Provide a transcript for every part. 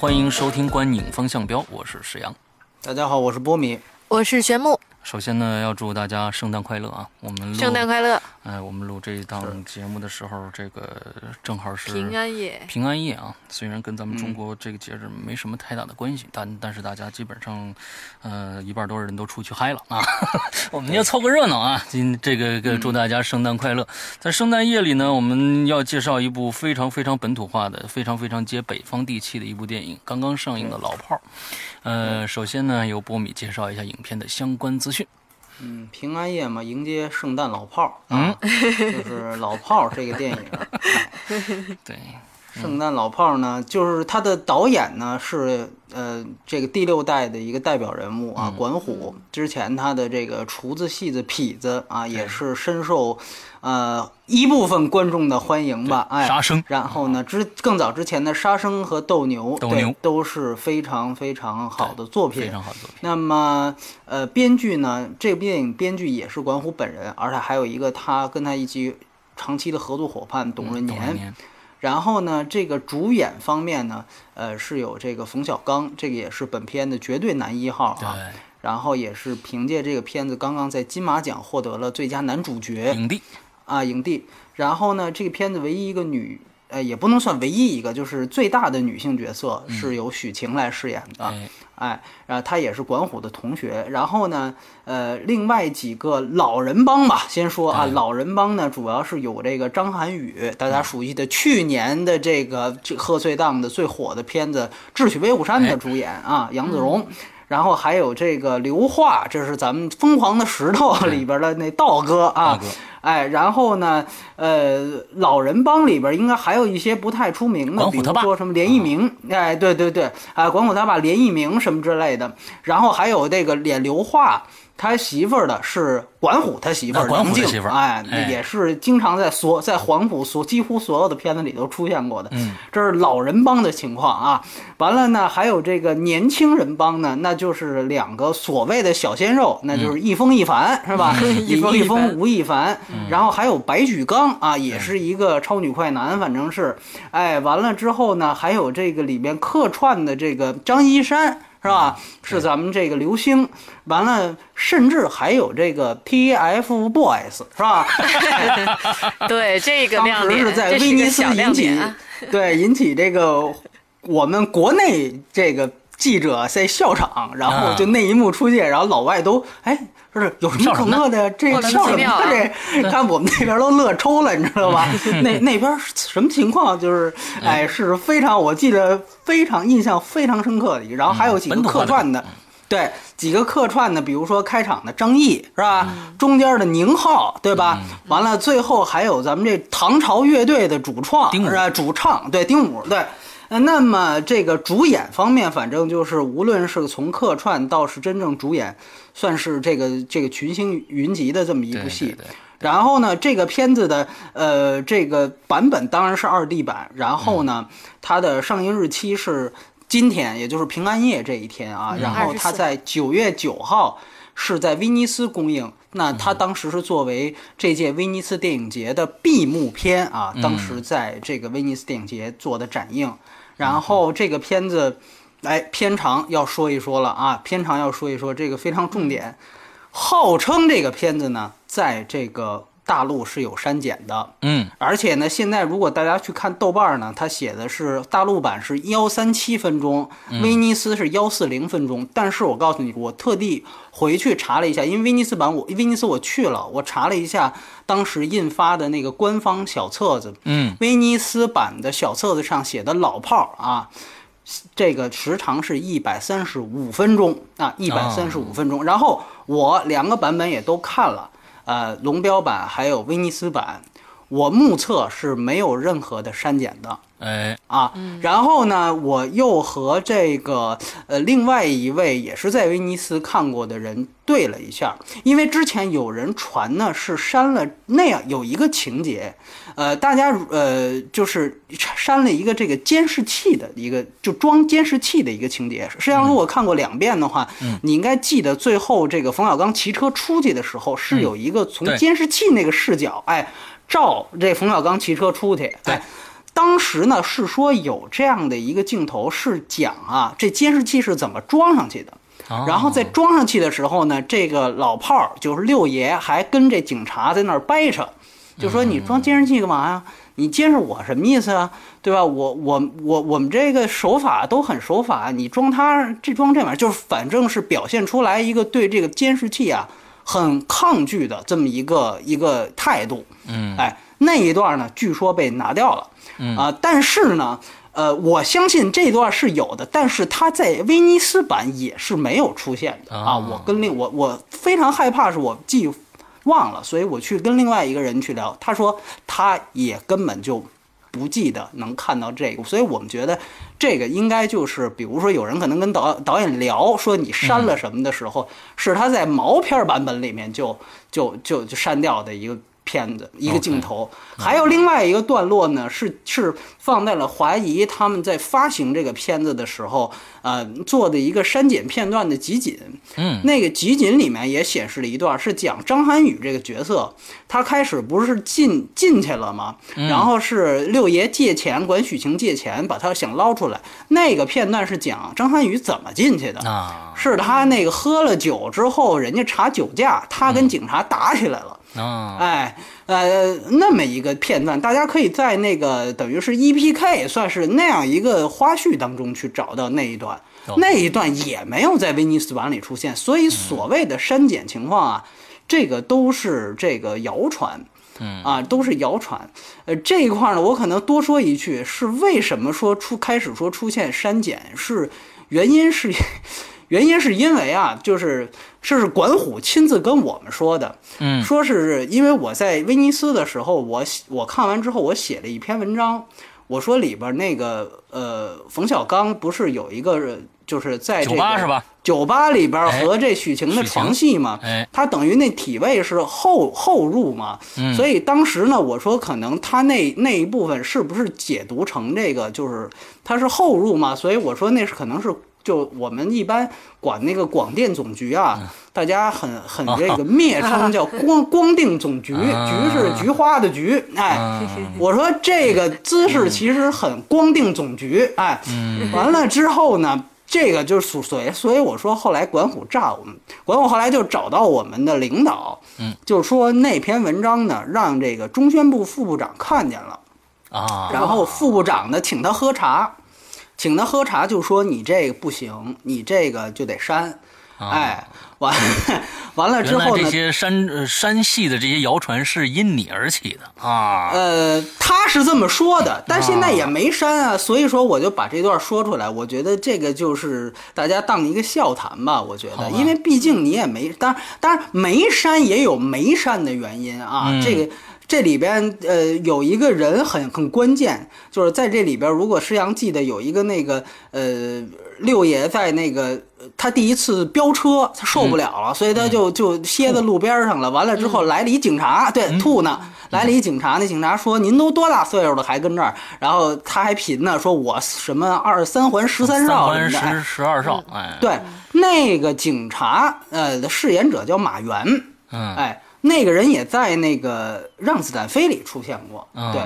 欢迎收听《观影方向标》，我是石阳。大家好，我是波米。我是玄木，首先呢，要祝大家圣诞快乐啊！我们录圣诞快乐，哎，我们录这一档节目的时候，这个正好是平安夜。平安夜啊，虽然跟咱们中国这个节日没什么太大的关系，但但是大家基本上，呃，一半多人都出去嗨了啊！我们要凑个热闹啊！今这个个祝大家圣诞快乐。在圣诞夜里呢，我们要介绍一部非常非常本土化的、非常非常接北方地气的一部电影，刚刚上映的《老炮儿》。呃，首先呢，由波米介绍一下影片的相关资讯。嗯，平安夜嘛，迎接圣诞老炮儿啊，就是老炮儿这个电影。对，圣诞老炮儿呢，就是他的导演呢是呃这个第六代的一个代表人物啊，管虎。之前他的这个厨子戏子痞子啊，也是深受呃一部分观众的欢迎吧。哎，杀生。然后呢，之更早之前的杀生和斗牛，斗牛都是非常非常好的作品，非常好的作品。那么呃，编剧呢，这部电影编剧也是管虎本人，而且还有一个他跟他一起长期的合作伙伴董润年。然后呢，这个主演方面呢，呃，是有这个冯小刚，这个也是本片的绝对男一号啊。然后也是凭借这个片子，刚刚在金马奖获得了最佳男主角影帝啊，影帝。然后呢，这个片子唯一一个女，呃，也不能算唯一一个，就是最大的女性角色是由许晴来饰演的。哎，然后他也是管虎的同学。然后呢，呃，另外几个老人帮吧，先说啊，老人帮呢，主要是有这个张涵予，大家熟悉的去年的这个这贺岁档的最火的片子《智取威虎山》的主演啊，杨子荣。然后还有这个刘化，这是咱们《疯狂的石头》里边的那道哥啊。哎，然后呢，呃，老人帮里边应该还有一些不太出名的，比如说什么连奕名，哎，对对对，啊，管虎他爸连奕名什么之类的。然后还有这个脸刘化他媳妇儿的是管虎他媳妇儿梁静，哎，也是经常在所在黄埔所几乎所有的片子里都出现过的。嗯，这是老人帮的情况啊。完了呢，还有这个年轻人帮呢，那就是两个所谓的小鲜肉，那就是易峰、易凡，是吧？易峰、易峰、吴亦凡。然后还有白举纲啊，也是一个超女快男，反正是，哎，完了之后呢，还有这个里面客串的这个张一山是吧？是咱们这个刘星，完了，甚至还有这个 TFBOYS 是吧？对，这个当时是在威尼斯引起，对，引起这个我们国内这个记者在笑场，然后就那一幕出现，然后老外都哎。不是有什么可乐的？这笑什么？这看我们那边都乐抽了，你知道吧？那 那边什么情况？就是哎，是非常我记得非常印象非常深刻的。然后还有几个客串的，对，几个客串的，比如说开场的张译是吧？中间的宁浩对吧？完了最后还有咱们这唐朝乐队的主创是吧？主唱对丁武对。那么这个主演方面，反正就是无论是从客串到是真正主演，算是这个这个群星云集的这么一部戏。然后呢，这个片子的呃这个版本当然是二 D 版。然后呢，它的上映日期是今天，也就是平安夜这一天啊。然后它在九月九号是在威尼斯公映。那它当时是作为这届威尼斯电影节的闭幕片啊，当时在这个威尼斯电影节做的展映。然后这个片子，哎，片长要说一说了啊，片长要说一说，这个非常重点。号称这个片子呢，在这个大陆是有删减的，嗯，而且呢，现在如果大家去看豆瓣呢，它写的是大陆版是幺三七分钟，威尼斯是幺四零分钟。但是我告诉你，我特地回去查了一下，因为威尼斯版我威尼斯我去了，我查了一下当时印发的那个官方小册子，嗯，威尼斯版的小册子上写的老炮儿啊，这个时长是一百三十五分钟啊，一百三十五分钟。然后我两个版本也都看了，呃，龙标版还有威尼斯版，我目测是没有任何的删减的。哎啊，然后呢，我又和这个呃另外一位也是在威尼斯看过的人对了一下，因为之前有人传呢是删了那样有一个情节，呃，大家呃就是删了一个这个监视器的一个就装监视器的一个情节。实际上，如果看过两遍的话，你应该记得最后这个冯小刚骑车出去的时候是有一个从监视器那个视角，哎，照这冯小刚骑车出去，哎。当时呢是说有这样的一个镜头，是讲啊这监视器是怎么装上去的。然后在装上去的时候呢，这个老炮儿就是六爷还跟这警察在那儿掰扯，就说你装监视器干嘛呀？你监视我什么意思啊？对吧？我我我我们这个手法都很手法，你装它这装这玩意儿，就是反正是表现出来一个对这个监视器啊很抗拒的这么一个一个态度。嗯，哎，那一段呢，据说被拿掉了。啊，但是呢，呃，我相信这段是有的，但是它在威尼斯版也是没有出现的啊。我跟另我我非常害怕是我记忘了，所以我去跟另外一个人去聊，他说他也根本就不记得能看到这个，所以我们觉得这个应该就是，比如说有人可能跟导导演聊说你删了什么的时候，是他在毛片版本里面就就就就删掉的一个。片子一个镜头，还有另外一个段落呢，是是放在了怀疑他们在发行这个片子的时候，呃，做的一个删减片段的集锦。嗯，那个集锦里面也显示了一段，是讲张涵予这个角色，他开始不是进进去了吗？然后是六爷借钱管许晴借钱，把他想捞出来。那个片段是讲张涵予怎么进去的啊？是他那个喝了酒之后，人家查酒驾，他跟警察打起来了。啊，哎，呃，那么一个片段，大家可以在那个等于是 E P K 算是那样一个花絮当中去找到那一段，那一段也没有在威尼斯版里出现，所以所谓的删减情况啊，这个都是这个谣传，嗯啊，都是谣传。呃，这一块呢，我可能多说一句，是为什么说出开始说出现删减，是原因是。原因是因为啊，就是这是管虎亲自跟我们说的，嗯，说是因为我在威尼斯的时候，我我看完之后，我写了一篇文章，我说里边那个呃，冯小刚不是有一个就是在这个酒吧是吧？酒吧里边和这许晴的床戏嘛，哎，他等于那体位是后后入嘛，所以当时呢，我说可能他那那一部分是不是解读成这个就是他是后入嘛，所以我说那是可能是。就我们一般管那个广电总局啊，大家很很这个蔑称叫光 光腚总局，局是菊花的菊。哎，我说这个姿势其实很光腚总局。哎，完了之后呢，这个就是所以所以我说后来管虎炸我们，管虎后来就找到我们的领导，嗯，就说那篇文章呢让这个中宣部副部长看见了，啊，然后副部长呢请他喝茶。请他喝茶，就说你这个不行，你这个就得删。哎，完 完了之后呢？这些删删戏的这些谣传是因你而起的啊？呃，他是这么说的，但现在也没删啊，所以说我就把这段说出来。我觉得这个就是大家当一个笑谈吧。我觉得，因为毕竟你也没，当然当然没删也有没删的原因啊。这个。这里边呃有一个人很很关键，就是在这里边，如果施阳记得有一个那个呃六爷在那个他第一次飙车，他受不了了，所以他就就歇在路边上了。完了之后来了一警察，对，吐呢，来了一警察，那警察说您都多大岁数了还跟这儿？然后他还贫呢，说我什么二三环十三少什么的，十十二少，哎，对，那个警察呃的饰演者叫马原，嗯，哎。那个人也在那个《让子弹飞》里出现过，对，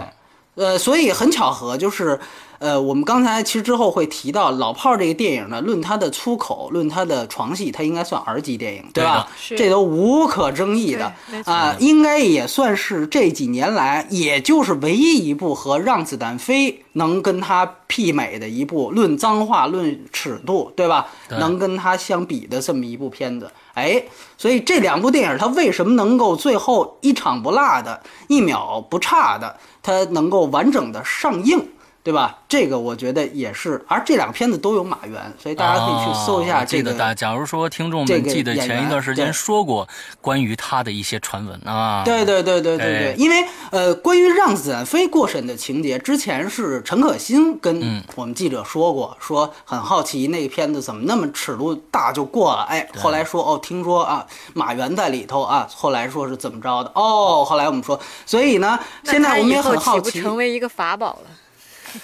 呃，所以很巧合，就是，呃，我们刚才其实之后会提到《老炮儿》这个电影呢，论它的粗口，论它的床戏，它应该算 R 级电影，对吧？这都无可争议的啊，应该也算是这几年来，也就是唯一一部和《让子弹飞》能跟它媲美的一部，论脏话、论尺度，对吧？能跟它相比的这么一部片子。哎，所以这两部电影它为什么能够最后一场不落的，一秒不差的，它能够完整的上映？对吧？这个我觉得也是，而这两个片子都有马原，所以大家可以去搜一下这个。记得，假如说听众们记得前一段时间说过关于他的一些传闻啊。对对对对对对，因为呃，关于让子弹飞过审的情节，之前是陈可辛跟我们记者说过，说很好奇那个片子怎么那么尺度大就过了。哎，后来说哦，听说啊，马原在里头啊，后来说是怎么着的？哦，后来我们说，所以呢，现在我们也很好奇，成为一个法宝了。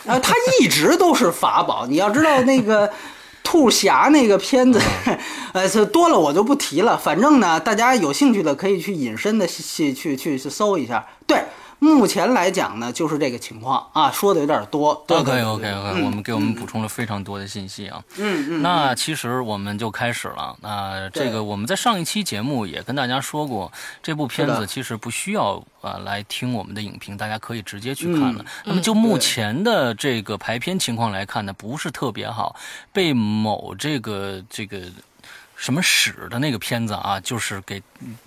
啊，他一直都是法宝。你要知道那个兔侠那个片子，呃，这多了我就不提了。反正呢，大家有兴趣的可以去隐身的去去去去搜一下。对。目前来讲呢，就是这个情况啊，说的有点多。OK OK OK，我们给我们补充了非常多的信息啊。嗯嗯。那其实我们就开始了。那这个我们在上一期节目也跟大家说过，这部片子其实不需要啊来听我们的影评，大家可以直接去看了。那么就目前的这个排片情况来看呢，不是特别好，被某这个这个。什么史的那个片子啊，就是给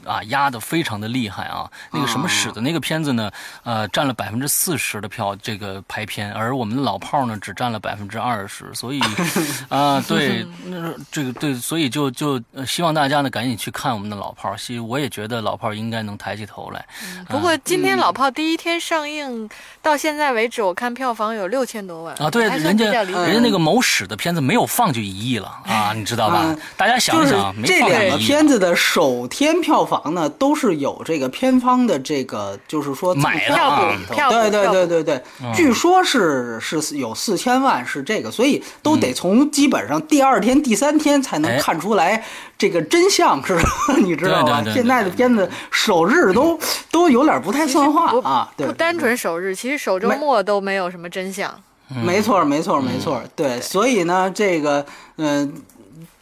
啊压的非常的厉害啊。那个什么史的那个片子呢，呃，占了百分之四十的票这个排片，而我们的老炮呢只占了百分之二十。所以 啊，对，那这个对，所以就就希望大家呢赶紧去看我们的老炮。其实我也觉得老炮应该能抬起头来。不过今天老炮第一天上映到现在为止，我看票房有六千多万啊。对，人家人家那个某史的片子没有放就一亿了啊，你知道吧？大家想。就是这两个片子的首天票房呢，都是有这个片方的这个，就是说买票里头，对对对对对，据说是是有四千万是这个，所以都得从基本上第二天、第三天才能看出来这个真相，是吧？你知道吧？现在的片子首日都都有点不太算话啊，不单纯首日，其实首周末都没有什么真相。没错，没错，没错，对，所以呢，这个嗯。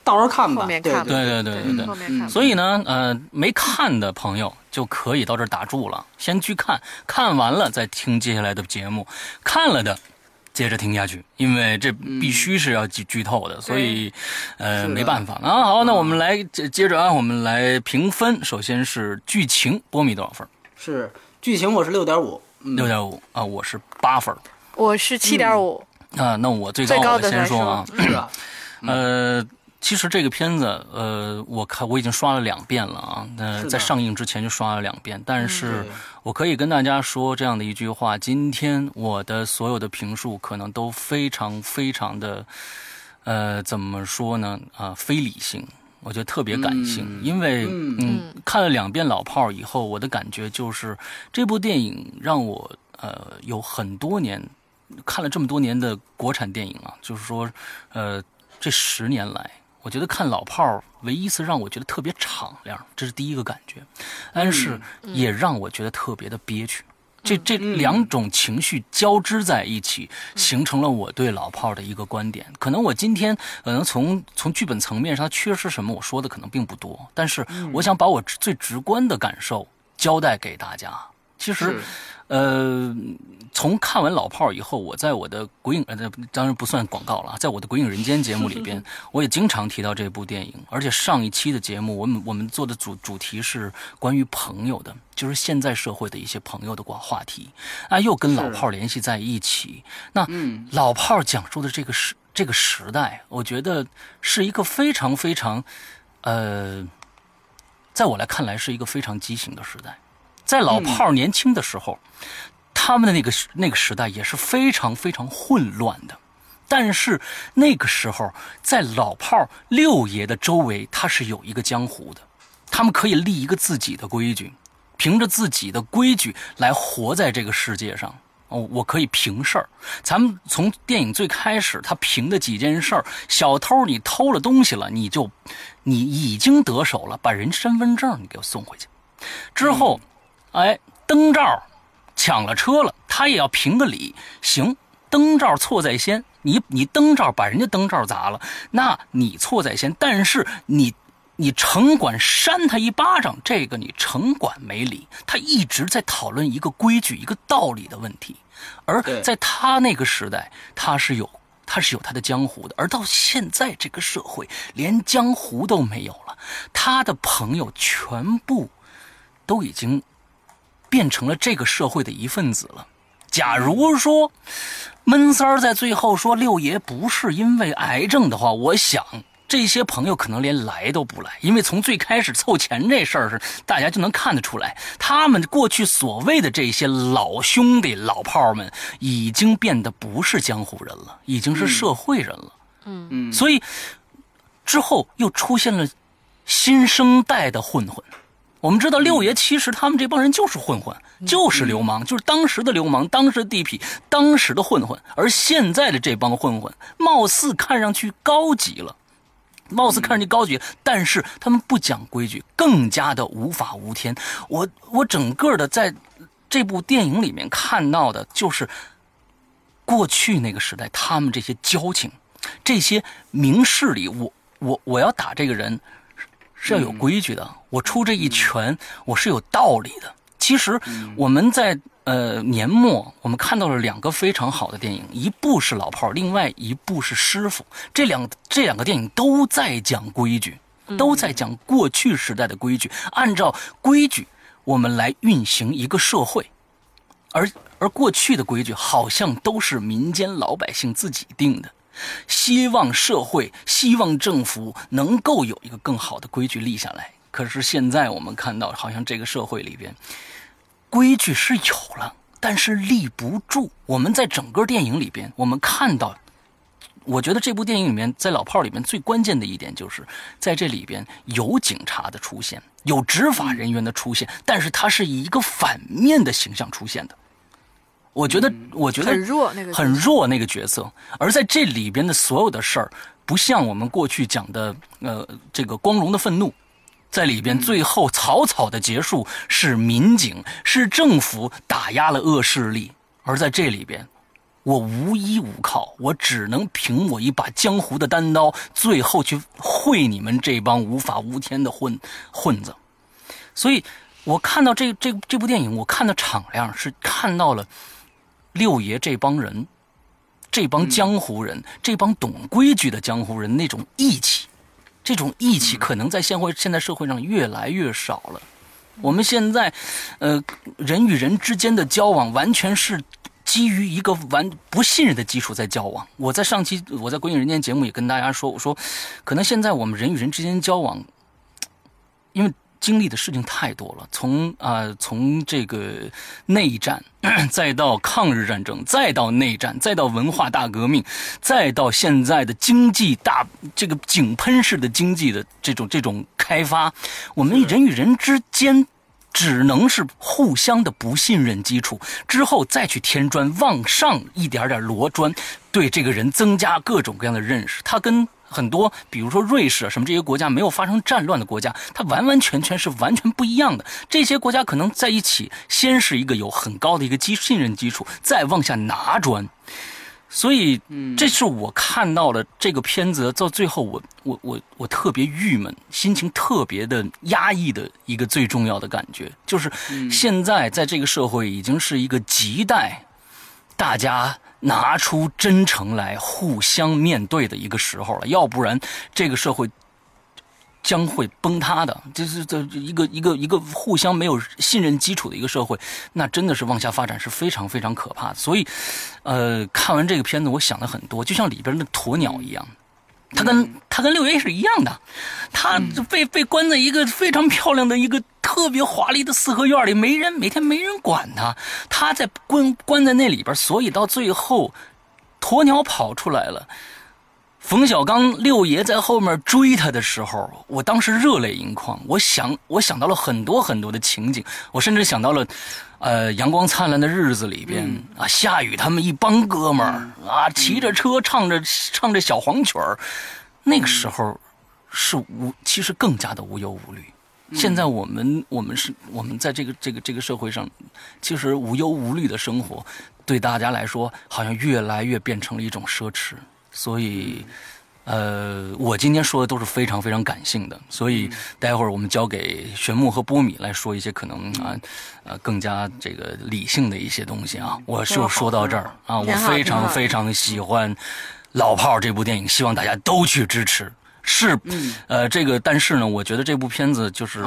到时候看吧，对对对对对对。所以呢，呃，没看的朋友就可以到这儿打住了，先去看看完了再听接下来的节目。看了的，接着听下去，因为这必须是要剧剧透的，所以呃没办法啊。好，那我们来接接着啊，我们来评分。首先是剧情，波米多少分？是剧情，我是六点五，六点五啊，我是八分，我是七点五啊。那我最高我先说啊，是吧？呃。其实这个片子，呃，我看我已经刷了两遍了啊。那在上映之前就刷了两遍，但是我可以跟大家说这样的一句话：今天我的所有的评述可能都非常非常的，呃，怎么说呢？啊，非理性，我觉得特别感性。因为嗯，看了两遍老炮儿以后，我的感觉就是这部电影让我呃有很多年看了这么多年的国产电影啊，就是说呃这十年来。我觉得看老炮儿唯一一次让我觉得特别敞亮，这是第一个感觉，但是也让我觉得特别的憋屈。这这两种情绪交织在一起，形成了我对老炮儿的一个观点。可能我今天可能从从剧本层面上缺失什么，我说的可能并不多，但是我想把我最直观的感受交代给大家。其实，呃。从看完老炮儿以后，我在我的鬼影呃，当然不算广告了，在我的鬼影人间节目里边，我也经常提到这部电影。而且上一期的节目，我们我们做的主主题是关于朋友的，就是现在社会的一些朋友的话话题啊，又跟老炮儿联系在一起。那老炮儿讲述的这个时这个时代，我觉得是一个非常非常，呃，在我来看来是一个非常畸形的时代。在老炮儿年轻的时候。他们的那个那个时代也是非常非常混乱的，但是那个时候在老炮六爷的周围，他是有一个江湖的，他们可以立一个自己的规矩，凭着自己的规矩来活在这个世界上。哦，我可以平事儿。咱们从电影最开始，他凭的几件事儿：小偷你偷了东西了，你就你已经得手了，把人身份证你给我送回去。之后，哎，灯罩。抢了车了，他也要评个理。行，灯罩错在先，你你灯罩把人家灯罩砸了，那你错在先。但是你你城管扇他一巴掌，这个你城管没理。他一直在讨论一个规矩、一个道理的问题。而在他那个时代，他是有他是有他的江湖的。而到现在这个社会，连江湖都没有了，他的朋友全部都已经。变成了这个社会的一份子了，假如说闷三儿在最后说六爷不是因为癌症的话，我想这些朋友可能连来都不来，因为从最开始凑钱这事儿是大家就能看得出来，他们过去所谓的这些老兄弟、老炮们已经变得不是江湖人了，已经是社会人了。嗯嗯，所以之后又出现了新生代的混混。我们知道六爷其实他们这帮人就是混混，就是流氓，就是当时的流氓，当时的地痞，当时的混混。而现在的这帮混混，貌似看上去高级了，貌似看上去高级，但是他们不讲规矩，更加的无法无天。我我整个的在这部电影里面看到的就是过去那个时代，他们这些交情。这些明事理，我我我要打这个人是要有规矩的，我出这一拳我是有道理的。其实我们在呃年末，我们看到了两个非常好的电影，一部是《老炮儿》，另外一部是《师傅》。这两这两个电影都在讲规矩，都在讲过去时代的规矩，按照规矩我们来运行一个社会，而而过去的规矩好像都是民间老百姓自己定的。希望社会，希望政府能够有一个更好的规矩立下来。可是现在我们看到，好像这个社会里边，规矩是有了，但是立不住。我们在整个电影里边，我们看到，我觉得这部电影里面，在老炮里面最关键的一点，就是在这里边有警察的出现，有执法人员的出现，但是他是以一个反面的形象出现的。我觉得，我觉得很弱那个很弱那个角色，而在这里边的所有的事儿，不像我们过去讲的，呃，这个光荣的愤怒，在里边最后草草的结束是民警是政府打压了恶势力，而在这里边，我无依无靠，我只能凭我一把江湖的单刀，最后去会你们这帮无法无天的混混子，所以我看到这这这部电影，我看的敞亮是看到了。六爷这帮人，这帮江湖人，这帮懂规矩的江湖人那种义气，这种义气可能在现会现在社会上越来越少了。我们现在，呃，人与人之间的交往完全是基于一个完不信任的基础在交往。我在上期我在《鬼影人间》节目也跟大家说，我说，可能现在我们人与人之间交往，因为。经历的事情太多了，从啊从这个内战，再到抗日战争，再到内战，再到文化大革命，再到现在的经济大这个井喷式的经济的这种这种开发，我们人与人之间只能是互相的不信任基础，之后再去添砖，往上一点点摞砖，对这个人增加各种各样的认识，他跟。很多，比如说瑞士什么这些国家没有发生战乱的国家，它完完全全是完全不一样的。这些国家可能在一起，先是一个有很高的一个基信任基础，再往下拿砖。所以，这是我看到了这个片子到最后，我我我我特别郁闷，心情特别的压抑的一个最重要的感觉，就是现在在这个社会已经是一个亟待大家。拿出真诚来互相面对的一个时候了，要不然这个社会将会崩塌的。就是这一个一个一个互相没有信任基础的一个社会，那真的是往下发展是非常非常可怕的。所以，呃，看完这个片子，我想了很多，就像里边的鸵鸟一样。他跟他跟六爷是一样的，他被被关在一个非常漂亮的一个特别华丽的四合院里，没人每天没人管他，他在关关在那里边，所以到最后，鸵鸟跑出来了。冯小刚六爷在后面追他的时候，我当时热泪盈眶。我想，我想到了很多很多的情景，我甚至想到了，呃，阳光灿烂的日子里边啊，夏雨他们一帮哥们儿啊，骑着车唱着唱着小黄曲儿，那个时候是无，其实更加的无忧无虑。现在我们我们是我们在这个这个这个社会上，其实无忧无虑的生活，对大家来说，好像越来越变成了一种奢侈。所以，呃，我今天说的都是非常非常感性的，所以待会儿我们交给玄木和波米来说一些可能啊，呃，更加这个理性的一些东西啊。我就说到这儿啊，我非常非常喜欢《老炮儿》这部电影，希望大家都去支持。是，呃，这个但是呢，我觉得这部片子就是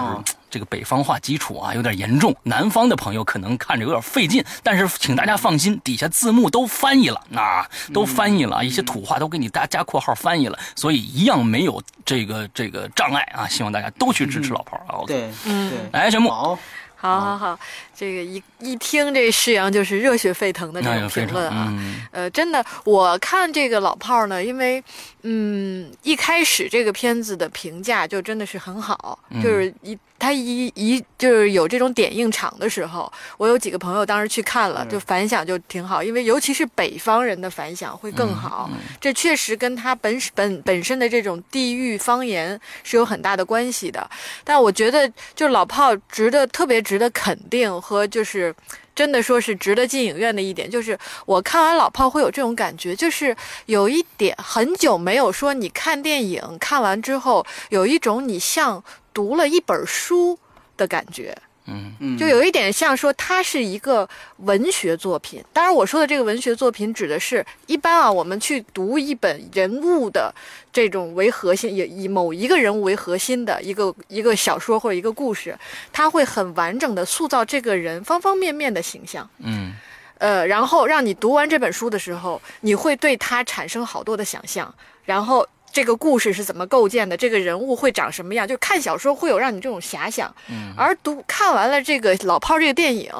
这个北方话基础啊有点严重，南方的朋友可能看着有点费劲。但是请大家放心，底下字幕都翻译了，那都翻译了，一些土话都给你大加括号翻译了，所以一样没有这个这个障碍啊。希望大家都去支持老炮儿啊。对，嗯，来，节目。好好好，这个一一听这释阳就是热血沸腾的这种评论啊，呃，真的，我看这个老炮儿呢，因为嗯，一开始这个片子的评价就真的是很好，就是一。他一一就是有这种点映场的时候，我有几个朋友当时去看了，就反响就挺好，因为尤其是北方人的反响会更好。这确实跟他本本本身的这种地域方言是有很大的关系的。但我觉得，就老炮值得特别值得肯定和就是真的说是值得进影院的一点，就是我看完老炮会有这种感觉，就是有一点很久没有说你看电影看完之后有一种你像。读了一本书的感觉，嗯就有一点像说它是一个文学作品。当然，我说的这个文学作品指的是一般啊，我们去读一本人物的这种为核心，也以某一个人物为核心的一个一个小说或者一个故事，它会很完整的塑造这个人方方面面的形象，嗯，呃，然后让你读完这本书的时候，你会对他产生好多的想象，然后。这个故事是怎么构建的？这个人物会长什么样？就看小说会有让你这种遐想，嗯，而读看完了这个老炮儿这个电影，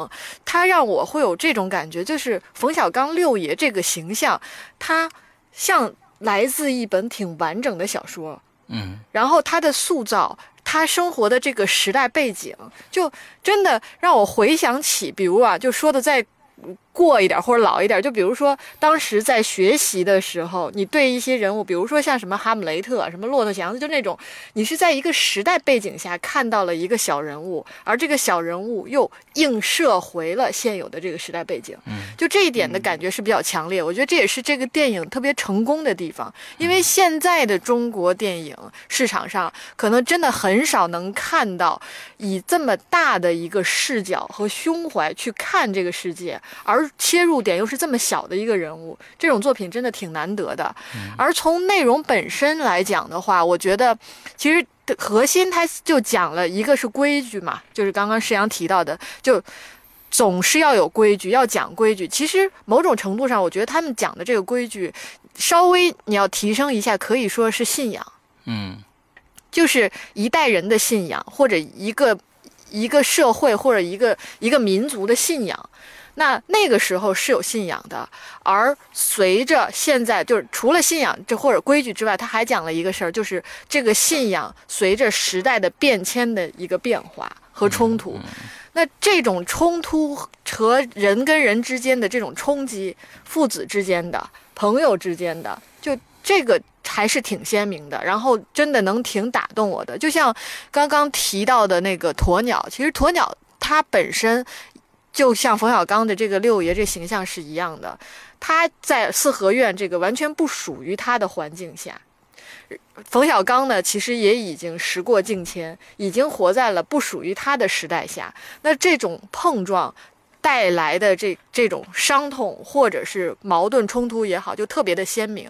他让我会有这种感觉，就是冯小刚六爷这个形象，他像来自一本挺完整的小说，嗯，然后他的塑造，他生活的这个时代背景，就真的让我回想起，比如啊，就说的在。过一点或者老一点，就比如说当时在学习的时候，你对一些人物，比如说像什么哈姆雷特、什么骆驼祥子，就那种，你是在一个时代背景下看到了一个小人物，而这个小人物又映射回了现有的这个时代背景，就这一点的感觉是比较强烈。我觉得这也是这个电影特别成功的地方，因为现在的中国电影市场上，可能真的很少能看到以这么大的一个视角和胸怀去看这个世界，而。切入点又是这么小的一个人物，这种作品真的挺难得的。而从内容本身来讲的话，我觉得其实核心它就讲了一个是规矩嘛，就是刚刚石阳提到的，就总是要有规矩，要讲规矩。其实某种程度上，我觉得他们讲的这个规矩，稍微你要提升一下，可以说是信仰。嗯，就是一代人的信仰，或者一个一个社会或者一个一个民族的信仰。那那个时候是有信仰的，而随着现在就是除了信仰这或者规矩之外，他还讲了一个事儿，就是这个信仰随着时代的变迁的一个变化和冲突。那这种冲突和人跟人之间的这种冲击，父子之间的、朋友之间的，就这个还是挺鲜明的。然后真的能挺打动我的，就像刚刚提到的那个鸵鸟，其实鸵鸟它本身。就像冯小刚的这个六爷这形象是一样的，他在四合院这个完全不属于他的环境下，冯小刚呢其实也已经时过境迁，已经活在了不属于他的时代下。那这种碰撞带来的这这种伤痛或者是矛盾冲突也好，就特别的鲜明。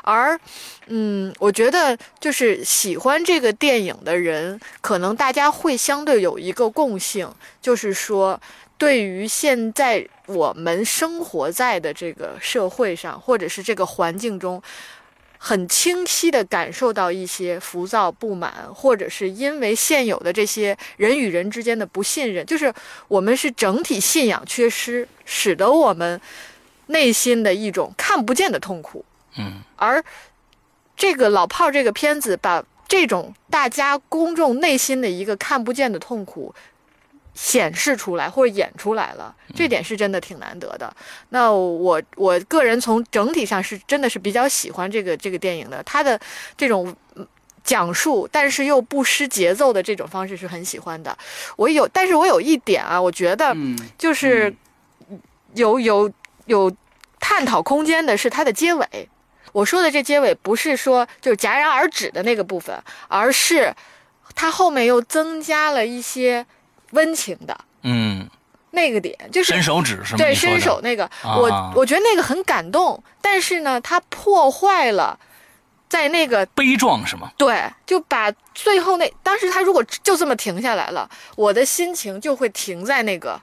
而，嗯，我觉得就是喜欢这个电影的人，可能大家会相对有一个共性，就是说。对于现在我们生活在的这个社会上，或者是这个环境中，很清晰地感受到一些浮躁不满，或者是因为现有的这些人与人之间的不信任，就是我们是整体信仰缺失，使得我们内心的一种看不见的痛苦。嗯，而这个老炮儿这个片子，把这种大家公众内心的一个看不见的痛苦。显示出来或者演出来了，这点是真的挺难得的。那我我个人从整体上是真的是比较喜欢这个这个电影的，它的这种讲述但是又不失节奏的这种方式是很喜欢的。我有，但是我有一点啊，我觉得就是有有有探讨空间的是它的结尾。我说的这结尾不是说就是戛然而止的那个部分，而是它后面又增加了一些。温情的，嗯，那个点就是伸手指是吗？对，伸手那个，我我觉得那个很感动，但是呢，它破坏了在那个悲壮是吗？对，就把最后那当时他如果就这么停下来了，我的心情就会停在那个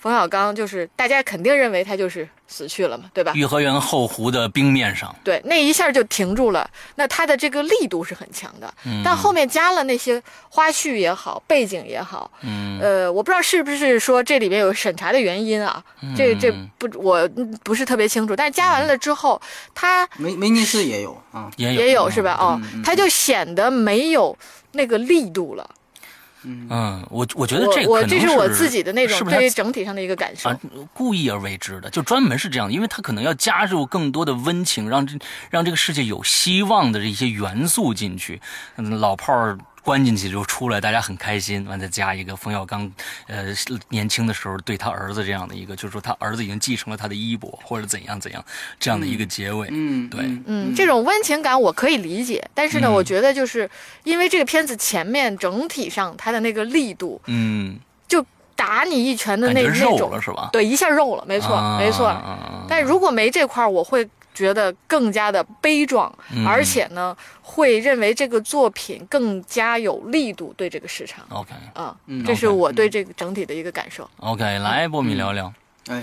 冯小刚，就是大家肯定认为他就是死去了嘛，对吧？颐和园后湖的冰面上，对，那一下就停住了。那他的这个力度是很强的，但后面加了那些花絮也好，背景也好，嗯，呃，我不知道是不是说这里面有审查的原因啊，这这不我不是特别清楚。但是加完了之后，他威威尼斯也有啊，也有也有是吧？哦他就显得没有那个力度了。嗯，我我觉得这我这是我自己的那种对于整体上的一个感受啊。，故意而为之的，就专门是这样的，因为他可能要加入更多的温情，让这让这个世界有希望的这些元素进去。嗯，老炮儿关进去就出来，大家很开心，完再加一个冯小刚，呃，年轻的时候对他儿子这样的一个，就是说他儿子已经继承了他的衣钵，或者怎样怎样这样的一个结尾。嗯，对嗯嗯，这种温情感我可以理解，但是呢，嗯我觉得就是因为这个片子前面整体上它的那个力度，嗯，就打你一拳的那那种了，是吧？对，一下肉了，没错，啊没错。但如果没这块儿，我会觉得更加的悲壮，嗯而且呢，会认为这个作品更加有力度对这个市场。OK 啊，嗯这是我对这个整体的一个感受。OK，来波米聊聊。哎，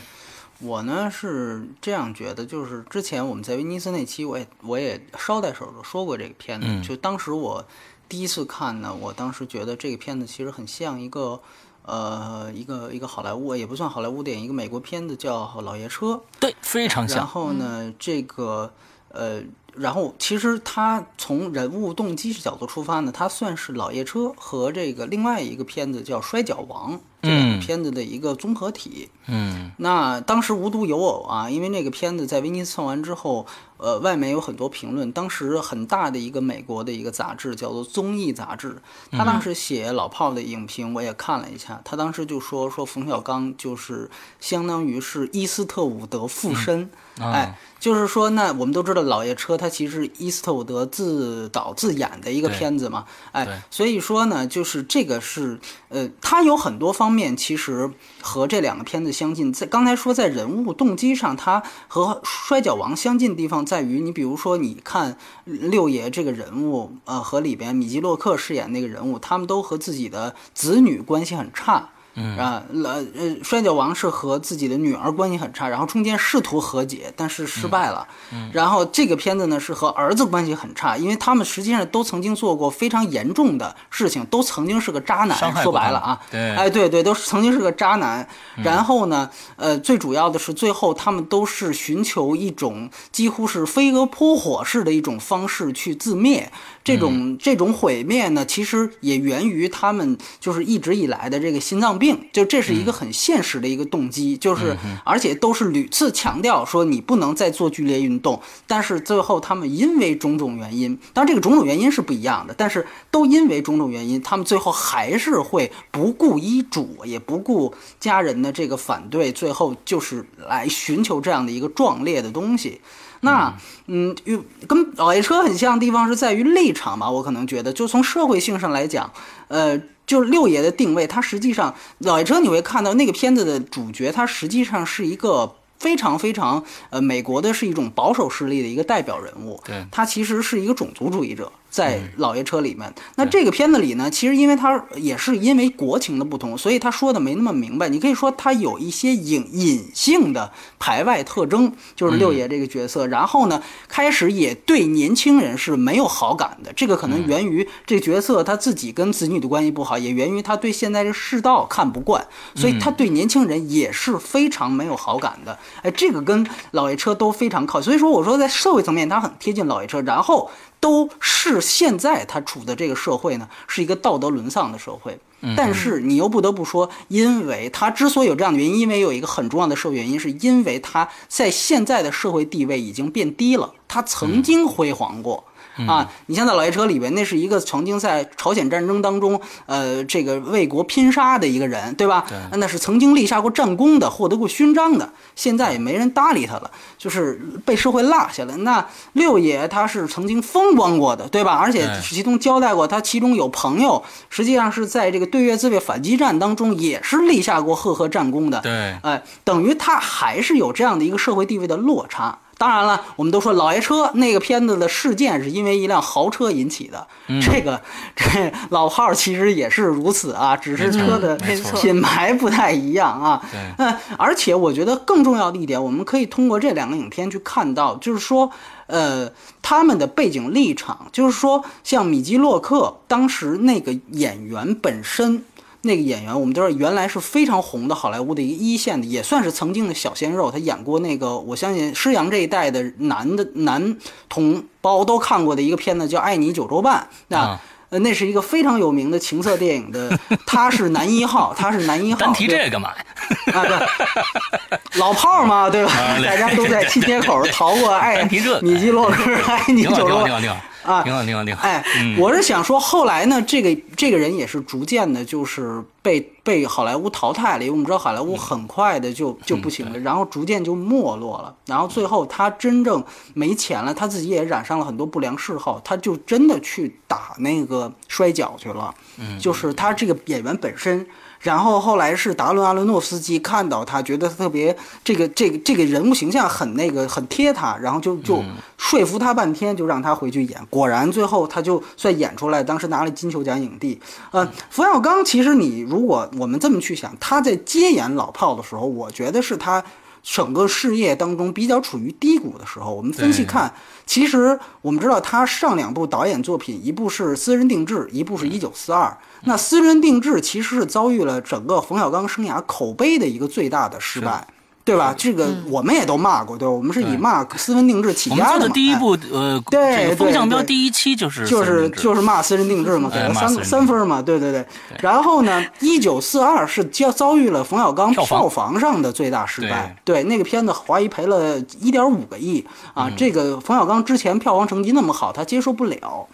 我呢是这样觉得，就是之前我们在威尼斯那期，我也我也捎带手的说过这个片子。嗯就当时我第一次看呢，我当时觉得这个片子其实很像一个呃一个一个好莱坞，也不算好莱坞电影，一个美国片子叫《老爷车》。对，非常像然。后呢，这个呃，然后其实它从人物动机角度出发呢，它算是《老爷车》和这个另外一个片子叫《摔跤王》这两嗯个片子的一个综合体。嗯那当时无独有偶啊，因为那个片子在威尼斯放完之后，呃，外面有很多评论。当时很大的一个美国的一个杂志叫做《综艺杂志》，他当时写老炮的影评，我也看了一下。他当时就说说冯小刚就是相当于是伊斯特伍德附身，啊哎，就是说那我们都知道《老爷车》它其实伊斯特伍德自导自演的一个片子嘛，对哎，所以说呢，就是这个是呃，它有很多方方面其实和这两个片子相近。在刚才说在人物动机上，他和《摔跤王》相近的地方在于，你比如说你看六爷这个人物，呃，和里边米基洛克饰演那个人物，他们都和自己的子女关系很差。嗯啊，呃呃，摔跤王是和自己的女儿关系很差，然后中间试图和解，但是失败了。嗯然后这个片子呢是和儿子关系很差，因为他们实际上都曾经做过非常严重的事情，都曾经是个渣男。说白了啊，对哎，对对，都是曾经是个渣男。然后呢，呃，最主要的是最后他们都是寻求一种几乎是飞蛾扑火式的一种方式去自灭。这种、这种毁灭呢，其实也源于他们就是一直以来的这个心脏病，就这是一个很现实的一个动机，就是而且都是屡次强调说你不能再做剧烈运动，但是最后他们因为种种原因，当然这个种种原因是不一样的，但是都因为种种原因，他们最后还是会不顾医嘱，也不顾家人的这个反对，最后就是来寻求这样的一个壮烈的东西。那嗯，与跟老爷车很像的地方是在于立场吧，我可能觉得，就从社会性上来讲，呃，就是六爷的定位，他实际上老爷车你会看到那个片子的主角，他实际上是一个。非常非常，呃，美国的是一种保守势力的一个代表人物，对他其实是一个种族主义者，在嗯老爷车里面。那这个片子里呢，其实因为他也是因为国情的不同，所以他说的没那么明白。你可以说他有一些隐隐性的排外特征，就是六爷这个角色。然后呢，开始也对年轻人是没有好感的。这个可能源于这个角色他自己跟子女的关系不好，也源于他对现在这世道看不惯，所以他对年轻人也是非常没有好感的。哎，这个跟老爷车都非常靠，所以说我说在社会层面，他很贴近老爷车，然后都是现在他处的这个社会呢，是一个道德沦丧的社会。但是你又不得不说，因为他之所以有这样的原因，因为有一个很重要的社会原因，是因为他在现在的社会地位已经变低了，他曾经辉煌过。啊，你像在《老爷车》里边，那是一个曾经在朝鲜战争当中，呃，这个为国拼杀的一个人，对吧？对那是曾经立下过战功的，获得过勋章的，现在也没人搭理他了，就是被社会落下了。那六爷他是曾经风光过的，对吧？而且史其中交代过，他其中有朋友，实际上是在这个对越自卫反击战当中也是立下过赫赫战功的。对，哎，等于他还是有这样的一个社会地位的落差。当然了，我们都说老爷车那个片子的事件是因为一辆豪车引起的，这个这老炮儿其实也是如此啊，只是车的品牌不太一样啊。嗯，而且我觉得更重要的一点，我们可以通过这两个影片去看到，就是说，呃，他们的背景立场，就是说，像米基洛克当时那个演员本身。那个演员，我们都知道，原来是非常红的好莱坞的一个一线的，也算是曾经的小鲜肉。他演过那个，我相信施洋这一代的男的男同胞都看过的一个片子，叫《爱你九州半》啊。呃，那是一个非常有名的情色电影的，他是男一号，他是男一号。单提这个干嘛呀？啊，对，老炮儿嘛，对吧？大家都在七街口逃过爱米基洛克，爱你九州半。啊，挺好，挺好，挺好。哎，我是想说，后来呢，这个这个人也是逐渐的，就是被被好莱坞淘汰了，因为我们知道好莱坞很快的就就不行了，然后逐渐就没落了，然后最后他真正没钱了，他自己也染上了很多不良嗜好，他就真的去打那个摔跤去了。嗯，就是他这个演员本身。然后后来是达伦·阿伦诺夫斯基看到他，觉得特别这个这个这个人物形象很那个很贴他，然后就就说服他半天，就让他回去演。果然最后他就算演出来，当时拿了金球奖影帝。呃，冯小刚其实你如果我们这么去想，他在接演老炮的时候，我觉得是他整个事业当中比较处于低谷的时候。我们分析看，其实我们知道他上两部导演作品，一部是《私人定制》，一部是一九四二。那私人定制其实是遭遇了整个冯小刚生涯口碑的一个最大的失败，对吧？这个我们也都骂过，对吧？我们是以骂私人定制起家的。第一部呃，对风向标第一期就是就是就是骂私人定制嘛，给了三三分嘛，对对对。然后呢，一九四二是遭遭遇了冯小刚票房上的最大失败，对那个片子华谊赔了一点五个亿啊，这个冯小刚之前票房成绩那么好，他接受不了。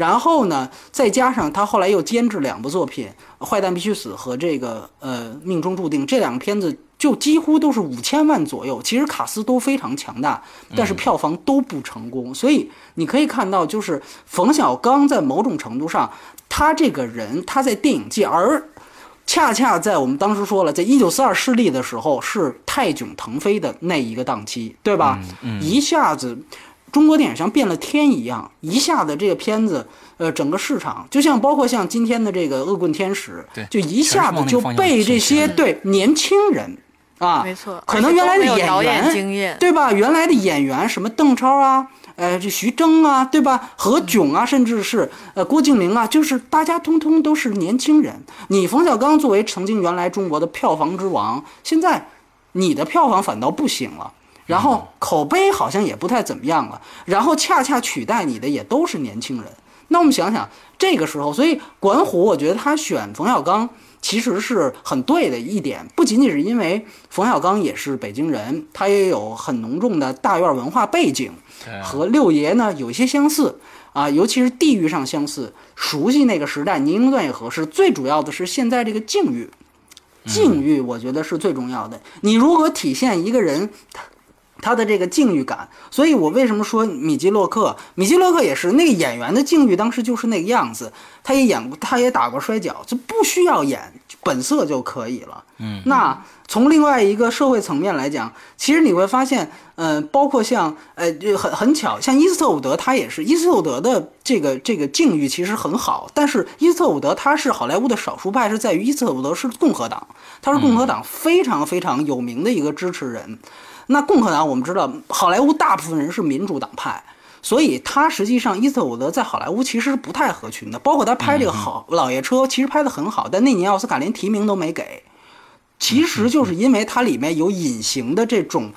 然后呢，再加上他后来又监制两部作品，《坏蛋必须死》和这个呃《命中注定》这两个片子，就几乎都是五千万左右。其实卡斯都非常强大，但是票房都不成功。所以你可以看到，就是冯小刚在某种程度上，他这个人他在电影界，而恰恰在我们当时说了，在一九四二失利的时候，是泰囧腾飞的那一个档期，对吧？一下子。中国电影像变了天一样，一下子这个片子，呃，整个市场就像包括像今天的这个《恶棍天使》，就一下子就被这些对年轻人啊，没错，可能原来的演员对吧？原来的演员什么邓超啊，呃，这徐峥啊，对吧？何炅啊，甚至是呃郭敬明啊，就是大家通通都是年轻人。你冯小刚作为曾经原来中国的票房之王，现在你的票房反倒不行了。然后口碑好像也不太怎么样了，然后恰恰取代你的也都是年轻人。那我们想想这个时候，所以管虎我觉得他选冯小刚其实是很对的一点，不仅仅是因为冯小刚也是北京人，他也有很浓重的大院文化背景，和六爷呢有一些相似啊，尤其是地域上相似，熟悉那个时代，年龄段也合适。最主要的是现在这个境遇，境遇我觉得是最重要的。你如何体现一个人？他的这个境遇感，所以我为什么说米基洛克？米基洛克也是那个演员的境遇，当时就是那个样子。他也演过，他也打过摔跤，就不需要演，本色就可以了。嗯，那从另外一个社会层面来讲，其实你会发现，嗯，包括像，呃，很很巧，像伊斯特伍德，他也是伊斯特伍德的这个这个境遇其实很好，但是伊斯特伍德他是好莱坞的少数派，是在于伊斯特伍德是共和党，他是共和党非常非常有名的一个支持人。那共和党，我们知道，好莱坞大部分人是民主党派，所以他实际上伊斯特伍德在好莱坞其实是不太合群的。包括他拍这个好老爷车，其实拍的很好，但那年奥斯卡连提名都没给，其实就是因为它里面有隐形的这种。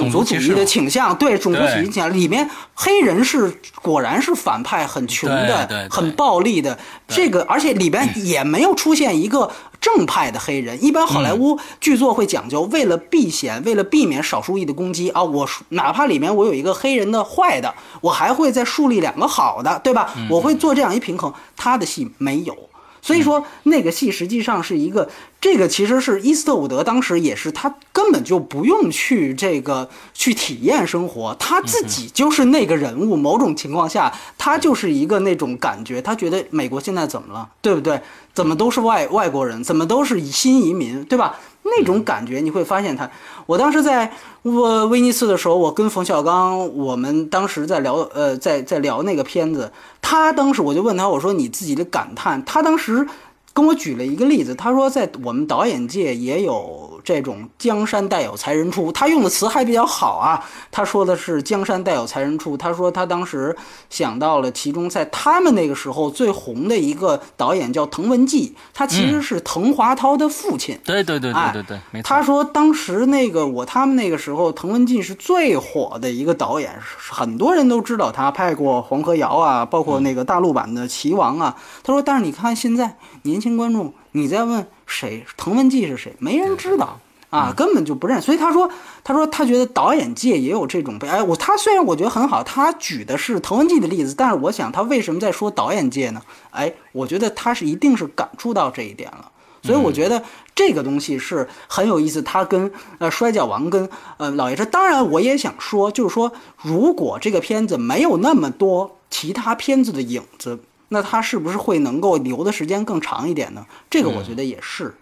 种族主义的倾向，对种族主义倾向里面，黑人是果然是反派，很穷的，很暴力的。这个，而且里边也没有出现一个正派的黑人。一般好莱坞剧作会讲究，为了避嫌，为了避免少数裔的攻击啊，我哪怕里面我有一个黑人的坏的，我还会再树立两个好的，对吧？我会做这样一平衡。他的戏没有。所以说，那个戏实际上是一个，这个其实是伊斯特伍德当时也是他根本就不用去这个去体验生活，他自己就是那个人物。某种情况下，他就是一个那种感觉，他觉得美国现在怎么了，对不对？怎么都是外外国人，怎么都是新移民，对吧？那种感觉你会发现他。我当时在我威尼斯的时候，我跟冯小刚，我们当时在聊，呃，在在聊那个片子。他当时我就问他，我说你自己的感叹。他当时跟我举了一个例子，他说在我们导演界也有。这种江山代有才人出，他用的词还比较好啊。他说的是江山代有才人出。他说他当时想到了其中在他们那个时候最红的一个导演叫滕文骥，他其实是滕华涛的父亲。对对对对对对，没错。他说当时那个我他们那个时候滕文骥是最火的一个导演，很多人都知道他拍过《黄河谣》啊，包括那个大陆版的《棋王》啊。他说，但是你看现在年轻观众，你在问。谁？滕文骥是谁？没人知道啊，根本就不认。所以他说，他说他觉得导演界也有这种被哎，我他虽然我觉得很好，他举的是滕文骥的例子，但是我想他为什么在说导演界呢？哎，我觉得他是一定是感触到这一点了。所以我觉得这个东西是很有意思。他跟呃摔跤王跟呃老爷车，当然我也想说，就是说如果这个片子没有那么多其他片子的影子。那他是不是会能够留的时间更长一点呢？这个我觉得也是，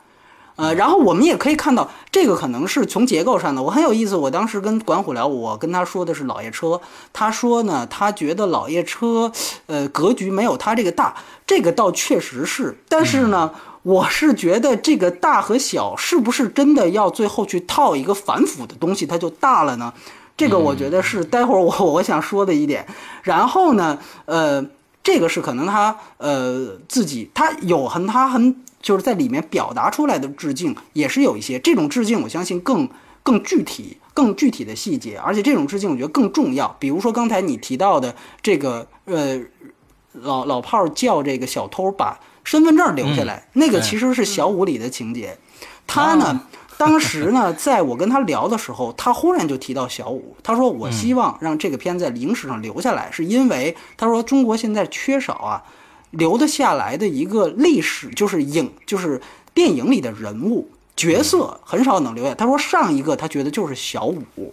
呃，然后我们也可以看到，这个可能是从结构上的。我很有意思，我当时跟管虎聊，我跟他说的是老爷车，他说呢，他觉得老爷车，呃，格局没有他这个大，这个倒确实是。但是呢，我是觉得这个大和小是不是真的要最后去套一个反腐的东西，它就大了呢？这个我觉得是待会儿我我想说的一点。然后呢，呃。这个是可能他呃自己他有很他很就是在里面表达出来的致敬也是有一些这种致敬，我相信更更具体更具体的细节，而且这种致敬我觉得更重要。比如说刚才你提到的这个呃老老炮叫这个小偷把身份证留下来，那个其实是小五里的情节，他呢。当时呢，在我跟他聊的时候，他忽然就提到小五，他说：“我希望让这个片在影史上留下来，是因为他说中国现在缺少啊，留得下来的一个历史，就是影，就是电影里的人物角色很少能留下。他说上一个他觉得就是小五。”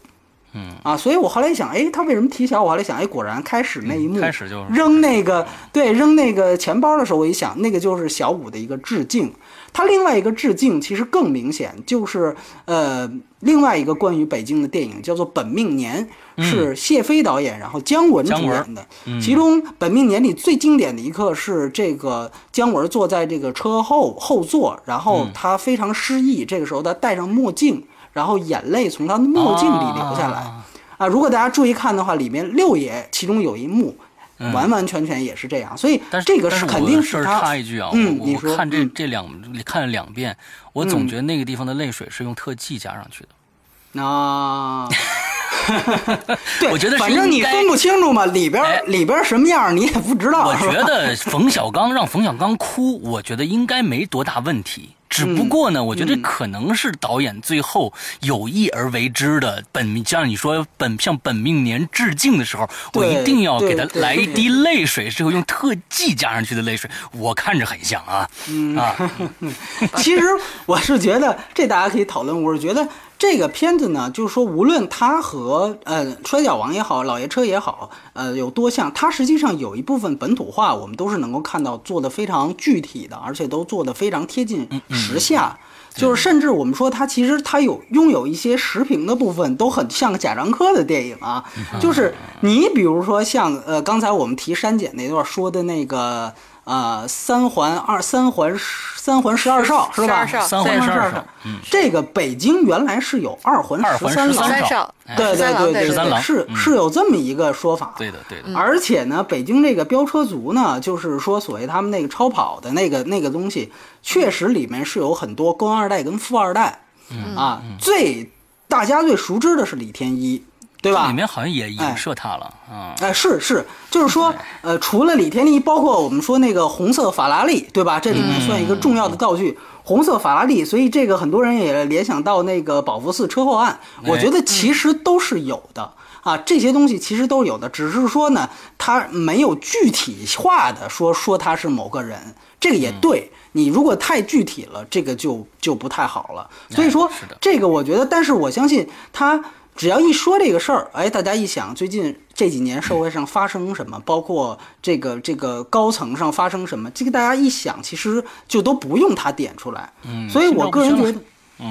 嗯啊，所以我后来一想，哎，他为什么提小？我后来想，哎，果然开始那一幕，开始就是扔那个，对，扔那个钱包的时候，我一想，那个就是小五的一个致敬。他另外一个致敬其实更明显，就是呃，另外一个关于北京的电影叫做《本命年》，是谢飞导演，然后姜文主演的。其中《本命年》里最经典的一刻是这个姜文坐在这个车后后座，然后他非常失意，这个时候他戴上墨镜。然后眼泪从他的墨镜里流下来，啊，如果大家注意看的话，里面六爷其中有一幕，完完全全也是这样，所以但是这个是肯定是他。插一句啊，嗯，我我看这这两看了两遍，我总觉得那个地方的泪水是用特技加上去的。啊，对，我觉得反正你分不清楚嘛，里边里边什么样你也不知道。我觉得冯小刚让冯小刚哭，我觉得应该没多大问题。只不过呢，我觉得可能是导演最后有意而为之的。本像你说本向本命年致敬的时候，我一定要给他来一滴泪水，是用特技加上去的泪水，我看着很像啊啊。其实我是觉得这大家可以讨论，我是觉得。这个片子呢，就是说，无论它和呃摔跤王也好，老爷车也好，呃有多像，它实际上有一部分本土化，我们都是能够看到做的非常具体的，而且都做的非常贴近时下。就是甚至我们说它其实它有拥有一些时评的部分，都很像贾樟柯的电影啊。就是你比如说像呃刚才我们提删减那段说的那个。啊，三环二三环三环十二少是吧？三环十二少。嗯，这个北京原来是有二环十三少，对对对对对，是是有这么一个说法。对的对的。而且呢，北京这个飙车族呢，就是说所谓他们那个超跑的那个那个东西，确实里面是有很多官二代跟富二代。嗯啊，最大家最熟知的是李天一。对吧？里面好像也影射他了啊！哎，是是，就是说，呃，除了李天一，包括我们说那个红色法拉利，对吧？这里面算一个重要的道具，红色法拉利。所以这个很多人也联想到那个宝福寺车祸案。我觉得其实都是有的啊，这些东西其实都有的，只是说呢，他没有具体化的说说他是某个人。这个也对你如果太具体了，这个就就不太好了。所以说，这个我觉得，但是我相信他。只要一说这个事儿，哎，大家一想最近这几年社会上发生什么，包括这个这个高层上发生什么，这个大家一想，其实就都不用他点出来。嗯，所以我个人觉得，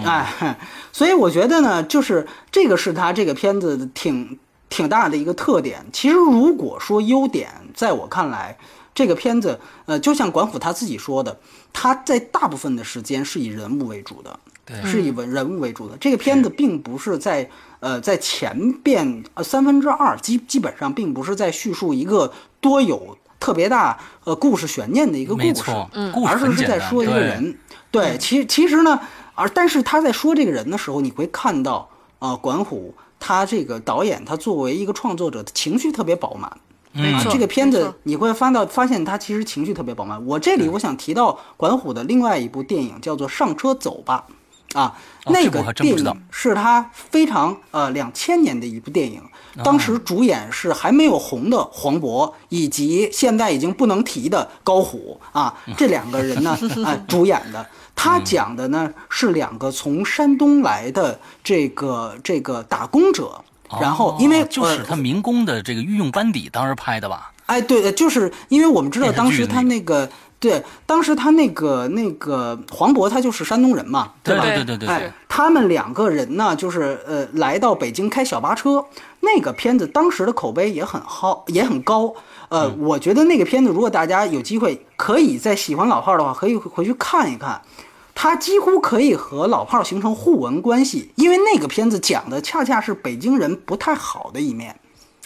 哎，所以我觉得呢，就是这个是他这个片子挺挺大的一个特点。其实如果说优点，在我看来，这个片子，呃，就像管虎他自己说的，他在大部分的时间是以人物为主的，是以文人物为主的。这个片子并不是在呃在前边呃三分之二基基本上并不是在叙述一个多有特别大呃故事悬念的一个故事，嗯，而是是在说一个人。对，其其实呢。而但是他在说这个人的时候，你会看到啊，管虎他这个导演，他作为一个创作者，情绪特别饱满。没错，这个片子你会翻到发现他其实情绪特别饱满。我这里我想提到管虎的另外一部电影叫做《上车走吧》，啊，那个电影是他非常呃两千年的一部电影，当时主演是还没有红的黄渤，以及现在已经不能提的高虎啊，这两个人呢啊主演的。他讲的呢是两个从山东来的这个这个打工者，然后因为就是他民工的这个御用班底，当时拍的吧？哎，对，就是因为我们知道当时他那个对，当时他那个那个黄渤他就是山东人嘛，对吧？对对对，哎，他们两个人呢，就是呃来到北京开小巴车，那个片子当时的口碑也很好，也很高。呃，我觉得那个片子如果大家有机会可以在喜欢老炮儿的话，可以回去看一看。他几乎可以和老炮儿形成互文关系，因为那个片子讲的恰恰是北京人不太好的一面。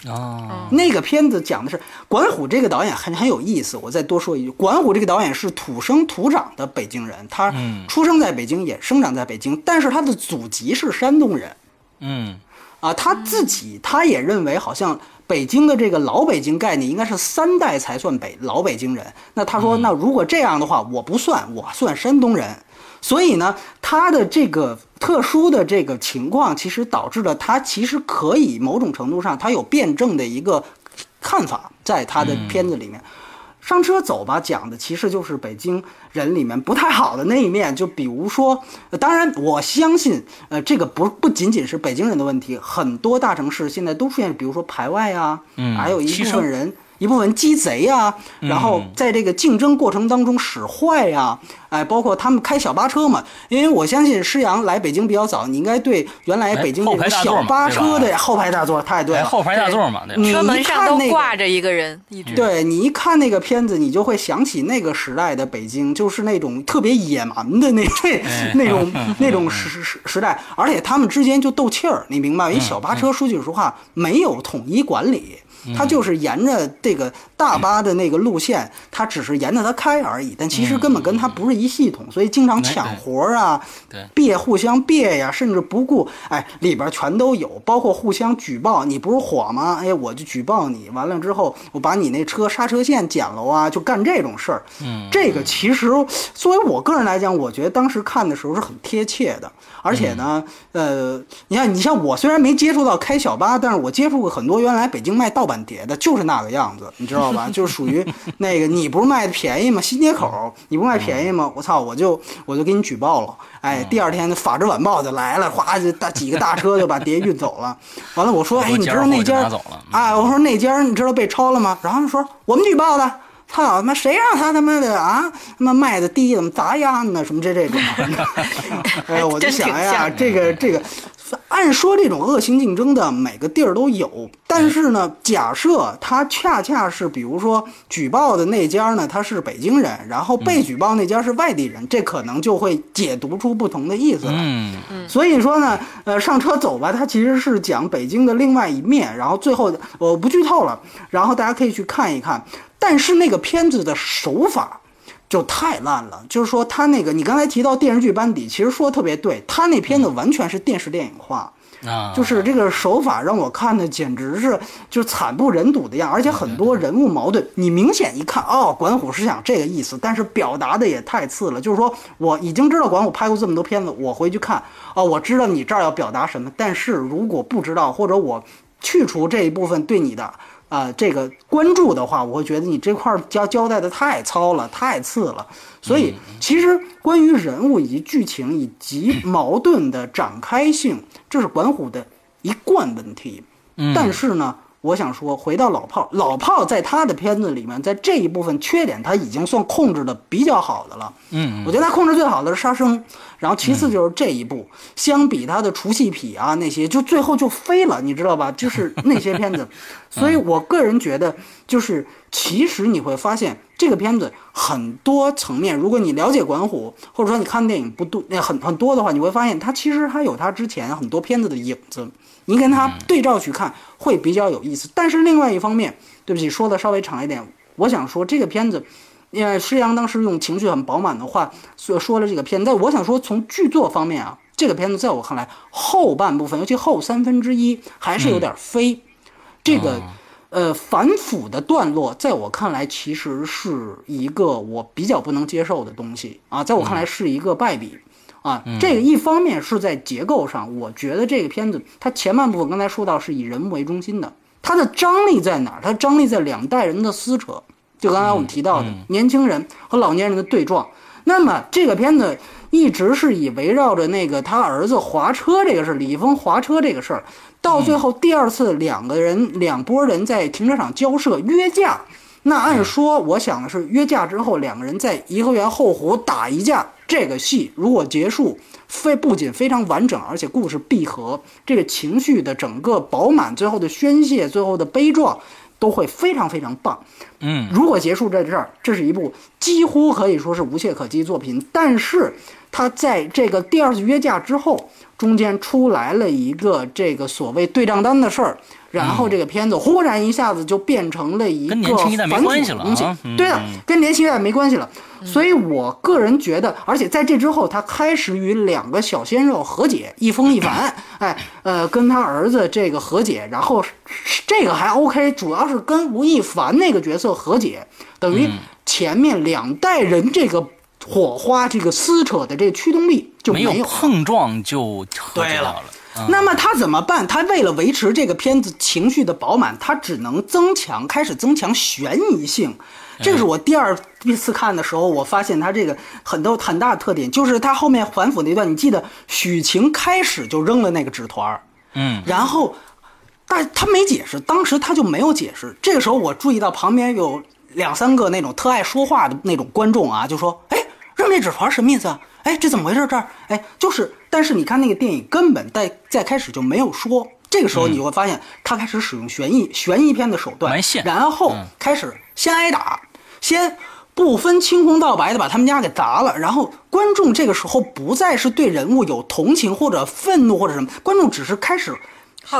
哦，那个片子讲的是管虎这个导演很很有意思。我再多说一句，管虎这个导演是土生土长的北京人，他出生在北京，也生长在北京，但是他的祖籍是山东人。嗯，啊，他自己他也认为，好像北京的这个老北京概念应该是三代才算北老北京人。那他说，那如果这样的话，我不算，我算山东人。所以呢，他的这个特殊的这个情况，其实导致了他其实可以某种程度上，他有辩证的一个看法，在他的片子里面，上车走吧讲的其实就是北京人里面不太好的那一面，就比如说，当然我相信，呃，这个不不仅仅是北京人的问题，很多大城市现在都出现，比如说排外啊，嗯，还有一部分人。一部分鸡贼呀，然后在这个竞争过程当中使坏呀，哎，包括他们开小巴车嘛。因为我相信施洋来北京比较早，你应该对原来北京这个小巴车的后排大座太对了。后排大座嘛，车门上都挂着一个人，一直。对你一看那个片子，你就会想起那个时代的北京，就是那种特别野蛮的那 那种那种时时时代，而且他们之间就斗气儿，你明白？因为小巴车说句实话，没有统一管理。他就是沿着这个大巴的那个路线，它只是沿着它开而已，但其实根本跟它不是一系统，所以经常抢活啊，别互相别呀，甚至不顾，哎，里边全都有，包括互相举报，你不是火吗？哎，我就举报你，完了之后我把你那车刹车线剪了啊，就干这种事儿。嗯，这个其实作为我个人来讲，我觉得当时看的时候是很贴切的，而且呢，呃，你看，你像我虽然没接触到开小巴，但是我接触过很多原来北京卖盗版。叠的就是那个样子，你知道吧？就是属于那个，你不是卖的便宜吗？新街口你不卖便宜吗？我操，我就我就给你举报了。哎，第二天《法制晚报》就来了，哗就大几个大车就把碟运走了。完了，我说，哎，你知道那家？哎，我说那家你知道被抄了吗？然后说我们举报的。操他妈，谁让他他妈的啊？他妈卖的低，怎么砸样呢？什么这这种？哎，我就想呀，这个这个。按说这种恶性竞争的每个地儿都有，但是呢，假设他恰恰是，比如说举报的那家呢，他是北京人，然后被举报那家是外地人，这可能就会解读出不同的意思来。嗯嗯。所以说呢，呃，上车走吧，他其实是讲北京的另外一面，然后最后我不剧透了，然后大家可以去看一看。但是那个片子的手法。就太烂了，就是说他那个，你刚才提到电视剧班底，其实说的特别对，他那片子完全是电视电影化，啊，就是这个手法让我看的简直是就惨不忍睹的样，而且很多人物矛盾，你明显一看，哦，管虎是想这个意思，但是表达的也太次了，就是说我已经知道管虎拍过这么多片子，我回去看，哦，我知道你这儿要表达什么，但是如果不知道或者我去除这一部分对你的。啊，这个关注的话，我会觉得你这块交交代的太糙了，太次了。所以，其实关于人物以及剧情以及矛盾的展开性，这是管虎的一贯问题。但是呢，我想说，回到老炮，老炮在他的片子里面，在这一部分缺点，他已经算控制的比较好的了。嗯，我觉得他控制最好的是杀生。然后其次就是这一部，相比他的除戏痞啊那些，就最后就飞了，你知道吧？就是那些片子，所以我个人觉得，就是其实你会发现这个片子很多层面，如果你了解管虎，或者说你看电影不多，那很很多的话，你会发现他其实还有他之前很多片子的影子，你跟它对照去看会比较有意思。但是另外一方面，对不起，说的稍微长一点，我想说这个片子。因为施洋当时用情绪很饱满的话所说了这个片，但我想说从剧作方面啊，这个片子在我看来后半部分，尤其后三分之一还是有点飞。这个呃反腐的段落，在我看来其实是一个我比较不能接受的东西啊，在我看来是一个败笔啊。这个一方面是在结构上，我觉得这个片子它前半部分刚才说到是以人物为中心的，它的张力在哪儿？它张力在两代人的撕扯。就刚才我们提到的年轻人和老年人的对撞，那么这个片子一直是以围绕着那个他儿子划车这个事儿，李易峰划车这个事儿，到最后第二次两个人两拨人在停车场交涉约架，那按说我想的是约架之后两个人在颐和园后湖打一架，这个戏如果结束，非不仅非常完整，而且故事闭合，这个情绪的整个饱满，最后的宣泄，最后的悲壮。都会非常非常棒，嗯，如果结束在这儿，这是一部几乎可以说是无懈可击作品。但是他在这个第二次约架之后，中间出来了一个这个所谓对账单的事儿。然后这个片子忽然一下子就变成了一个反关系了东西，对的，跟年轻一代没关系了。所以我个人觉得，而且在这之后，他开始与两个小鲜肉和解，一峰一凡，哎，呃，跟他儿子这个和解，然后这个还 OK，主要是跟吴亦凡那个角色和解，等于前面两代人这个火花，这个撕扯的这个驱动力就没有碰撞就对了。那么他怎么办？他为了维持这个片子情绪的饱满，他只能增强，开始增强悬疑性。这是我第二次看的时候，我发现他这个很多很大的特点，就是他后面反腐那段，你记得许晴开始就扔了那个纸团嗯，然后，但他没解释，当时他就没有解释。这个时候我注意到旁边有两三个那种特爱说话的那种观众啊，就说：“哎，扔那纸团什么意思啊？哎，这怎么回事？这儿，哎，就是。”但是你看那个电影根本在在开始就没有说，这个时候你会发现他开始使用悬疑悬疑片的手段，然后开始先挨打，先不分青红皂白的把他们家给砸了，然后观众这个时候不再是对人物有同情或者愤怒或者什么，观众只是开始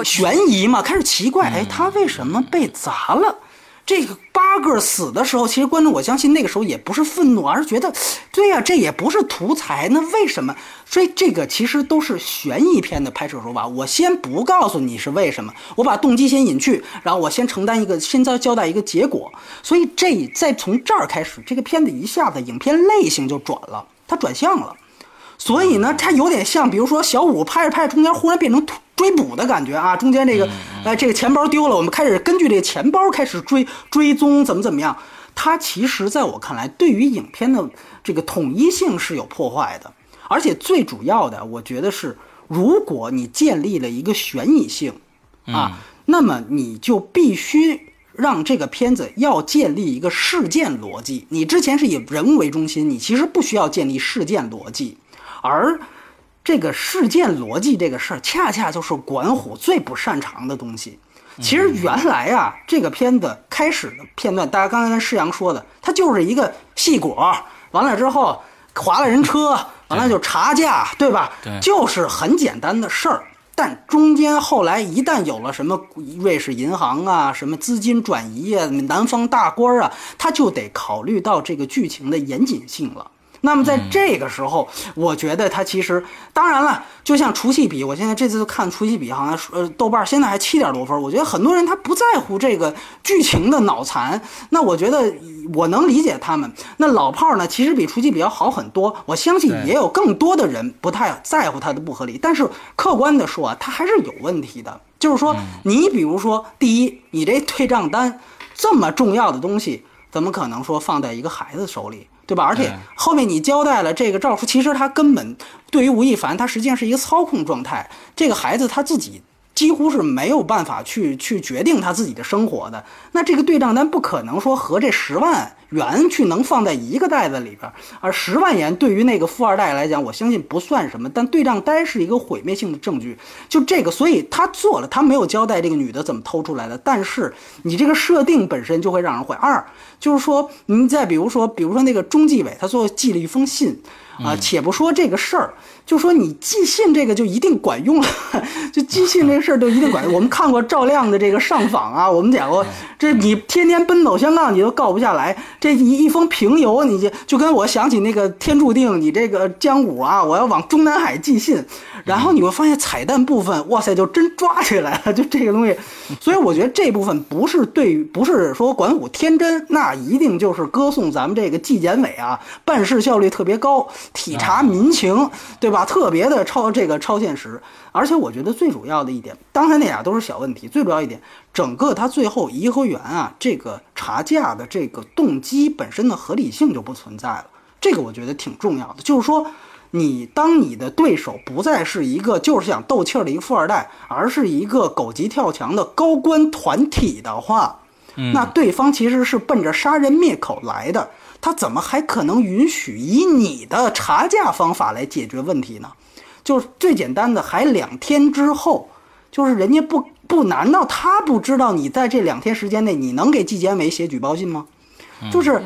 悬疑嘛，开始奇怪，哎，他为什么被砸了？这个八个死的时候，其实观众我相信那个时候也不是愤怒，而是觉得，对呀，这也不是图财，那为什么？所以这个其实都是悬疑片的拍摄手法。我先不告诉你是为什么，我把动机先隐去，然后我先承担一个，先交交代一个结果。所以这再从这儿开始，这个片子一下子影片类型就转了，它转向了。所以呢，它有点像，比如说小五拍着拍着，中间忽然变成追捕的感觉啊，中间这个，呃，这个钱包丢了，我们开始根据这个钱包开始追追踪，怎么怎么样？它其实在我看来，对于影片的这个统一性是有破坏的，而且最主要的，我觉得是，如果你建立了一个悬疑性，啊，那么你就必须让这个片子要建立一个事件逻辑。你之前是以人物为中心，你其实不需要建立事件逻辑。而这个事件逻辑这个事儿，恰恰就是管虎最不擅长的东西。其实原来啊，这个片子开始的片段，大家刚才跟施阳说的，它就是一个戏果，完了之后划了人车，完了就查价，对吧？对，就是很简单的事儿。但中间后来一旦有了什么瑞士银行啊，什么资金转移啊，南方大官啊，他就得考虑到这个剧情的严谨性了。那么在这个时候，我觉得他其实，当然了，就像除夕比，我现在这次看除夕比，好像呃豆瓣现在还七点多分。我觉得很多人他不在乎这个剧情的脑残，那我觉得我能理解他们。那老炮呢，其实比除夕比要好很多。我相信也有更多的人不太在乎它的不合理，但是客观的说啊，他还是有问题的。就是说，你比如说，第一，你这退账单这么重要的东西，怎么可能说放在一个孩子手里？对吧？而且后面你交代了这个赵叔，其实他根本对于吴亦凡，他实际上是一个操控状态。这个孩子他自己几乎是没有办法去去决定他自己的生活的。那这个对账单不可能说和这十万元去能放在一个袋子里边，而十万元对于那个富二代来讲，我相信不算什么，但对账单是一个毁灭性的证据。就这个，所以他做了，他没有交代这个女的怎么偷出来的，但是你这个设定本身就会让人毁。二就是说，您再比如说，比如说那个中纪委，他最后寄了一封信。啊，且不说这个事儿，就说你寄信这个就一定管用了，就寄信这个事儿就一定管用。我们看过赵亮的这个上访啊，我们讲过，这你天天奔走相告，你都告不下来。这一一封平邮，你就就跟我想起那个天注定，你这个江武啊，我要往中南海寄信，然后你会发现彩蛋部分，哇塞，就真抓起来了，就这个东西。所以我觉得这部分不是对于，不是说管虎天真，那一定就是歌颂咱们这个纪检委啊，办事效率特别高。体察民情，对吧？特别的超这个超现实，而且我觉得最主要的一点，刚才那俩都是小问题，最主要一点，整个他最后颐和园啊，这个查价的这个动机本身的合理性就不存在了。这个我觉得挺重要的，就是说，你当你的对手不再是一个就是想斗气儿的一个富二代，而是一个狗急跳墙的高官团体的话，那对方其实是奔着杀人灭口来的。他怎么还可能允许以你的查价方法来解决问题呢？就是最简单的，还两天之后，就是人家不不，难道他不知道你在这两天时间内你能给纪检委写举报信吗？就是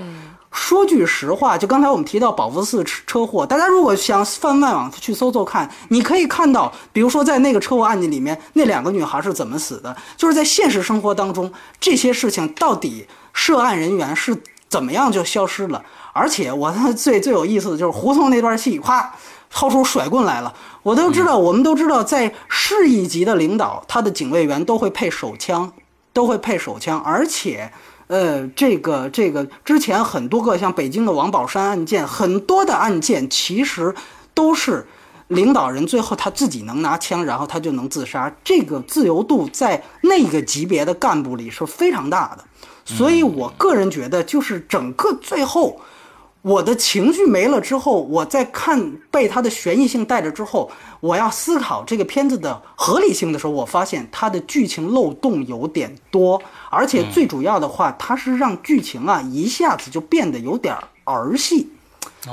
说句实话，就刚才我们提到保福寺车祸，大家如果想翻外网去搜搜看，你可以看到，比如说在那个车祸案件里面，那两个女孩是怎么死的？就是在现实生活当中，这些事情到底涉案人员是。怎么样就消失了？而且我最最有意思的就是胡同那段戏，啪，掏出甩棍来了。我都知道，我们都知道，在市一级的领导，他的警卫员都会配手枪，都会配手枪。而且，呃，这个这个之前很多个像北京的王宝山案件，很多的案件其实都是领导人最后他自己能拿枪，然后他就能自杀。这个自由度在那个级别的干部里是非常大的。所以，我个人觉得，就是整个最后，我的情绪没了之后，我在看被它的悬疑性带着之后，我要思考这个片子的合理性的时候，我发现它的剧情漏洞有点多，而且最主要的话，它是让剧情啊一下子就变得有点儿戏，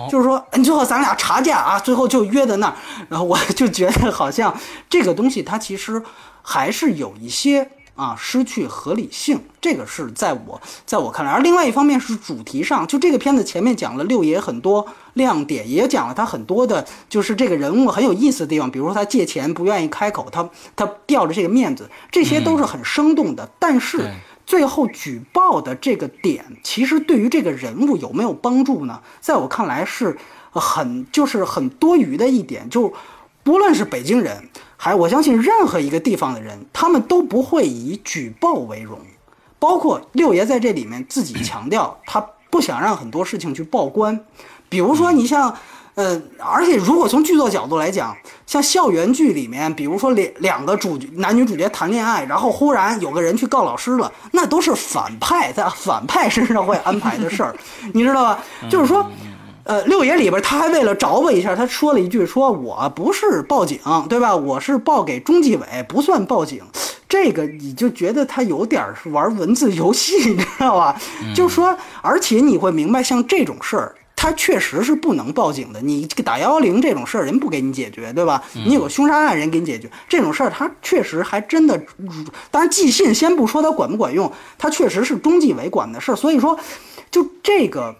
就是说，你最后咱俩查价啊，最后就约在那儿，然后我就觉得好像这个东西它其实还是有一些。啊，失去合理性，这个是在我在我看来。而另外一方面是主题上，就这个片子前面讲了六爷很多亮点，也讲了他很多的，就是这个人物很有意思的地方。比如说他借钱不愿意开口，他他吊着这个面子，这些都是很生动的。但是最后举报的这个点，其实对于这个人物有没有帮助呢？在我看来是很就是很多余的一点。就不论是北京人。还我相信任何一个地方的人，他们都不会以举报为荣，包括六爷在这里面自己强调，他不想让很多事情去报官。比如说，你像，呃，而且如果从剧作角度来讲，像校园剧里面，比如说两两个主男女主角谈恋爱，然后忽然有个人去告老师了，那都是反派在反派身上会安排的事儿，你知道吧？就是说。呃，六爷里边他还为了找我一下，他说了一句：“说我不是报警，对吧？我是报给中纪委，不算报警。”这个你就觉得他有点是玩文字游戏，你知道吧？就说，而且你会明白，像这种事儿，他确实是不能报警的。你这个打幺幺零这种事儿，人不给你解决，对吧？你有个凶杀案，人给你解决这种事儿，他确实还真的。当然，寄信先不说他管不管用，他确实是中纪委管的事儿。所以说，就这个。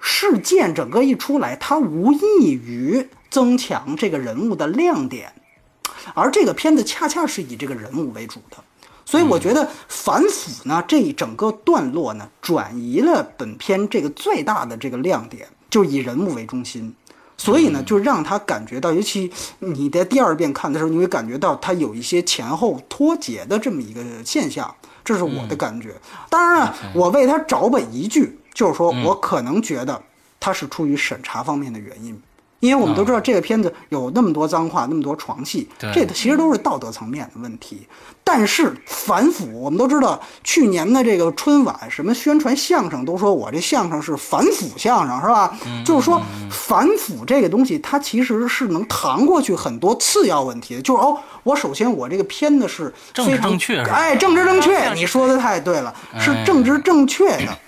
事件整个一出来，它无异于增强这个人物的亮点，而这个片子恰恰是以这个人物为主的，所以我觉得反腐呢这一整个段落呢，转移了本片这个最大的这个亮点，就以人物为中心，所以呢就让他感觉到，尤其你在第二遍看的时候，你会感觉到他有一些前后脱节的这么一个现象，这是我的感觉。当然了，我为他找本一句。就是说，我可能觉得它是出于审查方面的原因，因为我们都知道这个片子有那么多脏话，那么多床戏，这其实都是道德层面的问题。但是反腐，我们都知道，去年的这个春晚，什么宣传相声都说我这相声是反腐相声，是吧？就是说反腐这个东西，它其实是能扛过去很多次要问题的。就是哦，我首先我这个片子是非常正确，哎，政治正确，你说的太对了，是政治正确的。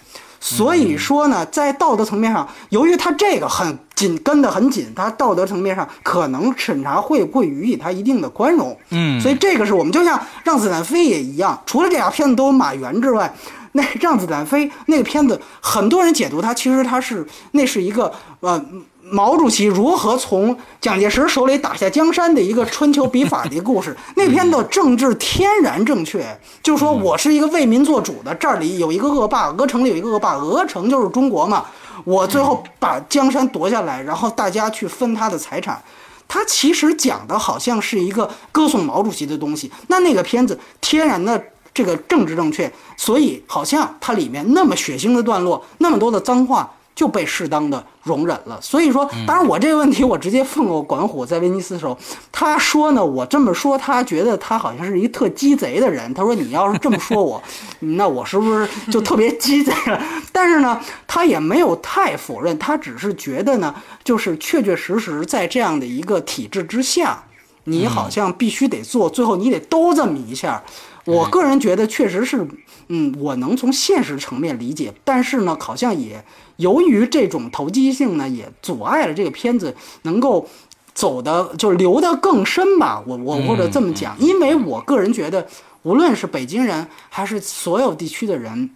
所以说呢，在道德层面上，由于他这个很紧跟得很紧，他道德层面上可能审查会会予以他一定的宽容。嗯，所以这个是我们就像《让子弹飞》也一样，除了这俩片子都有马原之外，那《让子弹飞》那个片子，很多人解读它，其实它是那是一个呃。毛主席如何从蒋介石手里打下江山的一个春秋笔法的一个故事，那篇的政治天然正确，就是说我是一个为民做主的，这里有一个恶霸，鹅城里有一个恶霸，鹅城就是中国嘛，我最后把江山夺下来，然后大家去分他的财产，他其实讲的好像是一个歌颂毛主席的东西，那那个片子天然的这个政治正确，所以好像它里面那么血腥的段落，那么多的脏话。就被适当的容忍了，所以说，当然我这个问题我直接问过管虎，在威尼斯的时候，他说呢，我这么说，他觉得他好像是一特鸡贼的人。他说你要是这么说我，那我是不是就特别鸡贼了？但是呢，他也没有太否认，他只是觉得呢，就是确确实实在这样的一个体制之下，你好像必须得做，最后你得都这么一下。我个人觉得确实是，嗯，我能从现实层面理解，但是呢，好像也。由于这种投机性呢，也阻碍了这个片子能够走的，就是留得更深吧。我我或者这么讲，因为我个人觉得，无论是北京人还是所有地区的人，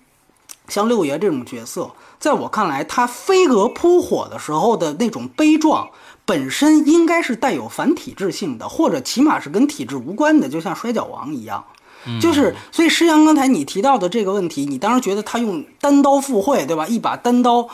像六爷这种角色，在我看来，他飞蛾扑火的时候的那种悲壮，本身应该是带有反体制性的，或者起码是跟体制无关的，就像摔跤王一样。就是，所以施阳刚才你提到的这个问题，你当时觉得他用单刀赴会，对吧？一把单刀，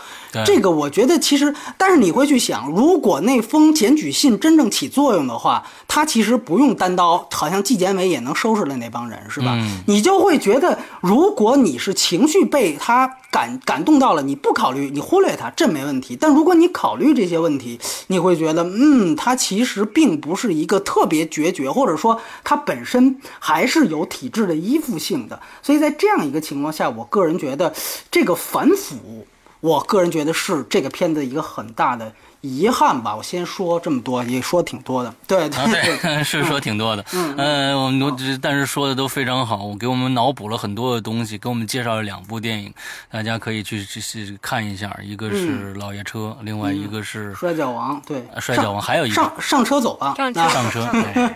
这个我觉得其实，但是你会去想，如果那封检举信真正起作用的话，他其实不用单刀，好像纪检委也能收拾了那帮人，是吧？你就会觉得，如果你是情绪被他感感动到了，你不考虑，你忽略它，这没问题。但如果你考虑这些问题，你会觉得，嗯，它其实并不是一个特别决绝，或者说它本身还是有。体制的依附性的，所以在这样一个情况下，我个人觉得这个反腐，我个人觉得是这个片子一个很大的。遗憾吧，我先说这么多，也说挺多的，对对，是说挺多的，嗯，呃，我们都但是说的都非常好，我给我们脑补了很多的东西，给我们介绍了两部电影，大家可以去去看一下，一个是《老爷车》，另外一个是《摔跤王》，对，《摔跤王》，还有一个上上车走吧，上车上车，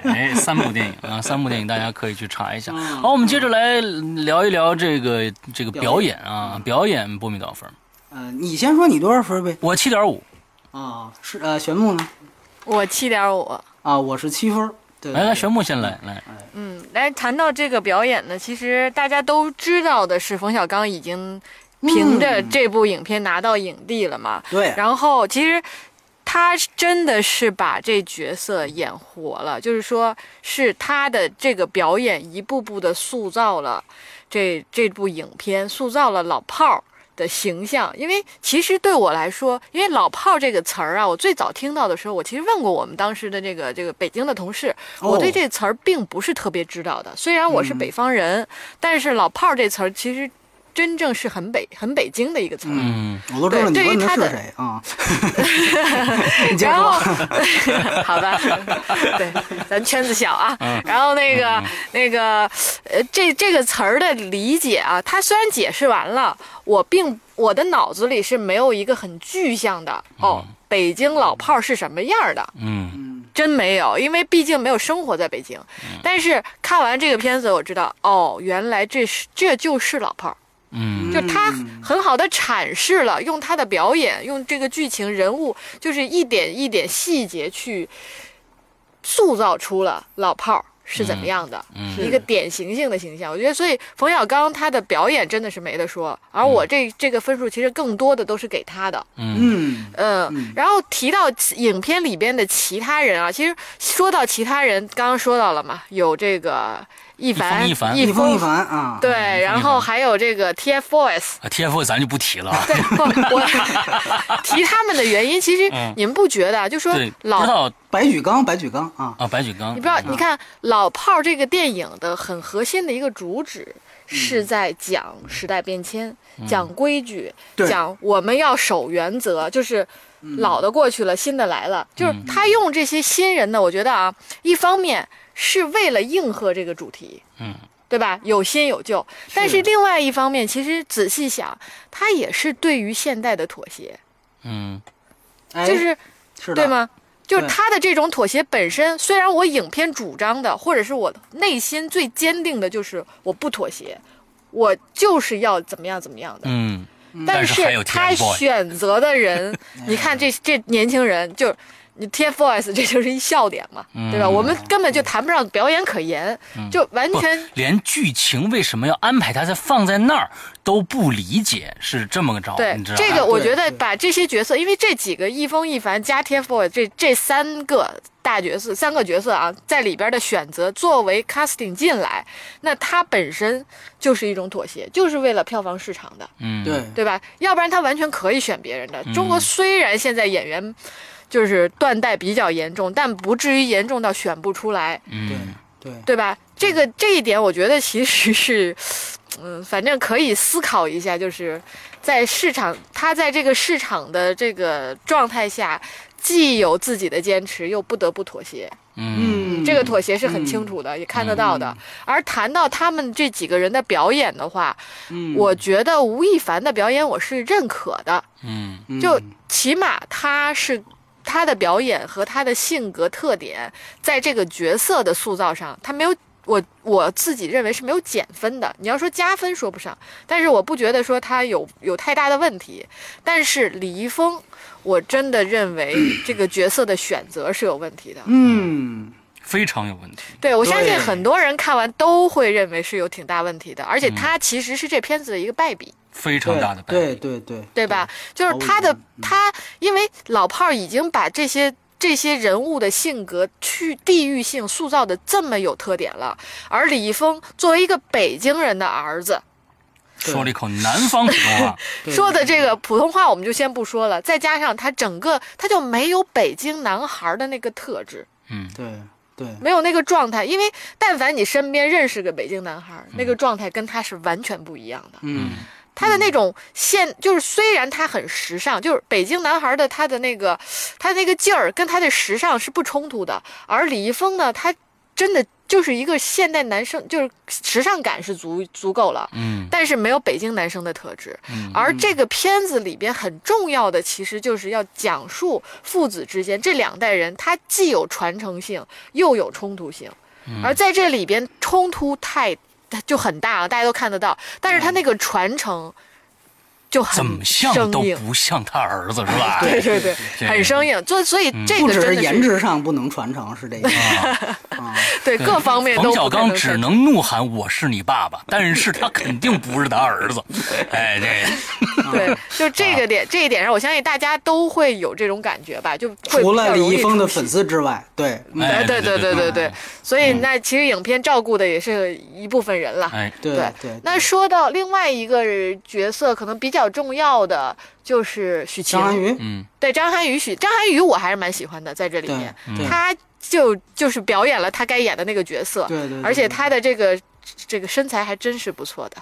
哎，三部电影啊，三部电影大家可以去查一下。好，我们接着来聊一聊这个这个表演啊，表演波米多少分？呃，你先说你多少分呗？我七点五。啊，是呃，玄牧呢？我七点五啊，我是七分。对，来来，玄牧先来，来。嗯，来谈到这个表演呢，其实大家都知道的是，冯小刚已经凭着这部影片拿到影帝了嘛。对。然后，其实他真的是把这角色演活了，就是说，是他的这个表演一步步的塑造了这这部影片，塑造了老炮儿。的形象，因为其实对我来说，因为“老炮儿”这个词儿啊，我最早听到的时候，我其实问过我们当时的这个这个北京的同事，我对这词儿并不是特别知道的。虽然我是北方人，但是“老炮儿”这词儿其实。真正是很北、很北京的一个词儿。嗯，我都知道你问的是谁啊？然后，好吧，对，咱圈子小啊。然后那个、那个，呃，这这个词儿的理解啊，他虽然解释完了，我并我的脑子里是没有一个很具象的哦，北京老炮儿是什么样的？嗯，真没有，因为毕竟没有生活在北京。但是看完这个片子，我知道哦，原来这是这就是老炮儿。嗯，就他很好的阐释了，用他的表演，用这个剧情人物，就是一点一点细节去塑造出了老炮儿是怎么样的，一个典型性的形象。我觉得，所以冯小刚他的表演真的是没得说，而我这这个分数其实更多的都是给他的。嗯嗯，然后提到影片里边的其他人啊，其实说到其他人，刚刚说到了嘛，有这个。一凡，一凡，一风一凡啊！对，然后还有这个 TFBOYS，TFBOYS 咱就不提了。对，我提他们的原因，其实你们不觉得？就说老白举纲，白举纲啊啊，白举纲。你不知道？你看《老炮儿》这个电影的很核心的一个主旨，是在讲时代变迁，讲规矩，讲我们要守原则，就是老的过去了，新的来了。就是他用这些新人呢，我觉得啊，一方面。是为了应和这个主题，嗯，对吧？有新有旧，但是另外一方面，其实仔细想，他也是对于现代的妥协，嗯，哎就是是对？吗？就是他的这种妥协本身，虽然我影片主张的，或者是我内心最坚定的，就是我不妥协，我就是要怎么样怎么样的。嗯，但但是还有他选择的人，你看这这年轻人，就你 TFBOYS 这就是一笑点嘛，对吧？嗯我们根本就谈不上表演可言，就完全连剧情为什么要安排他在放在那儿都不理解，是这么个招，对你知道？这个，我觉得把这些角色，因为这几个易峰、一凡加 TFBOYS 这这三个大角色，三个角色啊，在里边的选择作为 casting 进来，那它本身就是一种妥协，就是为了票房市场的。嗯，对对吧？要不然他完全可以选别人的。中嗯国虽然现在演员就是断代比较严重，但不至于严重到选不出来，对嗯，对对。吧？这个这一点，我觉得其实是，嗯，反正可以思考一下，就是在市场，他在这个市场的这个状态下，既有自己的坚持，又不得不妥协。嗯，嗯，这个妥协是很清楚的，也看得到的。而谈到他们这几个人的表演的话，嗯，我觉得吴亦凡的表演我是认可的。嗯，嗯。就起码他是他的表演和他的性格特点，在这个角色的塑造上，他没有我我自己认为是没有减分的。你要说加分说不上，但是我不觉得说他有有太大的问题。但是李易峰，我真的认为这个角色的选择是有问题的。嗯，非常有问题。对，我相信很多人看完都会认为是有挺大问题的，而且嗯他其实是这片子的一个败笔。非常大的败对对对。对吧？就是他的他，因为老炮儿已经把这些这些人物的性格去地域性塑造的这么有特点了，而李易峰作为一个北京人的儿子，说了一口南方普通话，说的这个普通话我们就先不说了，再加上他整个他就没有北京男孩的那个特质，嗯，对对。没有那个状态，因为但凡你身边认识个北京男孩，那个状态跟他是完全不一样的。嗯他的那种现就是虽然他很时尚，就是北京男孩的他的那个他那个劲儿跟他的时尚是不冲突的，而李易峰呢，他真的就是一个现代男生，就是时尚感是足足够了。嗯。但是没有北京男生的特质，嗯。而这个片子里边很重要的，其实就是要讲述父子之间这两代人，他既有传承性，又有冲突性，嗯。而在这里边冲突太就很大，大家都看得到，但是他那个传承就很怎么像都，不像他儿子是吧？对 对对，很生硬，就所以这不只是个真的颜值上不能传承，是这个啊。啊，对各方面都冯小刚只能怒喊我是你爸爸，但是他肯定不是他儿子。哎，这个对，就这个点，这一点上，我相信大家都会有这种感觉吧，就会除了李易峰的粉丝之外，对，嗯。哎对对对对对对对，所以那其实影片照顾的也是一部分人了。哎，对对对。那说到另外一个角色，可能比较重要的就是许晴。张。涵予，嗯。对张涵予许张涵予我还是蛮喜欢的，在这里面，对他就就是表演了他该演的那个角色，对对对而且他的这个这个身材还真是不错的。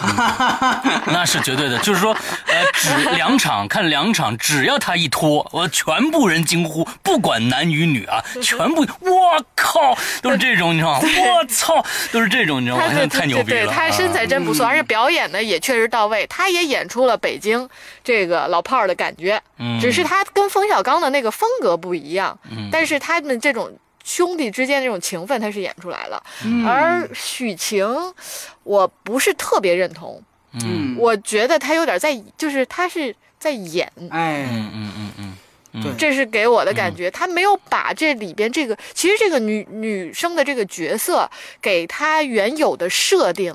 那是绝对的。就是说，呃，只 两场看两场，只要他一脱，我全部人惊呼，不管男与女啊，全部我靠，都是这种，你知道吗？我操，都是这种，你知道吗？太牛逼了。对对，他身啊材真不错，而且表演的也确实到位，他也演出了北京这个老炮儿的感觉。嗯只是他跟冯小刚的那个风格不一样，嗯但是他们这种兄弟之间的这种情分，他是演出来了。嗯。而许晴，我不是特别认同，嗯。我觉得他有点在，就是他是在演。哎，嗯嗯嗯嗯。嗯，对。这是给我的感觉，他没有把这里边这个，其实这个女女生的这个角色，给她原有的设定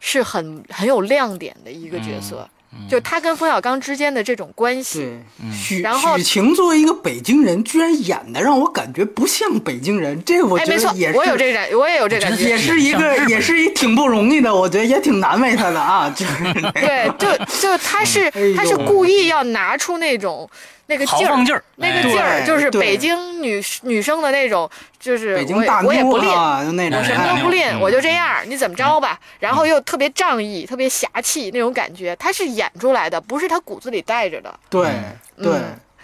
是很很有亮点的一个角色，就他跟冯小刚之间的这种关系。对，许然后许晴作为一个北京人，居然演的让我感觉不像北京人，这我哎，没错觉得也，是，我有这感，我也有这感觉。也是一个也是一挺不容易的，我觉得也挺难为他的啊，就是。对，就就他是他是故意要拿出那种那个劲儿，豪放劲儿，那个哎劲儿，就是北京女女生的那种，就是北京大我也我也不吝，啊，就那种哎什么都不吝，嗯我就这样，你怎么着吧？然后又特别仗义、特别侠气那种感觉，他是演出来的，不是他骨子里带着的。对对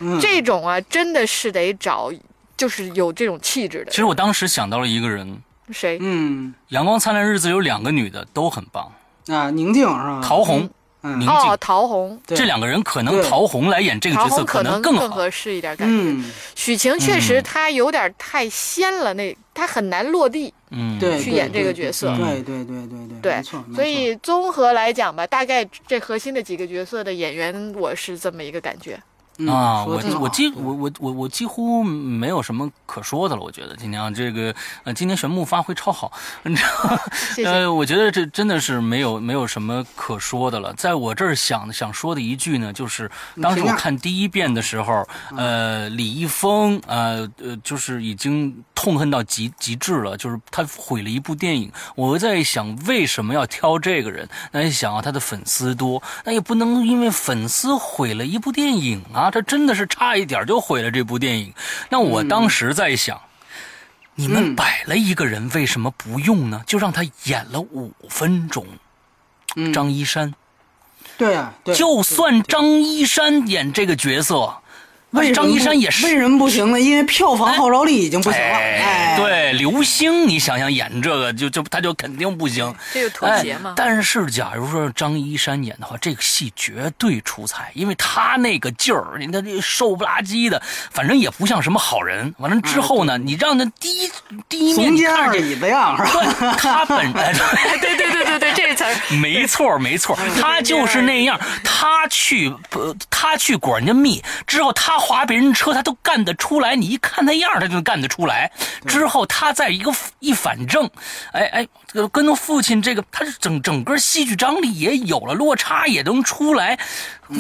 嗯，嗯，这种啊，真的是得找，就是有这种气质的其。实我当时想到了一个人，谁？嗯，阳光灿烂日子有两个女的都很棒，啊，宁静是吧？陶虹、嗯。宁哦，陶虹，这两个人可能陶虹来演这个角色虹可能能更。合适一点，感觉。嗯，许晴确实嗯。她有点太仙了，那她很难落地。嗯，对，去演这个角色。对对对对对，对没错，没所以综合来讲吧，大概这核心的几个角色的演员，我是这么一个感觉。嗯啊，我我几我我我我几乎没有什么可说的了。我觉得今天啊，这个呃，今天玄牧发挥超好，你知道？谢谢。呃，我觉得这真的是没有没有什么可说的了。在我这儿想想说的一句呢，就是当时我看第一遍的时候，呃，李易峰呃呃，就是已经痛恨到极极致了，就是他毁了一部电影。我在想为什么要挑这个人？那一想啊，他的粉丝多，那也不能因为粉丝毁了一部电影啊，这真的是差一点就毁了这部电影。那我当时在想。你们嗯摆了一个人，为什么不用呢？就让他演了五分钟。嗯张一山，对啊，对，就算张一山演这个角色，为张一山也是为什么不行呢？因为票房号召力已经不行了。哎，对，刘星，你想想演这个就就他就肯定不行。这就妥协嘛哎。但是假如说张一山演的话，这个戏绝对出彩，因为他那个劲儿，你看这瘦不拉几的，反正也不像什么好人。完了之后呢，你让他第一第一面怂尖儿你看着椅子样是吧？他本哎对对对对对，这词儿。没错，没错，他就是那样。他去，呃，他去管人家蜜之后，他划别人车，他都干得出来。你一看他样，他就干得出来。之后他在一个一反正，哎哎，这个跟父亲这个，他是整整个戏剧张力也有了，落差也能出来。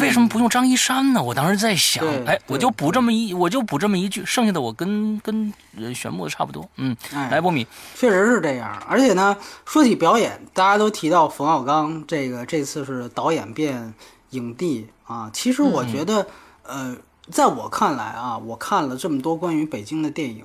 为什么不用张一山呢？我当时在想对，哎，我就补这么一，我就补这么一句，剩下的我跟跟呃玄牧的差不多。嗯，哎来，波米，确实是这样。而且呢，说起表演，大家都提到冯小刚这个这次是导演变影帝啊。其实我觉得，呃，在我看来啊，我看了这么多关于北京的电影，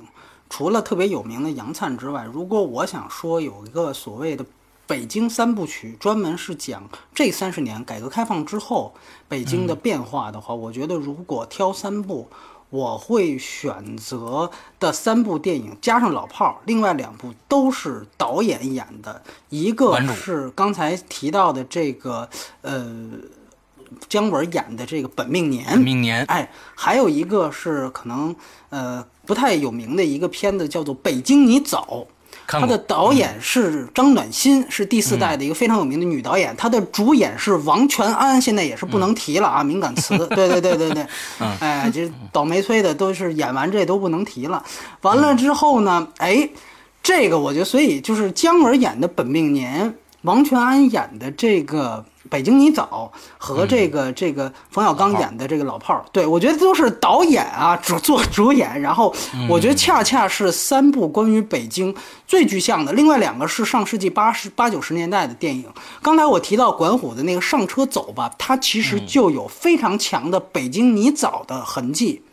除了特别有名的《杨灿》之外，如果我想说有一个所谓的北京三部曲，专门是讲这三十年改革开放之后北京的变化的话，我觉得如果挑三部，我会选择的三部电影加上老炮儿，另外两部都是导演演的，一个是刚才提到的这个呃姜文演的这个《本命年》，本命年哎，还有一个是可能呃不太有名的一个片子，叫做《北京你走》。他的导演是张暖心，是第四代的一个非常有名的女导演。她的主演是王全安，现在也是不能提了啊，敏感词。对对对对对，哎，这倒霉催的都是演完这都不能提了。完了之后呢，哎，这个我觉得，所以就是姜文演的《本命年》，王全安演的这个《北京你早》和这个、这个冯小刚演的这个老炮儿，对我觉得都是导演啊主做主演，然后我觉得恰恰是三部关于北京最具象的，另外两个是上世纪八十八九十年代的电影。刚才我提到管虎的那个《上车走吧》，它其实就有非常强的北京泥早的痕迹。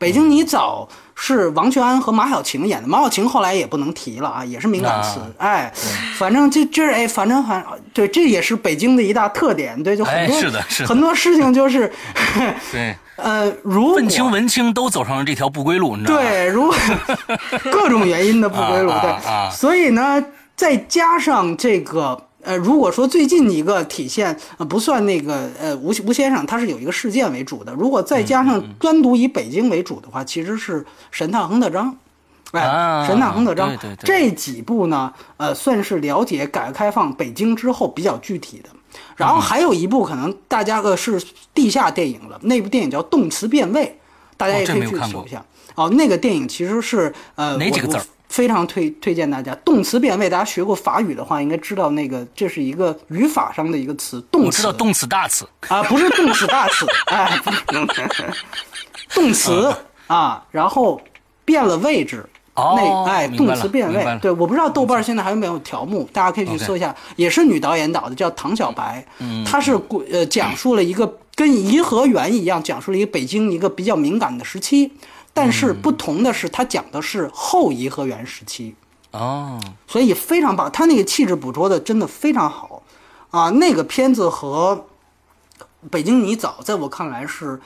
北京你早是王全安和马小晴演的，马小晴后来也不能提了啊，也是敏感词。哎，反正这这哎，反正反对，这也是北京的一大特点。对，就很多、哎是的是的很多事情就是，对。呃，如果愤青文青都走上了这条不归路，你知道吗？对，如 各种原因的不归路，啊对，啊啊所以呢，再加上这个。呃，如果说最近一个体现，呃，不算那个呃吴吴先生，他是有一个事件为主的。如果再加嗯上单独以北京为主的话，其实是神探亨特章，哎，啊神探亨特章对对对这几部呢，呃，算是了解改革开放北京之后比较具体的。然后还有一部可能大家个是地下电影了，那部电影叫《动词变位》，大家哦也可以去搜一下。哦，那个电影其实是呃我我哪几个字儿非常推推荐大家，动词变位，大家学过法语的话，应该知道那个这是一个语法上的一个词，动词。我知道动词大词，啊，不是动词大词，哎，动词啊，然后变了位置。哦那哎，动词变位。对，我不知道豆瓣现在还有没有条目，大家可以去搜一下，也是女导演导的，叫唐小白，她是故呃讲述了一个跟颐和园一样，讲述了一个北京一个比较敏感的时期，但是不同的是，他讲的是后颐和园时期，哦，所以非常棒，他那个气质捕捉的真的非常好。啊！那个片子和《北京你早》在我看来是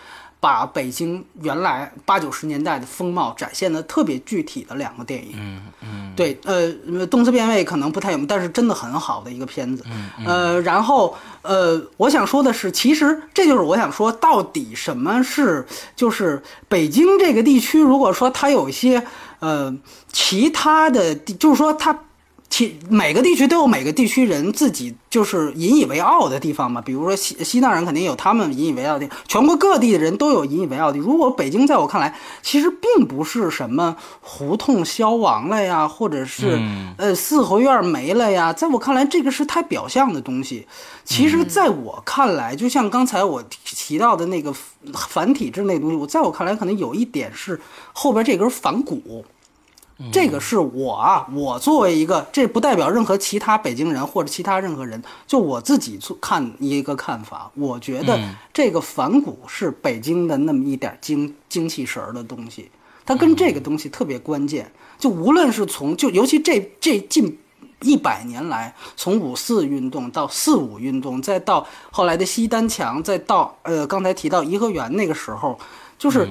把北京原来八九十年代的风貌展现的特别具体的两个电影。嗯嗯，对，呃，《动词变位》可能不太有名，但是真的很好的一个片子。嗯呃，然后呃，我想说的是，其实这就是我想说，到底什么是就是北京这个地区，如果说它有一些呃其他的，就是说它。其每个地区都有每个地区人自己就是引以为傲的地方嘛，比如说西西藏人肯定有他们引以为傲的地方，全国各地的人都有引以为傲的。如果北京在我看来，其实并不是什么胡同消亡了呀，或者是呃四合院没了呀，在我看来，这个是太表象的东西。其实，在我看来，就像刚才我提到的那个繁体制那东西，我在我看来，可能有一点是后边这根反骨。这个是我啊，我作为一个，这不代表任何其他北京人或者其他任何人，就我自己看一个看法，我觉得这个反骨是北京的那么一点精精气神儿的东西，它跟这个东西特别关键。就无论是从就尤其这这近一百年来，从五四运动到四五运动，再到后来的西单墙，再到呃刚才提到颐和园那个时候，就是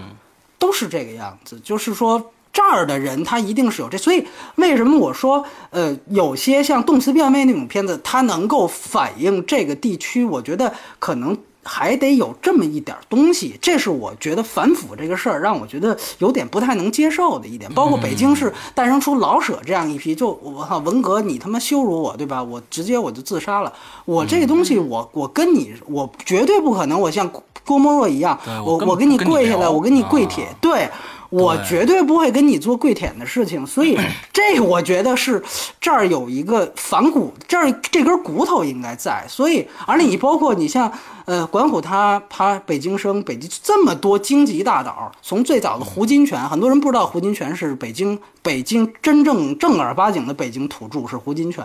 都是这个样子，就是说。这儿的人他一定是有这，所以为什么我说，呃，有些像动词变位那种片子，它能够反映这个地区，我觉得可能还得有这么一点东西。这是我觉得反腐这个事儿让我觉得有点不太能接受的一点。包括北京市诞生出老舍这样一批，就我靠文革，你他妈羞辱我，对吧？我直接我就自杀了。我这个东西，我我跟你，我绝对不可能，我像郭沫若一样，我我给你跪下来，我给你跪舔，对。我绝对不会跟你做跪舔的事情，所以 这我觉得是这儿有一个反骨，这儿这根骨头应该在。所以，而你包括你像。呃，管虎他他北京生，北京这么多京籍大佬，从最早的胡金铨，很多人不知道胡金铨是北京北京真正正儿八经的北京土著是胡金铨，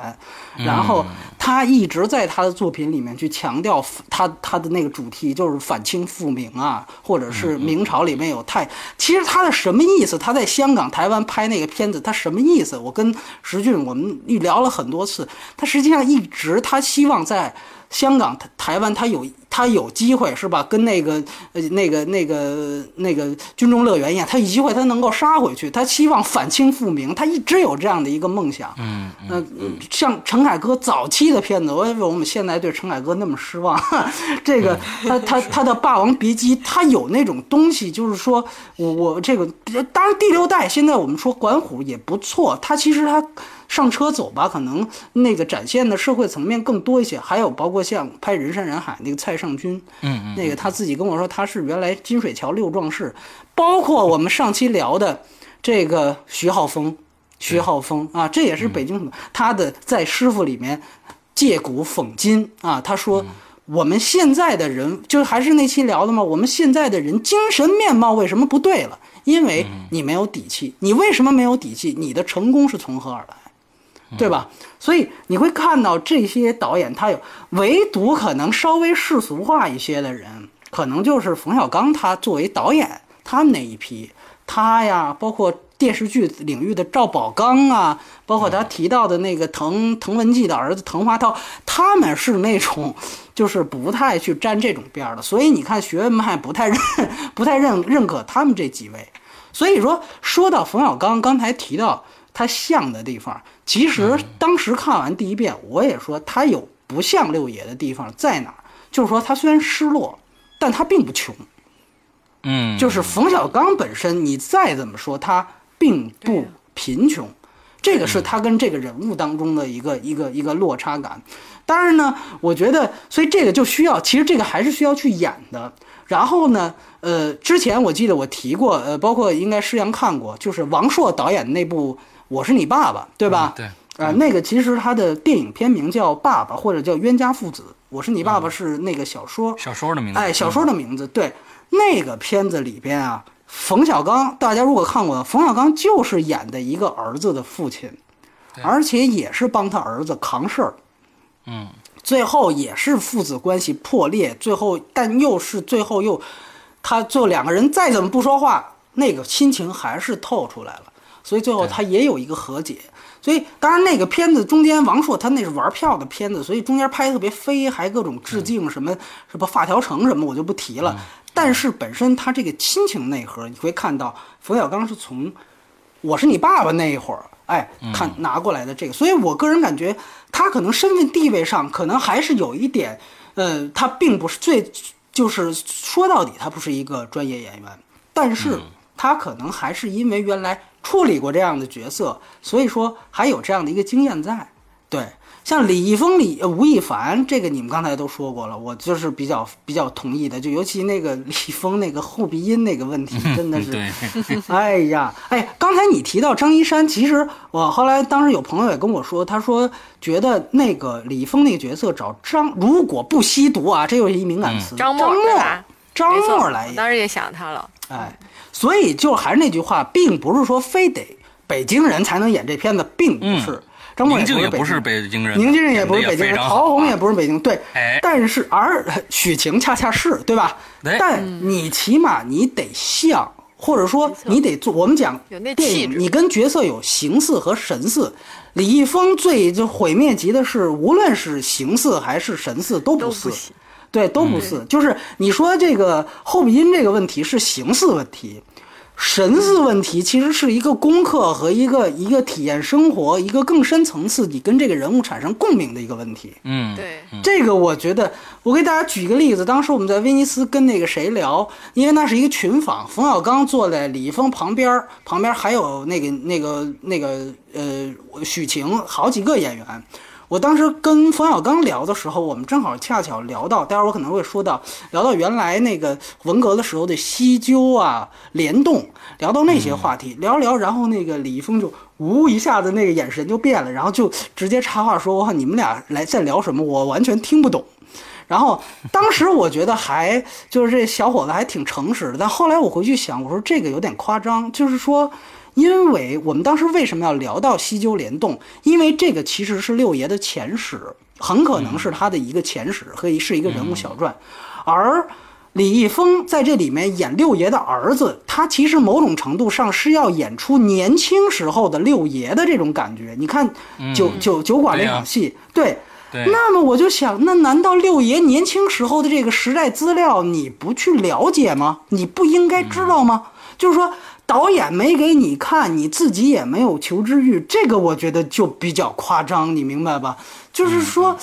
然后他一直在他的作品里面去强调他他的那个主题就是反清复明啊，或者是明朝里面有太，其实他的什么意思？他在香港、台湾拍那个片子，他什么意思？我跟石俊我们聊了很多次，他实际上一直他希望在。香港、台台湾，他有他有机会是吧？跟那个呃那个那个那个军中乐园一样，他有机会他能够杀回去。他希望反清复明，他一直有这样的一个梦想。嗯嗯，像陈凯歌早期的片子，为什么我们现在对陈凯歌那么失望？这个他他他的《霸王别姬》，他有那种东西，就是说我我这个当然第六代现在我们说管虎也不错，他其实他。上车走吧，可能那个展现的社会层面更多一些，还有包括像拍《人山人海》那个蔡尚君，嗯嗯，那个他自己跟我说他是原来金水桥六壮士，包括我们上期聊的这个徐浩峰，徐浩峰啊，这也是北京他的在师傅里面借古讽今啊，他说我们现在的人就还是那期聊的吗？我们现在的人精神面貌为什么不对了？因为你没有底气，你为什么没有底气？你的成功是从何而来？对吧？所以你会看到这些导演，他有唯独可能稍微世俗化一些的人，可能就是冯小刚。他作为导演，他们那一批，他呀，包括电视剧领域的赵宝刚啊，包括他提到的那个滕滕文纪的儿子滕华涛，他们是那种就是不太去沾这种边的。所以你看，学院派不太认不太认认可他们这几位。所以说，说到冯小刚，刚才提到他像的地方。其实当时看完第一遍，我也说他有不像六爷的地方在哪儿，就是说他虽然失落，但他并不穷。嗯，就是冯小刚本身，你再怎么说他并不贫穷，这个是他跟这个人物当中的一个一个一个落差感。当然呢，我觉得，所以这个就需要，其实这个还是需要去演的。然后呢，呃，之前我记得我提过，呃，包括应该师洋看过，就是王朔导演那部。我是你爸爸，对吧？对，啊，那个其实他的电影片名叫《爸爸》或者叫《冤家父子》。我是你爸爸是那个小说，小说的名字。哎，小说的名字。对，那个片子里边啊，冯小刚，大家如果看过，冯小刚就是演的一个儿子的父亲，而且也是帮他儿子扛事儿。嗯，最后也是父子关系破裂，最后但又是最后又，他最后两个人再怎么不说话，那个亲情还是透出来了。所以最后他也有一个和解，所以当然那个片子中间，王朔他那是玩票的片子，所以中间拍特别飞，还各种致敬什么什么发条城什么，我就不提了。但是本身他这个亲情内核，你会看到冯小刚是从《我是你爸爸》那一会儿，哎，看拿过来的这个，所以我个人感觉他可能身份地位上可能还是有一点，呃，他并不是最，就是说到底他不是一个专业演员，但是他可能还是因为原来处理过这样的角色，所以说还有这样的一个经验在，对。像李易峰、李吴亦凡，这个你们刚才都说过了，我就是比较比较同意的。就尤其那个李易峰那个后鼻音那个问题，真的是，哎呀，哎，刚才你提到张一山，其实我后来当时有朋友也跟我说，他说觉得那个李易峰那个角色找张，如果不吸毒啊，这又是一敏感词，张默，张默来演，当时也想他了，哎，所以就还是那句话，并不是说非得北京人才能演这片子，并不是。张默也不是北京人，宁静也不是北京人，陶虹也不是北京，对。但是而许晴恰恰是对吧？但你起码你得像，或者说你得做。我们讲电影，你跟角色有形似和神似。李易峰最就毁灭级的是，无论是形似还是神似都不似，对，都不是。就是你说这个后鼻音这个问题是形似问题。神似问题其实是一个功课和一个一个体验生活，一个更深层次，你跟这个人物产生共鸣的一个问题。嗯，对，这个我觉得，我给大家举一个例子。当时我们在威尼斯跟那个谁聊，因为那是一个群访，冯小刚坐在李易峰旁边，旁边还有那个那个那个呃许晴，好几个演员。我当时跟冯小刚聊的时候，我们正好恰巧聊到，待会儿我可能会说到，聊到原来那个文革的时候的西纠啊、联动，聊到那些话题，聊聊，然后那个李易峰就呜一下子那个眼神就变了，然后就直接插话说：“我靠，你们俩来在聊什么？我完全听不懂。”然后当时我觉得还就是这小伙子还挺诚实的，但后来我回去想，我说这个有点夸张，就是说。因为我们当时为什么要聊到西纠联动？因为这个其实是六爷的前史，很可能是他的一个前史，可以是一个人物小传。而李易峰在这里面演六爷的儿子，他其实某种程度上是要演出年轻时候的六爷的这种感觉。你看酒酒酒馆那场戏，对，那么我就想，那难道六爷年轻时候的这个时代资料你不去了解吗？你不应该知道吗？就是说。导演没给你看，你自己也没有求知欲，这个我觉得就比较夸张，你明白吧？就是说。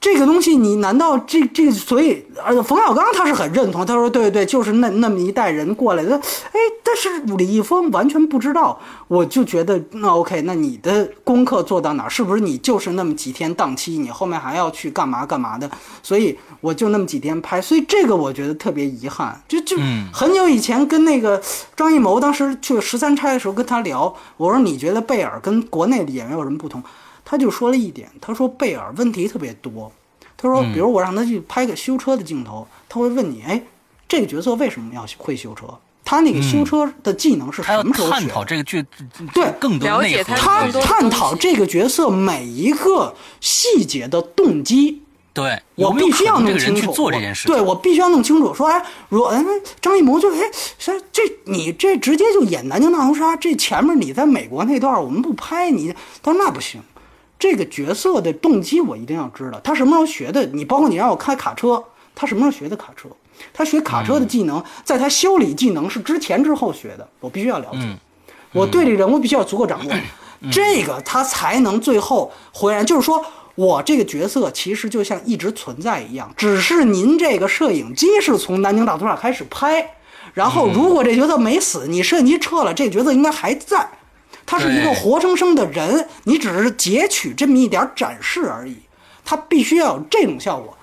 这个东西，你难道这这所以，而冯小刚他是很认同，他说对对对，就是那那么一代人过来的，哎，但是李易峰完全不知道，我就觉得那 OK，那你的功课做到哪？是不是你就是那么几天档期，你后面还要去干嘛干嘛的？所以我就那么几天拍，所以这个我觉得特别遗憾，就就很久以前跟那个张艺谋当时去十三钗的时候跟他聊，我说你觉得贝尔跟国内的演员有什么不同？他就说了一点，他说贝尔问题特别多。他说，比如我让他去拍个修车的镜头，他会问你，哎，这个角色为什么要会修车？他那个修车的技能是什么时候学？探讨这个剧，对，更多了解他探讨这个角色每一个细节的动机。对，我必须要弄清楚。做这件事，对我必须要弄清楚。说，哎，如果哎，张艺谋就哎，这这你这直接就演南京大屠杀，这前面你在美国那段我们不拍你，他说那不行。这个角色的动机我一定要知道，他什么时候学的？你包括你让我开卡车，他什么时候学的卡车？他学卡车的技能，在他修理技能是之前之后学的，我必须要了解。我对这人物必须要足够掌握，这个他才能最后回来。就是说我这个角色其实就像一直存在一样，只是您这个摄影机是从南京大屠杀开始拍，然后如果这角色没死，你摄影机撤了，这角色应该还在。他是一个活生生的人，你只是截取这么一点展示而已。他必须要有这种效果，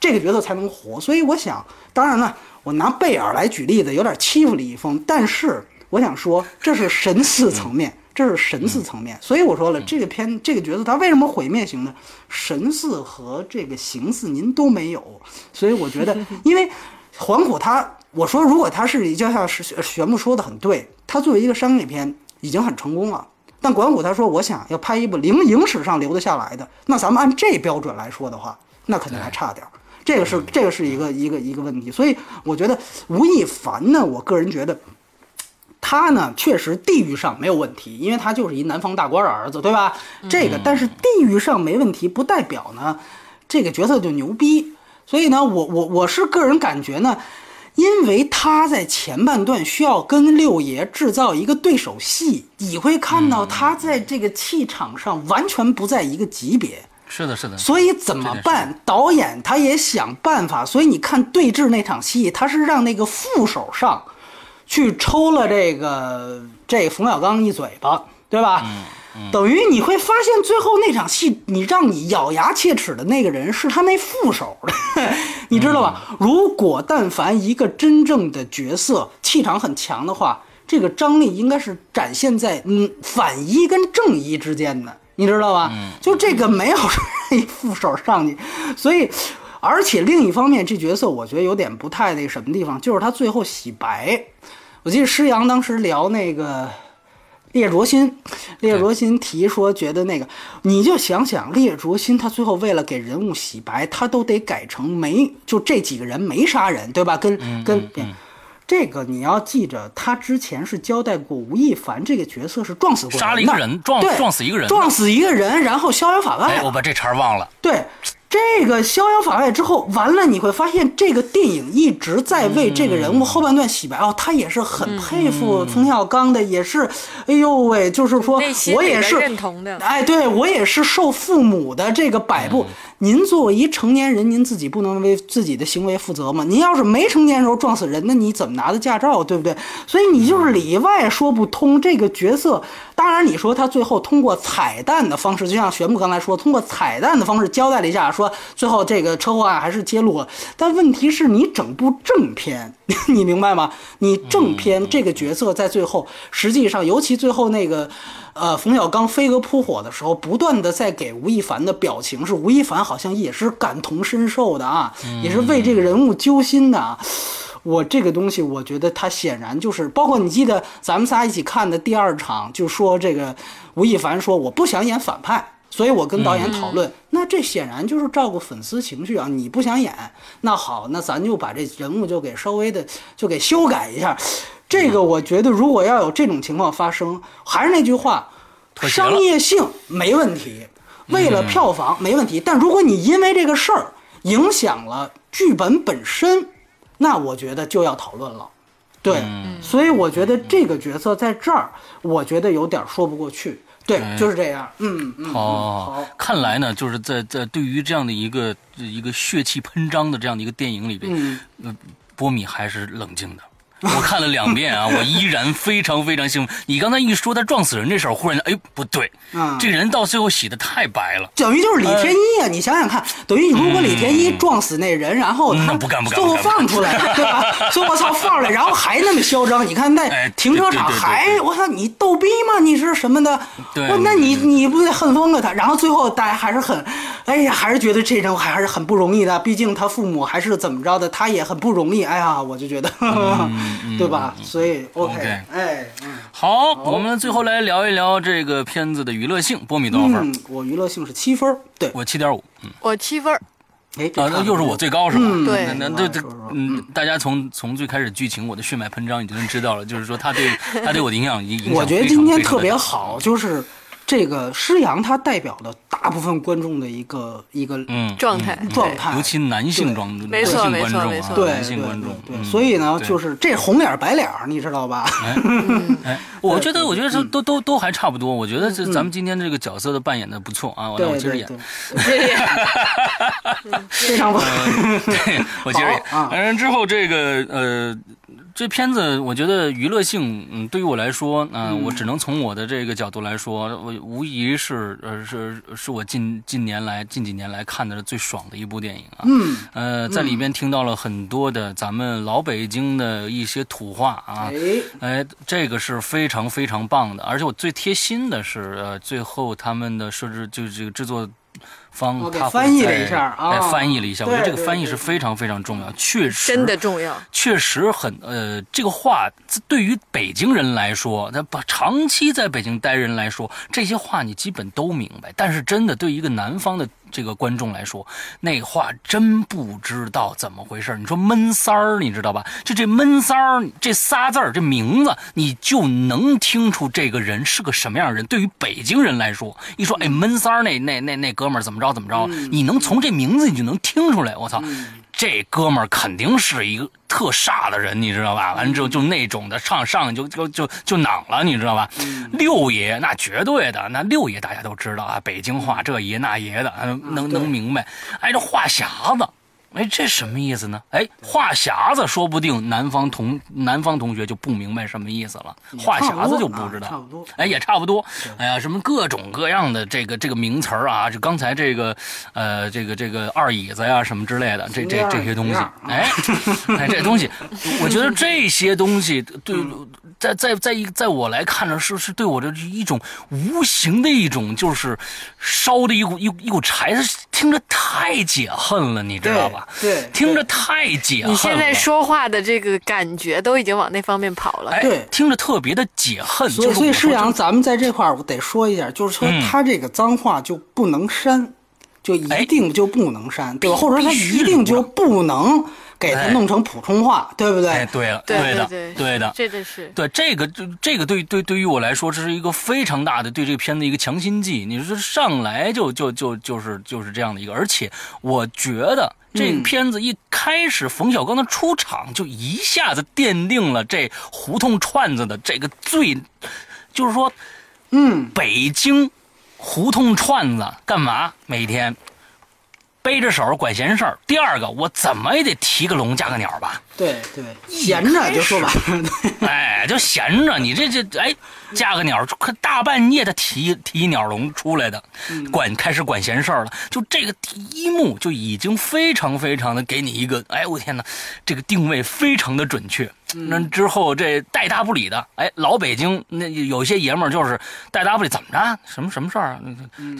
这个角色才能活。所以我想，当然了，我拿贝尔来举例子有点欺负李易峰，但是我想说，这是神似层面，这是神似层面。所以我说了，这个片这个角色他为什么毁灭型呢神似和这个形似您都没有。所以我觉得，因为黄虎他，我说如果他是就像是玄木说的很对，他作为一个商业片。已经很成功了，但管虎他说：“我想要拍一部零影史上留得下来的，那咱们按这标准来说的话，那肯定还差点儿。这个是这个是一个一个一个问题。所以我觉得吴亦凡呢，我个人觉得他呢确实地域上没有问题，因为他就是一南方大官的儿子，对吧？这个但是地域上没问题，不代表呢这个角色就牛逼。所以呢，我我我是个人感觉呢，因为他在前半段需要跟六爷制造一个对手戏，你会看到他在这个气场上完全不在一个级别。是的，是的。所以怎么办？导演他也想办法。所以你看对峙那场戏，他是让那个副手上去抽了这个这冯小刚一嘴巴，对吧？等于你会发现，最后那场戏，你让你咬牙切齿的那个人是他那副手，你知道吧？如果但凡一个真正的角色气场很强的话，这个张力应该是展现在嗯反一跟正一之间的。你知道吧？就这个没有一副手上去，所以，而且另一方面，这角色我觉得有点不太那什么地方，就是他最后洗白。我记得施洋当时聊那个烈灼心，烈灼心提说觉得那个，你就想想烈灼心，他最后为了给人物洗白，他都得改成没就这几个人没杀人，对吧？跟跟。这个你要记着，他之前是交代过吴亦凡这个角色是撞死过人，杀了一个人，撞撞死一个人，撞死一个人，然后逍遥法外。我把这茬忘了。对。这个逍遥法外之后，完了你会发现，这个电影一直在为这个人物后半段洗白哦。他也是很佩服冯小刚的，也是，哎呦喂，就是说我也是认同的。哎，对我也是受父母的这个摆布。您作为一成年人，您自己不能为自己的行为负责吗？您要是没成年时候撞死人，那你怎么拿的驾照，对不对？所以你就是里外说不通这个角色。当然，你说他最后通过彩蛋的方式，就像玄牧刚才说，通过彩蛋的方式交代了一下，说最后这个车祸案还是揭露了。但问题是你整部正片，你明白吗？你正片这个角色在最后，实际上尤其最后那个，呃，冯小刚飞蛾扑火的时候，不断的在给吴亦凡的表情，是吴亦凡好像也是感同身受的啊，也是为这个人物揪心的啊。我这个东西，我觉得他显然就是，包括你记得咱们仨一起看的第二场，就说这个吴亦凡说我不想演反派，所以我跟导演讨论，那这显然就是照顾粉丝情绪啊。你不想演，那好，那咱就把这人物就给稍微的就给修改一下。这个我觉得如果要有这种情况发生，还是那句话，商业性没问题，为了票房没问题，但如果你因为这个事儿影响了剧本本身。那我觉得就要讨论了，对，所以我觉得这个角色在这儿，我觉得有点说不过去，对，就是这样，嗯嗯，好，看来呢，就是在在对于这样的一个一个血气喷张的这样的一个电影里边，呃，波米还是冷静的。我看了两遍啊，我依然非常非常兴奋。你刚才一说他撞死人这事儿，忽然哎不对，这个人到最后洗的太白了，等于就是李天一啊！你想想看，等于如果李天一撞死那人，然后他最后放出来，对吧？说我操放出来，然后还那么嚣张，你看那停车场还我操你逗逼吗？你是什么的？对，那你你不得恨疯了他？然后最后大家还是很，哎呀，还是觉得这人还是很不容易的，毕竟他父母还是怎么着的，他也很不容易。哎呀，我就觉得。对吧？所以 OK，哎，好，我们最后来聊一聊这个片子的娱乐性。波米多少分？我娱乐性是七分，对我七点五，我七分。哎，啊，那又是我最高是吧？对，那那这嗯，大家从从最开始剧情我的血脉喷张已经知道了，就是说他对他对我的影响影响我觉得今天特别好，就是。这个施洋他代表了大部分观众的一个一个状态。状态，尤其男性装没错没错没错，男性观众，对，所以呢，就是这红脸白脸，你知道吧？哎，我觉得我觉得这都都都还差不多，我觉得这咱们今天这个角色的扮演的不错啊，我 我接着演，非常棒，对我接着演，完之后这个呃。这片子我觉得娱乐性，嗯，对于我来说，嗯，我只能从我的这个角度来说，我无疑是，呃，是是我近近年来近几年来看的最爽的一部电影啊。嗯，呃，在里边听到了很多的咱们老北京的一些土话啊，哎，这个是非常非常棒的，而且我最贴心的是，呃，最后他们的设置就是这个制作。方他翻译了一下啊，翻译了一下，我觉得这个翻译是非常非常重要，确实真的重要，确实很呃，这个话对于北京人来说，那把长期在北京待人来说，这些话你基本都明白，但是真的对一个南方的这个观众来说，那话真不知道怎么回事。你说闷三儿，你知道吧？就这闷三儿这仨字儿，这名字你就能听出这个人是个什么样的人。对于北京人来说，一说哎闷三儿那那那那哥们儿怎么着怎么着，你能从这名字你就能听出来。我操！这哥们儿肯定是一个特煞的人，你知道吧？完之后就那种的上上就就就就囊了，你知道吧？六爷那绝对的，那六爷大家都知道啊，北京话这爷那爷的，能能明白。哎，这话匣子。哎，这什么意思呢？哎，话匣子，说不定南方同南方同学就不明白什么意思了。话匣子就不知道，差不多。哎，也差不多。哎呀，什么各种各样的这个这个名词儿啊，就刚才这个呃，这个这个二椅子呀什么之类的，这这这些东西，哎，哎，这东西，我觉得这些东西对，在在在一在我来看呢，是是对我的一种无形的一种，就是烧的一股一一股柴，听着太解恨了，你知道吧？对，听着太解恨。你现在说话的这个感觉都已经往那方面跑了。对，听着特别的解恨。所以，所以师阳，咱们在这块儿我得说一下，就是说他这个脏话就不能删，就一定就不能删，对吧？或者说他一定就不能给他弄成普通话，对不对？哎，对了，对的，对的，这个是对这个，这这个对对对于我来说，这是一个非常大的对这个片子一个强心剂。你说上来就就就就是就是这样的一个，而且我觉得。这个片子一开始，冯小刚的出场就一下子奠定了这胡同串子的这个最，就是说，嗯，北京胡同串子干嘛？每天背着手管闲事儿。第二个，我怎么也得提个龙加个鸟吧。对对，闲着就说吧，哎，就闲着，你这这哎，架个鸟，可大半夜的提提鸟笼出来的，管开始管闲事儿了。就这个第一幕就已经非常非常的给你一个，哎，我天哪，这个定位非常的准确。那之后这带搭不理的，哎，老北京那有些爷们儿就是带搭不理，怎么着？什么什么事儿啊？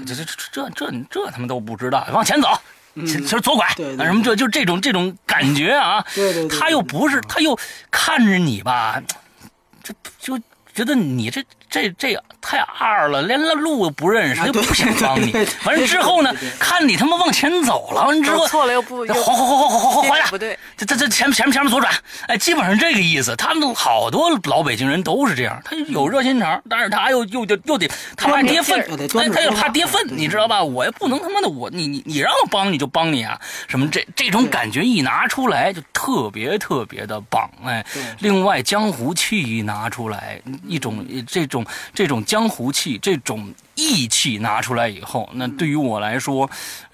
这这这这这这他妈都不知道，往前走。其实左拐啊，什么这就这种这种感觉啊，他又不是，他又看着你吧，这就觉得你这这这。太二了，连路都不认识，又不想帮你。完了之后呢，看你他妈往前走了，完之后错了又不，缓缓缓缓缓缓回来，不对，这这这前前面前面左转，哎，基本上这个意思。他们好多老北京人都是这样，他有热心肠，但是他又又得又得他怕跌份，哎，他又怕跌份，你知道吧？我也不能他妈的我你你你让我帮你就帮你啊，什么这这种感觉一拿出来就特别特别的棒，哎，另外江湖气一拿出来，一种这种这种。江湖气这种义气拿出来以后，那对于我来说，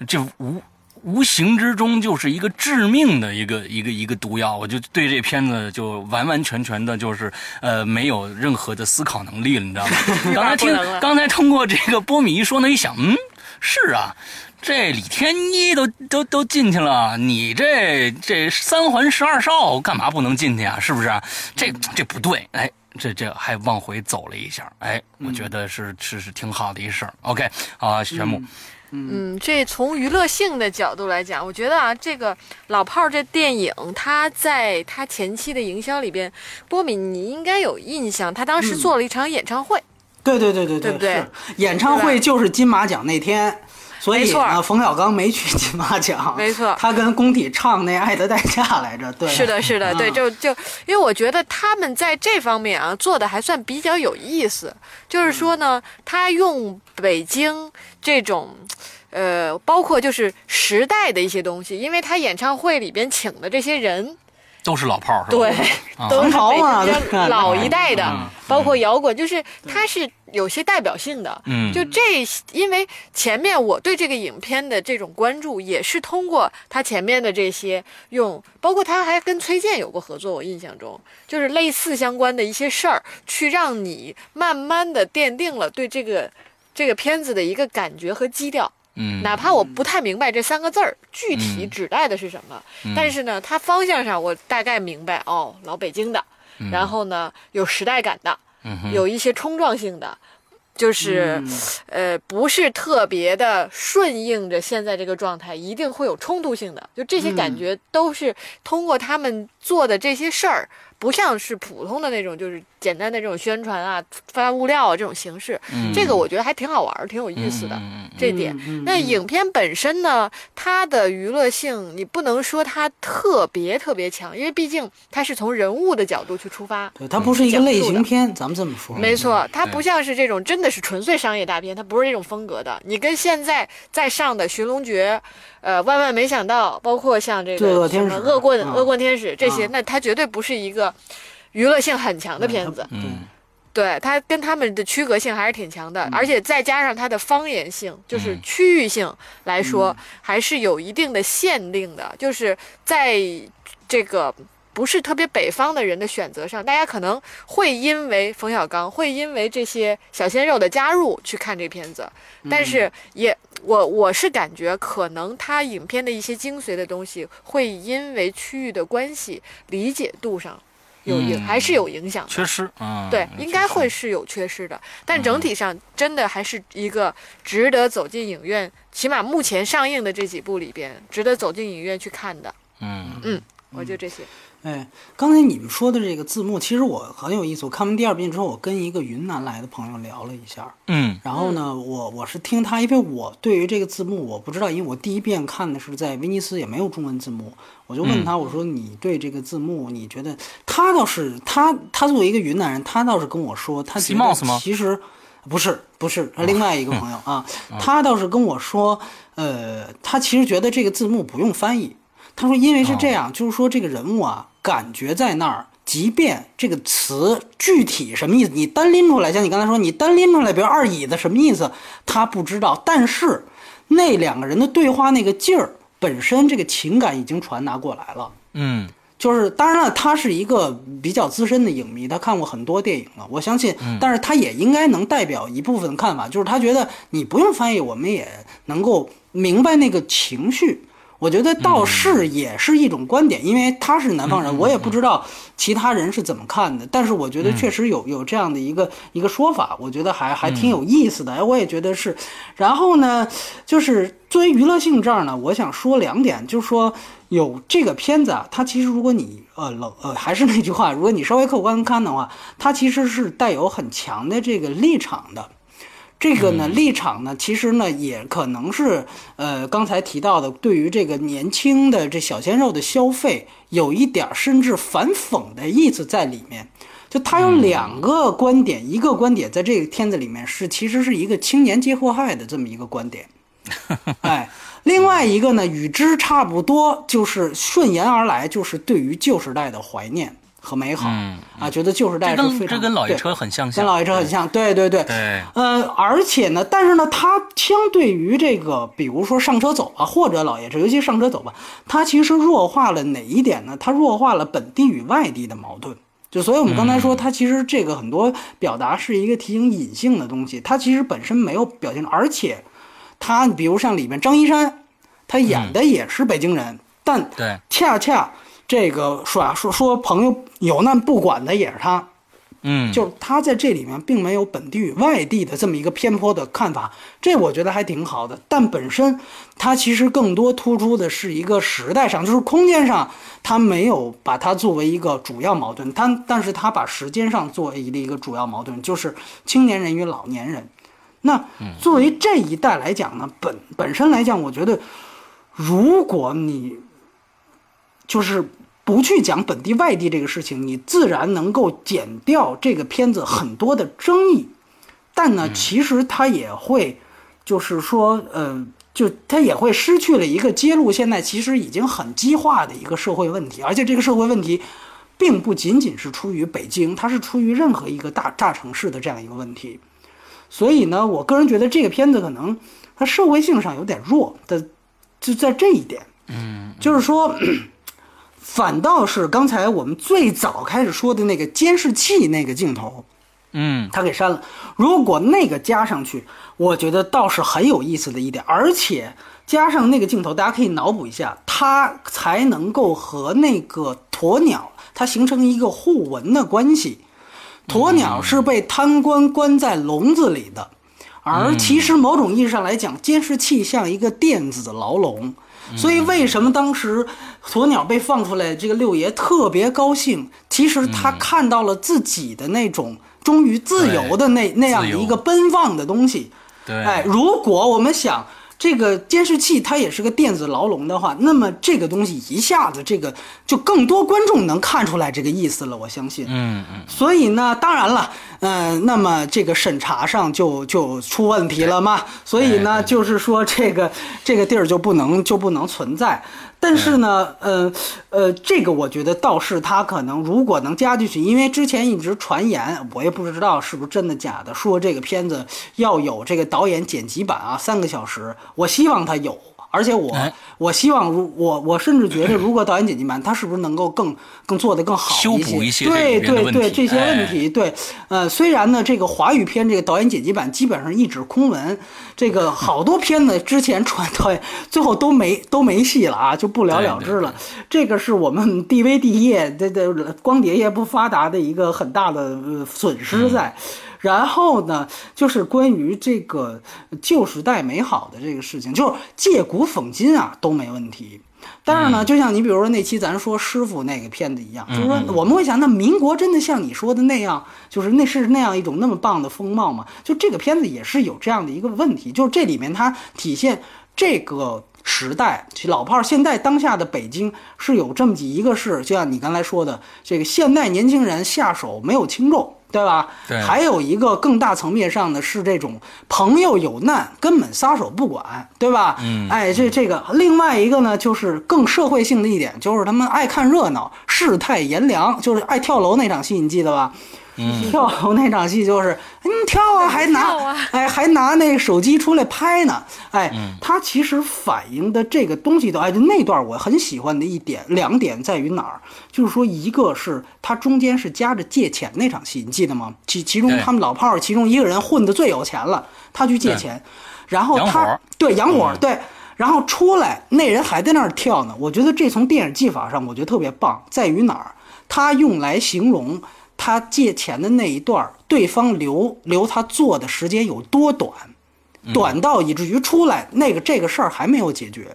这无无形之中就是一个致命的一个一个一个毒药。我就对这片子就完完全全的就是呃没有任何的思考能力了，你知道吗？刚才听刚才通过这个波米一说呢，一想，嗯，是啊，这李天一都都都进去了，你这这三环十二少干嘛不能进去啊？是不是？这这不对，哎。这这还往回走了一下，哎，我觉得是是是挺好的一事儿。OK，啊，玄木，嗯，这从娱乐性的角度来讲，我觉得啊，这个老炮儿这电影，他在他前期的营销里边，波米你应该有印象，他当时做了一场演唱会，对对对对对，对不对？演唱会就是金马奖那天。所以呢，冯小刚没去金马奖，没错，他跟工体唱那《爱的代价》来着，对，是的，是的，对，就就因为我觉得他们在这方面啊做的还算比较有意思，就是说呢，他用北京这种，呃，包括就是时代的一些东西，因为他演唱会里边请的这些人。都是老炮儿，对，都是北京 老一代的，包括摇滚，就是它是有些代表性的。嗯，就这，因为前面我对这个影片的这种关注，也是通过他前面的这些用，包括他还跟崔健有过合作，我印象中就是类似相关的一些事儿，去让你慢慢的奠定了对这个这个片子的一个感觉和基调。嗯，哪怕我不太明白这三个字儿具体指代的是什么，但是呢，它方向上我大概明白哦，老北京的，然后呢有时代感的，有一些冲撞性的，就是呃不是特别的顺应着现在这个状态，一定会有冲突性的，就这些感觉都是通过他们做的这些事儿，不像是普通的那种，就是简单的这种宣传啊、发物料啊这种形式。嗯这个我觉得还挺好玩儿，挺有意思的。这点，那影片本身呢，它的娱乐性你不能说它特别特别强，因为毕竟它是从人物的角度去出发。对，它不是一个类型片，咱们这么说。没错，它不像是这种真的是纯粹商业大片，它不是这种风格的。你跟现在在上的《寻龙诀》，呃，万万没想到，包括像这个恶棍、啊恶棍天使这些，啊那它绝对不是一个娱乐性很强的片子。嗯。对它跟他们的区隔性还是挺强的，而且再加上它的方言性，就是嗯。区域性来说，还是有一定的限定的，就是在这个。不是特别北方的人的选择上，大家可能会因为冯小刚，会因为这些小鲜肉的加入去看这片子，但是也我我是感觉可能他影片的一些精髓的东西，会因为区域的关系理解度上有影、嗯还是有影响的。缺失啊，对，嗯应该会是有缺失的，但整体上真的还是一个值得走进影院，起码目前上映的这几部里边，值得走进影院去看的。嗯我就这些。哎，刚才你们说的这个字幕，其实我很有意思。我看完第二遍之后，我跟一个云南来的朋友聊了一下，嗯。然后呢，我我是听他，因为我对于这个字幕我不知道，因为我第一遍看的是在威尼斯，也没有中文字幕，我就问他，我说你对这个字幕，你觉得他倒是他他作为一个云南人，他倒是跟我说，他其实不是不是另外一个朋友啊，他倒是跟我说，呃，他其实觉得这个字幕不用翻译，他说因为是这样，就是说这个人物啊，感觉在那儿。即便这个词具体什么意思，你单拎出来，像你刚才说，你单拎出来，比如二椅子什么意思，他不知道。但是那两个人的对话那个劲儿，本身这个情感已经传达过来了。嗯就是当然了，他是一个比较资深的影迷，他看过很多电影了，我相信，但是他也应该能代表一部分看法，就是他觉得你不用翻译，我们也能够明白那个情绪。我觉得倒是也是一种观点，因为他是南方人，我也不知道其他人是怎么看的，但是我觉得确实有有这样的一个一个说法，我觉得还还挺有意思的。哎，我也觉得是。然后呢，就是作为娱乐性这儿呢，我想说两点，就是说有这个片子啊，它其实如果你呃冷呃还是那句话，如果你稍微客观看的话，它其实是带有很强的这个立场的。这个呢，立场呢，其实呢，也可能是呃刚才提到的，对于这个年轻的这小鲜肉的消费，有一点甚至反讽的意思在里面。就他有两个观点，一个观点在这个片子里面是其实是一个青年皆祸害的这么一个观点，哎，另外一个呢与之差不多，就是顺延而来，就是对于旧时代的怀念和美好、嗯啊，觉得旧时代这是非常跟这跟老爷车很相像，跟老爷车很像，对对对，对，呃，而且呢，但是呢，它相对于这个，比如说上车走吧，或者老爷车，尤其上车走吧，它其实弱化了哪一点呢？它弱化了本地与外地的矛盾。就所以我们刚才说，它其实这个很多表达是一个提醒隐性的东西，它其实本身没有表现，而且它比如像里面张一山，他演的也是北京人，但对，恰恰这个说啊说说朋友有难不管的也是他，嗯，就是他在这里面并没有本地与外地的这么一个偏颇的看法，这我觉得还挺好的。但本身它其实更多突出的是一个时代上，就是空间上，它没有把它作为一个主要矛盾，但但是它把时间上作为一个主要矛盾，就是青年人与老年人。那作为这一代来讲呢，本本身来讲，我觉得如果你就是不去讲本地外地这个事情，你自然能够减掉这个片子很多的争议。但呢，其实它也会，就是说，呃，就它也会失去了一个揭露现在其实已经很激化的一个社会问题，而且这个社会问题，并不仅仅是出于北京，它是出于任何一个大大城市的这样一个问题。所以呢，我个人觉得这个片子可能它社会性上有点弱的，就在这一点。嗯，就是说。反倒是刚才我们最早开始说的那个监视器那个镜头，嗯他给删了。如果那个加上去，我觉得倒是很有意思的一点，而且加上那个镜头，大家可以脑补一下，它才能够和那个鸵鸟它形成一个互文的关系。鸵鸟是被贪官关在笼子里的，而其实某种意义上来讲，监视器像一个电子牢笼。所以为什么当时鸵鸟被放出来，这个六爷特别高兴。其实他看到了自己的那种终于自由的那那样的一个奔放的东西。对，哎，如果我们想。这个监视器它也是个电子牢笼的话，那么这个东西一下子这个就更多观众能看出来这个意思了，我相信。嗯嗯。所以呢，当然了，嗯，那么这个审查上就就出问题了嘛。所以呢，就是说这个这个地儿就不能就不能存在。但是呢，呃，呃，这个我觉得倒是他可能如果能加进去，因为之前一直传言，我也不知道是不是真的假的，说这个片子要有这个导演剪辑版啊，三个小时，我希望他有。而且我我希望，如我我甚至觉得，如果导演剪辑版，他是不是能够更更做得更好一些？对对对，这些问题，对，呃，虽然呢，这个华语片这个导演剪辑版基本上一纸空文，这个好多片子之前传导演最后都没 都没戏了啊，就不了了之了。这个是我们 DVD 业这这光碟业不发达的一个很大的损失在。然后呢，就是关于这个旧时代美好的这个事情，就是借古讽今啊都没问题。但是呢，就像你比如说那期咱说师傅那个片子一样，就是说我们会想，那民国真的像你说的那样，就是那是那样一种那么棒的风貌吗？就这个片子也是有这样的一个问题，就是这里面它体现这个时代，老炮儿现在当下的北京是有这么几一个是，就像你刚才说的，这个现代年轻人下手没有轻重。对吧？对，还有一个更大层面上的是这种朋友有难根本撒手不管，对吧？嗯，哎，这这个另外一个呢，就是更社会性的一点，就是他们爱看热闹，世态炎凉，就是爱跳楼那场戏，你记得吧？跳楼那场戏就是，你跳啊，还拿，哎，还拿那手机出来拍呢，哎，他其实反映的这个东西的，哎，那段我很喜欢的一点，两点在于哪儿？就是说，一个是他中间是夹着借钱那场戏，你记得吗？其其中他们老炮儿其中一个人混的最有钱了，他去借钱，然后他对洋火对，然后出来那人还在那儿跳呢。我觉得这从电影技法上，我觉得特别棒，在于哪儿？他用来形容。他借钱的那一段，对方留留他做的时间有多短，短到以至于出来那个这个事儿还没有解决，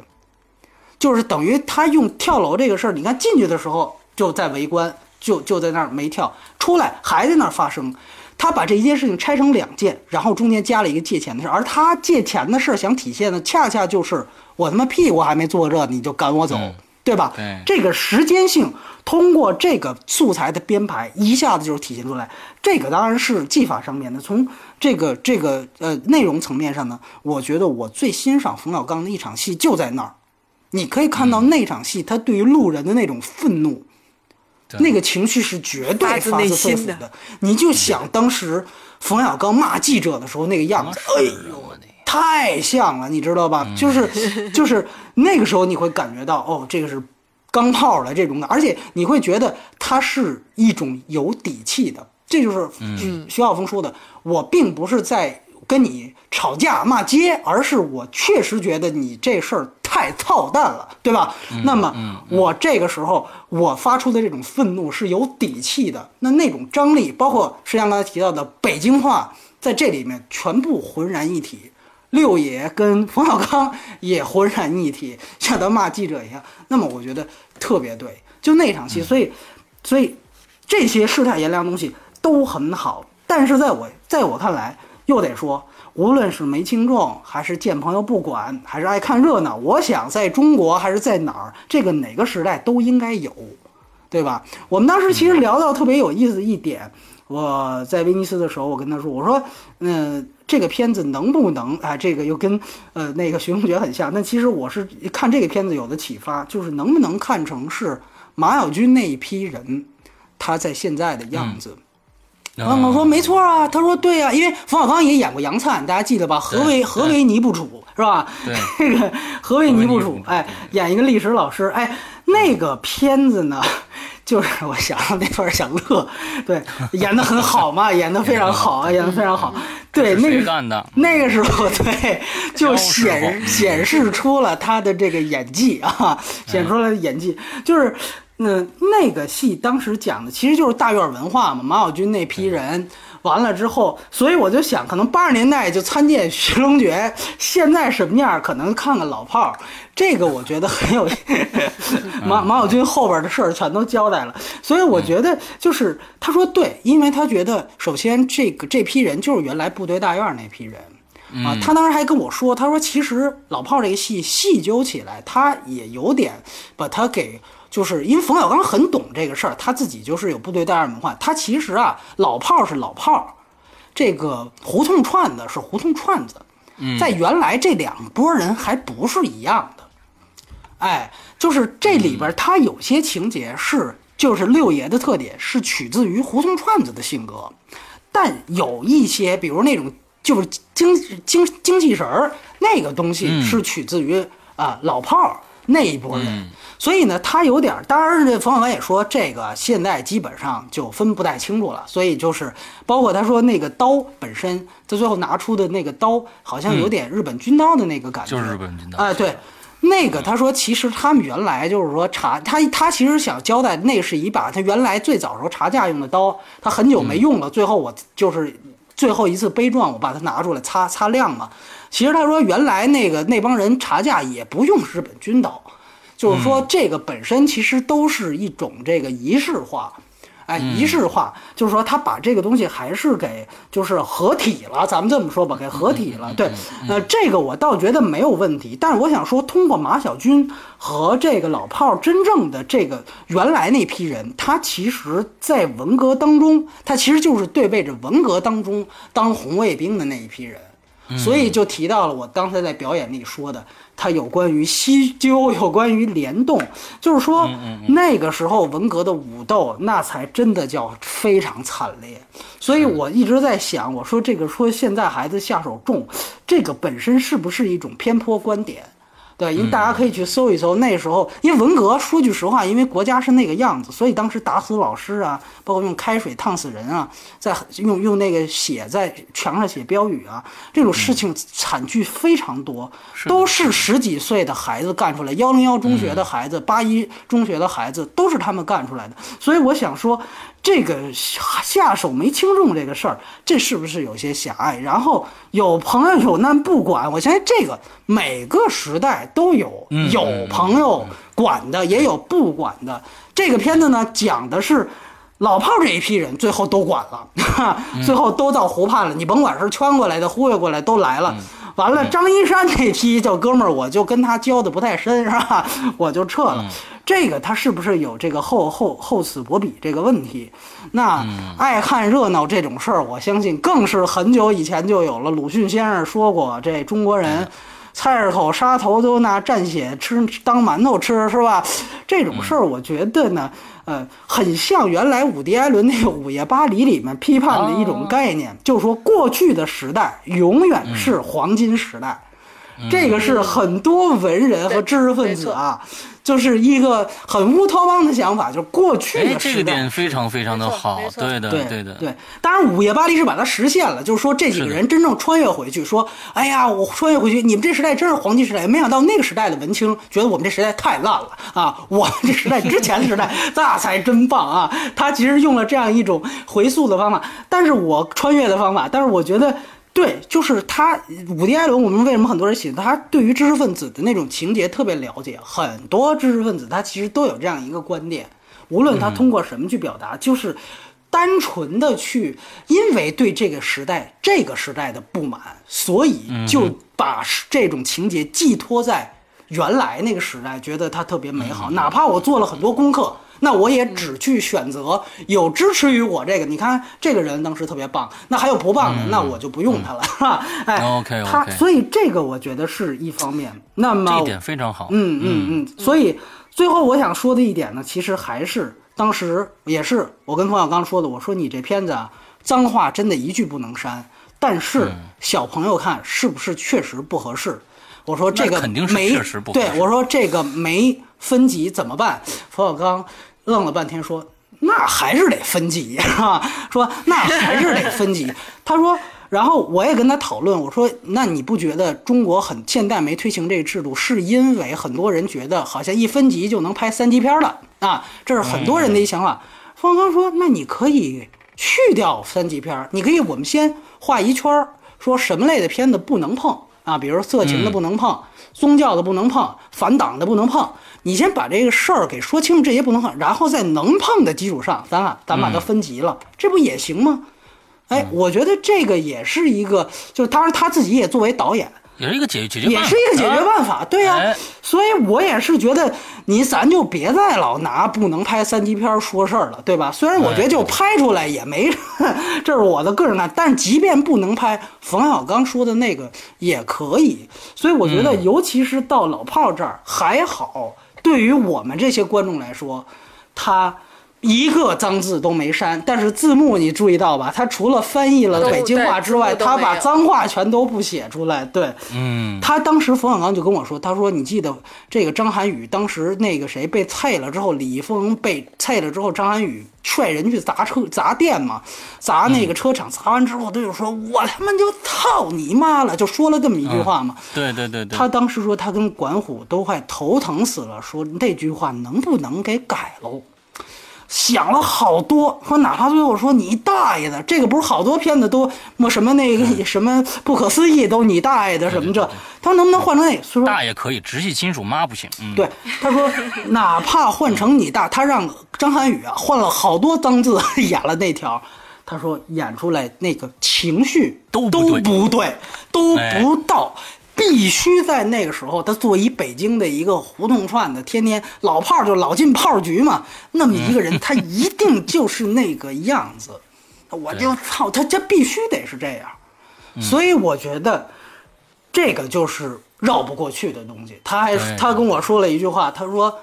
就是等于他用跳楼这个事儿，你看进去的时候就在围观，就就在那儿没跳出来，还在那儿发生。他把这一件事情拆成两件，然后中间加了一个借钱的事儿，而他借钱的事儿想体现的，恰恰就是我他妈屁股还没坐热，你就赶我走，对吧？对，这个时间性。通过这个素材的编排，一下子就体现出来。这个当然是技法上面的，从这个这个呃内容层面上呢，我觉得我最欣赏冯小刚的一场戏就在那儿。你可以看到那场戏，他对于路人的那种愤怒，那个情绪是绝对发自肺腑的。你就想当时冯小刚骂记者的时候那个样子，哎呦，太像了，你知道吧？就是 就是那个时候你会感觉到，哦，这个是。钢炮的这种的，而且你会觉得它是一种有底气的，这就是徐晓峰说的。我并不是在跟你吵架骂街，而是我确实觉得你这事儿太操蛋了，对吧？那么我这个时候我发出的这种愤怒是有底气的，那那种张力，包括实际上刚才提到的北京话，在这里面全部浑然一体。六爷跟冯小刚也浑然一体，像他骂记者一样。那么我觉得特别对，就那场戏，所以，所以这些世态炎凉东西都很好。但是在我在我看来，又得说，无论是没轻重，还是见朋友不管，还是爱看热闹，我想在中国还是在哪儿，这个哪个时代都应该有，对吧？我们当时其实聊到特别有意思一点。我在威尼斯的时候，我跟他说：“我说，嗯，这个片子能不能啊？这个又跟呃那个《寻龙诀》很像。那其实我是看这个片子有的启发，就是能不能看成是马小军那一批人他在现在的样子。”然后我说：“没错啊。”他说：“对啊，因为冯小刚也演过杨灿，大家记得吧？何为何为尼不楚是吧？这个何为尼不楚？哎，演一个历史老师。哎，那个片子呢？”就是我想那段想乐，对，演的很好嘛，演的非常好啊，演的非常好。对，那个那个时候，对，就显显示出了他的这个演技啊，显出了演技。就是，嗯，那个戏当时讲的其实就是大院文化嘛，马小军那批人完了之后，所以我就想，可能八十年代就参见徐龙觉，现在什么样？可能看看老炮儿。这个我觉得很有 马马小军后边的事儿全都交代了，所以我觉得就是他说对，因为他觉得首先这个这批人就是原来部队大院那批人。啊，他当时还跟我说，他说其实老炮这个戏细究起来，他也有点把他给，就是因为冯小刚很懂这个事儿，他自己就是有部队大院文化，他其实啊，老炮儿是老炮儿，这个胡同串子是胡同串子，在原来这两拨人还不是一样的，哎，就是这里边他有些情节是，就是六爷的特点是取自于胡同串子的性格，但有一些，比如那种。就是精精精气神儿那个东西是取自于啊老炮儿那一拨人，所以呢，他有点。当然，这冯小刚也说，这个现在基本上就分不太清楚了。所以就是包括他说那个刀本身，他最后拿出的那个刀，好像有点日本军刀的那个感觉。就是日本军刀。哎，对，那个他说，其实他们原来就是说查他他其实想交代，那是一把他原来最早时候查价用的刀，他很久没用了，最后我就是。最后一次悲壮，我把它拿出来擦擦亮嘛。其实他说，原来那个那帮人查价也不用日本军刀，就是说这个本身其实都是一种这个仪式化。哎，仪式化就是说，他把这个东西还是给就是合体了，咱们这么说吧，给合体了。对，呃，这个我倒觉得没有问题。但是我想说，通过马小军和这个老炮儿真正的这个原来那批人，他其实在文革当中，他其实就是对位着文革当中当红卫兵的那一批人。所以就提到了我刚才在表演里说的，它有关于西究，有关于联动，就是说那个时候文革的武斗，那才真的叫非常惨烈。所以我一直在想，我说这个说现在孩子下手重，这个本身是不是一种偏颇观点？对，因为大家可以去搜一搜，那时候因为文革，说句实话，因为国家是那个样子，所以当时打死老师啊，包括用开水烫死人啊，在用用那个写在墙上写标语啊，这种事情惨剧非常多，都是十几岁的孩子干出来，幺零幺中学的孩子，八一中学的孩子，都是他们干出来的。所以我想说。这个下手没轻重这个事儿，这是不是有些狭隘？然后有朋友有难不管，我相信这个每个时代都有有朋友管的，也有不管的。这个片子呢，讲的是老炮这一批人最后都管了，最后都到湖畔了。你甭管是圈过来的、忽悠过来，都来了。完了，张一山那批叫哥们儿，我就跟他交的不太深，是吧？我就撤了。这个他是不是有这个厚厚厚此薄彼这个问题？那爱看热闹这种事儿，我相信更是很久以前就有了。鲁迅先生说过，这中国人菜市口杀头都拿蘸血吃当馒头吃，是吧？这种事儿，我觉得呢，呃，很像原来伍迪·艾伦那个《午夜巴黎》里面批判的一种概念，就是说过去的时代永远是黄金时代。这个是很多文人和知识分子啊。就是一个很乌托邦的想法，就是过去的时代。这个点非常非常的好，对的，对的，对。当然，午夜巴黎是把它实现了，就是说这几个人真正穿越回去，说：“哎呀，我穿越回去，你们这时代真是黄金时代。”没想到那个时代的文青觉得我们这时代太烂了啊！我们这时代之前的时代 那才真棒啊！他其实用了这样一种回溯的方法，但是我穿越的方法，但是我觉得。对，就是他，伍迪·艾伦。我们为什么很多人喜欢他？对于知识分子的那种情节特别了解。很多知识分子他其实都有这样一个观点，无论他通过什么去表达，就是单纯的去，因为对这个时代、这个时代的不满，所以就把这种情节寄托在原来那个时代，觉得它特别美好。哪怕我做了很多功课。那我也只去选择有支持于我这个，你看这个人当时特别棒，那还有不棒的，那我就不用他了，是吧？哎，OK，他所以这个我觉得是一方面。那么这点非常好。嗯嗯嗯。所以最后我想说的一点呢，其实还是当时也是我跟冯小刚说的，我说你这片子啊，脏话真的一句不能删，但是小朋友看是不是确实不合适？我说这个没对，我说这个没分级怎么办？冯小刚。愣了半天，说：“那还是得分级 啊！说那还是得分级。”他说，然后我也跟他讨论，我说：“那你不觉得中国很现在没推行这个制度，是因为很多人觉得好像一分级就能拍三级片了啊？这是很多人的一想法。”方刚说：“那你可以。”去掉三级片儿，你可以我们先画一圈儿，说什么类的片子不能碰啊，比如色情的不能碰，宗教的不能碰，反党的不能碰。你先把这个事儿给说清楚，这些不能碰，然后在能碰的基础上，咱俩咱把它分级了，这不也行吗？哎，我觉得这个也是一个，就是当然他自己也作为导演。也是一个解解决，也是一个解决办法，对呀。所以我也是觉得，你咱就别再老拿不能拍三级片说事儿了，对吧？虽然我觉得就拍出来也没，这是我的个人看，但即便不能拍，冯小刚说的那个也可以。所以我觉得，尤其是到老炮这儿还好，对于我们这些观众来说，他。一个脏字都没删，但是字幕你注意到吧？他除了翻译了北京话之外，他把脏话全都不写出来。对，嗯，他当时冯小刚就跟我说，他说你记得这个张涵予当时那个谁被菜了之后，李易峰被菜了之后，张涵予率人去砸车砸店嘛，砸那个车厂，砸完之后他就说，我他妈就操你妈了，就说了这么一句话嘛。对对对对。他当时说他跟管虎都快头疼死了，说那句话能不能给改喽？想了好多，说哪怕最后说你大爷的，这个不是好多片子都么什么那个什么不可思议都你大爷的什么这，他说能不能换成那？所以说大爷可以，直系亲属妈不行。对，他说哪怕换成你大，他让张涵予啊换了好多脏字 演了那条，他说演出来那个情绪都都不对，都不到。必须在那个时候，他作为北京的一个胡同串的，天天老炮就老进炮局嘛，那么一个人，他一定就是那个样子。我就操，他这必须得是这样。所以我觉得这个就是绕不过去的东西。他还他跟我说了一句话，他说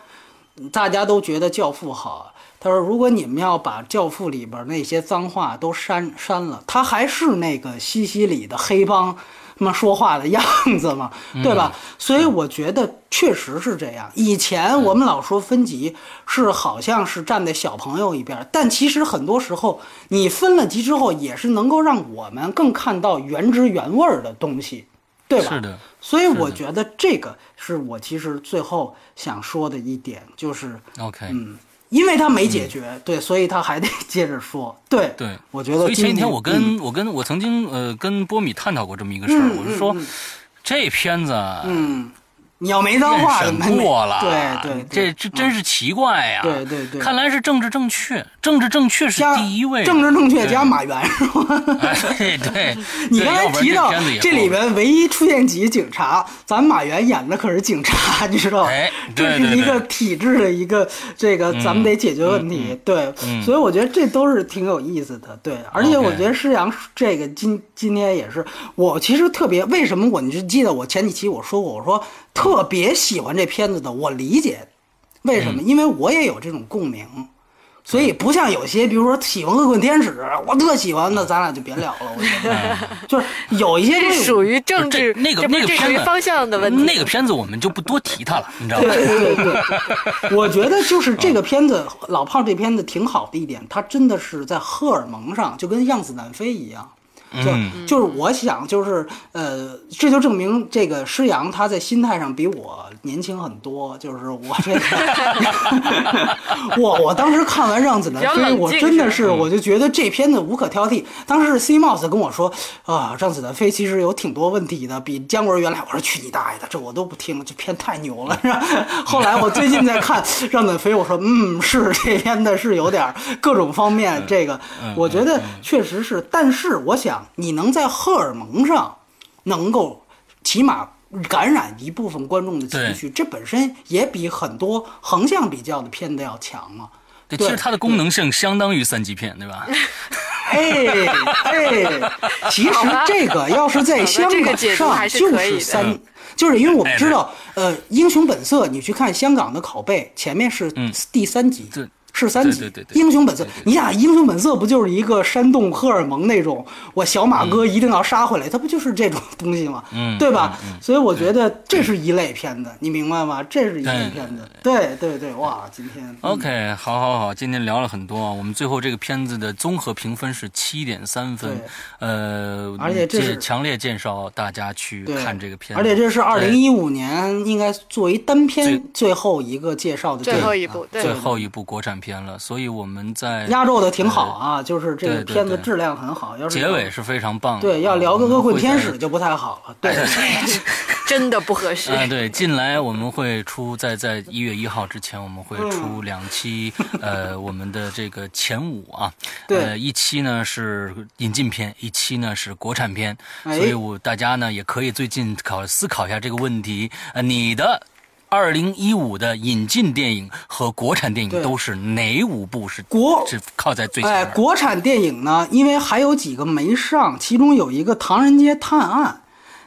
大家都觉得《教父》好，他说如果你们要把《教父》里边那些脏话都删删了，他还是那个西西里的黑帮。么说话的样子嘛，对吧？所以我觉得确实是这样。以前我们老说分级是好像是站在小朋友一边，但其实很多时候你分了级之后，也是能够让我们更看到原汁原味的东西，对吧？是的。所以我觉得这个是我其实最后想说的一点，就是 OK，嗯。因为他没解决，对，所以他还得接着说。对，对，我觉得。所以前几天我跟我跟我曾经呃跟波米探讨过这么一个事儿，我是说，这片子，嗯。你要没脏话，过了，对对，这这真是奇怪呀！对对对，看来是政治正确，政治正确是第一位，政治正确加马原是吗？对 对，你刚才提到这里边唯一出现几个警察，咱马原演的可是警察，你知道吗？这是一个体制的一个这个，咱们得解决问题。对，所以我觉得这都是挺有意思的。对，而且我觉得施洋这个今今天也是，我其实特别为什么我你就记得我前几期我说过，我说。特别喜欢这片子的，我理解，为什么？因为我也有这种共鸣，所以不像有些，比如说喜欢《恶棍天使》，我特喜欢，那咱俩就别聊了。我觉得，就是有一些属于政治那个那个片子方向的问题。那个片子我们就不多提它了，你知道吗？对对对，我觉得就是这个片子，老炮这片子挺好的一点，它真的是在荷尔蒙上就跟《样子南飞》一样。就就是我想就是呃，这就证明这个施洋他在心态上比我年轻很多。就是我这个，我我当时看完《让子弹飞》，我真的是我就觉得这片子无可挑剔。当时 C Mouse 跟我说啊，《让子弹飞》其实有挺多问题的，比姜文原来。我说去你大爷的，这我都不听了，这片太牛了。是吧？后来我最近在看《让子弹飞》，我说嗯，是这片子是有点各种方面这个，我觉得确实是。但是我想。你能在荷尔蒙上能够起码感染一部分观众的情绪，这本身也比很多横向比较的片子要强嘛？对，其实它的功能性相当于三级片，对吧？哎哎，其实这个要是在香港上就是三，就是因为我们知道，呃，《英雄本色》你去看香港的拷贝，前面是第三集。是三级英雄本色，你想英雄本色不就是一个煽动荷尔蒙那种？我小马哥一定要杀回来，他不就是这种东西吗？嗯，对吧？所以我觉得这是一类片子，你明白吗？这是一类片子。对对对，哇，今天 OK，好好好，今天聊了很多啊。我们最后这个片子的综合评分是七点三分，呃，而且这是强烈介绍大家去看这个片子。而且这是二零一五年应该作为单片最后一个介绍的最后一部，最后一部国产片。片了，所以我们在压轴的挺好啊，就是这个片子质量很好。要是结尾是非常棒。对，要聊个恶棍天使就不太好了。对 真的不合适。啊，对，近来我们会出在在一月一号之前，我们会出两期，呃，我们的这个前五啊，对，一期呢是引进片，一期呢是国产片，所以我大家呢也可以最近考思考一下这个问题，呃，你的。二零一五的引进电影和国产电影都是哪五部是国是靠在最前哎，国产电影呢？因为还有几个没上，其中有一个《唐人街探案》，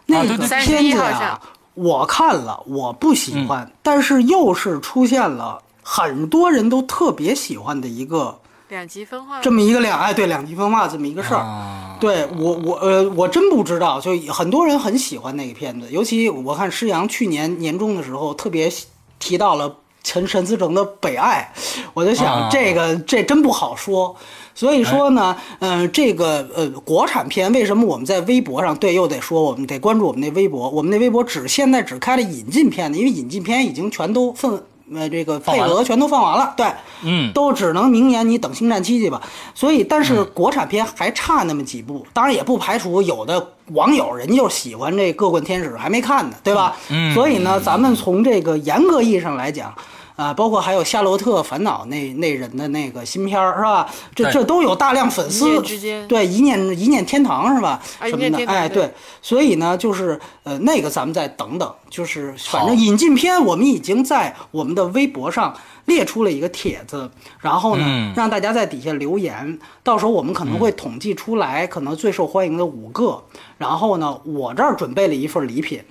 那个片子呀，我看了，我不喜欢，但是又是出现了很多人都特别喜欢的一个。两极分化，这么一个两哎，对，两极分化这么一个事儿，对我我呃，我真不知道，就很多人很喜欢那个片子，尤其我看施洋去年年终的时候特别提到了陈陈思诚的《北爱》，我就想这个这真不好说，所以说呢，嗯，这个呃国产片为什么我们在微博上对又得说我们得关注我们那微博，我们那微博只现在只开了引进片的，因为引进片已经全都分。呃，这个配额全都放完了，对，嗯，都只能明年你等星战七去吧。所以，但是国产片还差那么几部，当然也不排除有的网友人就喜欢这《恶棍天使》还没看呢，对吧？嗯，所以呢，咱们从这个严格意义上来讲。啊，包括还有《夏洛特烦恼》那那人的那个新片儿是吧？这这都有大量粉丝。对，一念一念天堂是吧？什么的？哎，对。所以呢，就是呃，那个咱们再等等。就是反正引进片，我们已经在我们的微博上列出了一个帖子，然后呢，让大家在底下留言。到时候我们可能会统计出来，可能最受欢迎的五个。然后呢，我这儿准备了一份礼品。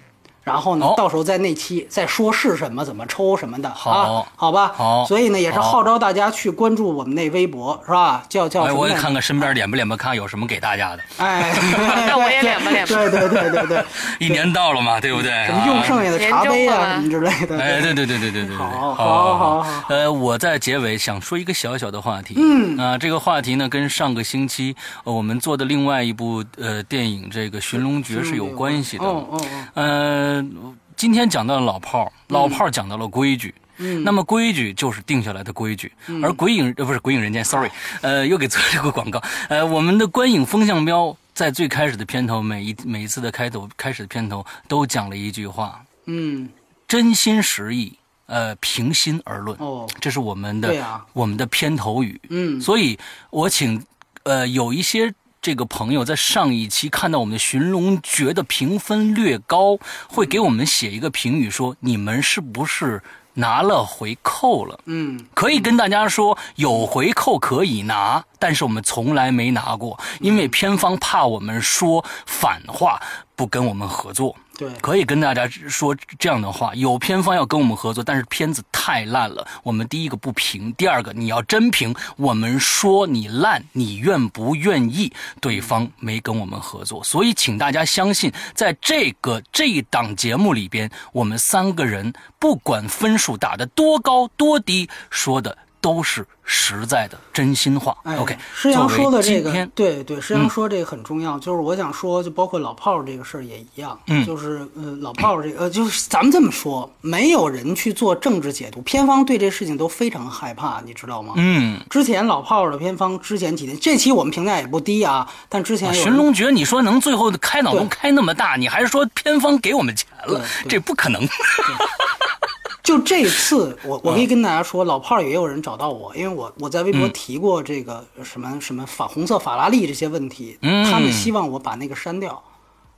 然后呢，到时候在那期再说是什么，怎么抽什么的啊？好吧，好。所以呢，也是号召大家去关注我们那微博，是吧？叫叫什么？我也看看身边脸不脸吧，看有什么给大家的。哎，那我也脸吧脸吧。对对对对对，一年到了嘛，对不对？什么用剩下的茶杯啊，什么之类的。哎，对对对对对对对。好，好，好，好。呃，我在结尾想说一个小小的话题。嗯啊，这个话题呢，跟上个星期我们做的另外一部呃电影《这个寻龙诀》是有关系的。哦哦哦。嗯。今天讲到了老炮儿，老炮儿讲到了规矩，嗯，那么规矩就是定下来的规矩，而鬼影呃不是鬼影人间，sorry，呃又给做了个广告，呃我们的观影风向标在最开始的片头，每一每一次的开头开始的片头都讲了一句话，嗯，真心实意，呃平心而论，哦，这是我们的啊，我们的片头语，嗯，所以我请呃有一些。这个朋友在上一期看到我们的《寻龙诀》的评分略高，会给我们写一个评语说：“你们是不是拿了回扣了？”嗯，可以跟大家说，有回扣可以拿，但是我们从来没拿过，因为片方怕我们说反话，不跟我们合作。对，可以跟大家说这样的话：有片方要跟我们合作，但是片子太烂了。我们第一个不评，第二个你要真评，我们说你烂，你愿不愿意？对方没跟我们合作，所以请大家相信，在这个这一档节目里边，我们三个人不管分数打得多高多低，说的。都是实在的真心话。哎 OK，师阳说的这个，对对，师阳说这个很重要。就是我想说，就包括老炮儿这个事儿也一样。嗯，就是呃，老炮儿这个，呃，就是咱们这么说，没有人去做政治解读，片方对这事情都非常害怕，你知道吗？嗯，之前老炮儿的片方之前几天，这期我们评价也不低啊。但之前寻龙诀，你说能最后开脑洞开那么大，你还是说片方给我们钱了？这不可能。就这次，我我可以跟大家说，老炮儿也有人找到我，因为我我在微博提过这个什么什么法红色法拉利这些问题，他们希望我把那个删掉，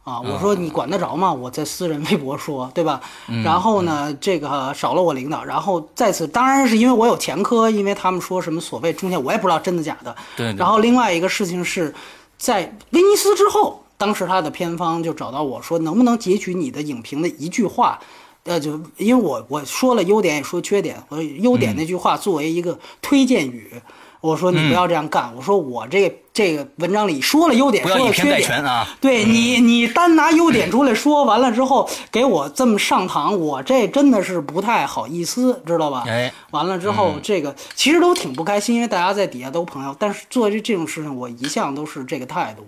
啊，我说你管得着吗？我在私人微博说，对吧？然后呢，这个少了我领导，然后再次当然是因为我有前科，因为他们说什么所谓中间，我也不知道真的假的。对。然后另外一个事情是在威尼斯之后，当时他的片方就找到我说，能不能截取你的影评的一句话？呃，就因为我我说了优点也说缺点，我优点那句话作为一个推荐语，我说你不要这样干，我说我这个这个文章里说了优点，说了缺点啊，对你你单拿优点出来说完了之后给我这么上堂，我这真的是不太好意思，知道吧？哎，完了之后这个其实都挺不开心，因为大家在底下都朋友，但是做这这种事情我一向都是这个态度。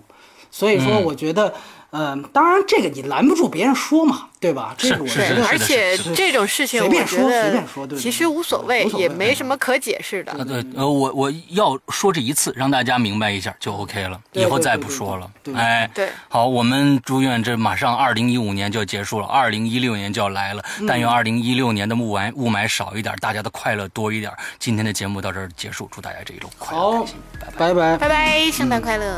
所以说，我觉得。嗯，当然，这个你拦不住别人说嘛，对吧？这个我觉得，而且这种事情，随便说，随便说，其实无所谓，也没什么可解释的。对，呃，我我要说这一次，让大家明白一下就 OK 了，以后再不说了。哎，对，好，我们祝愿这马上二零一五年就要结束了，二零一六年就要来了。但愿二零一六年的雾霾雾霾少一点，大家的快乐多一点。今天的节目到这儿结束，祝大家这一路快乐开心，拜拜拜拜拜，圣诞快乐。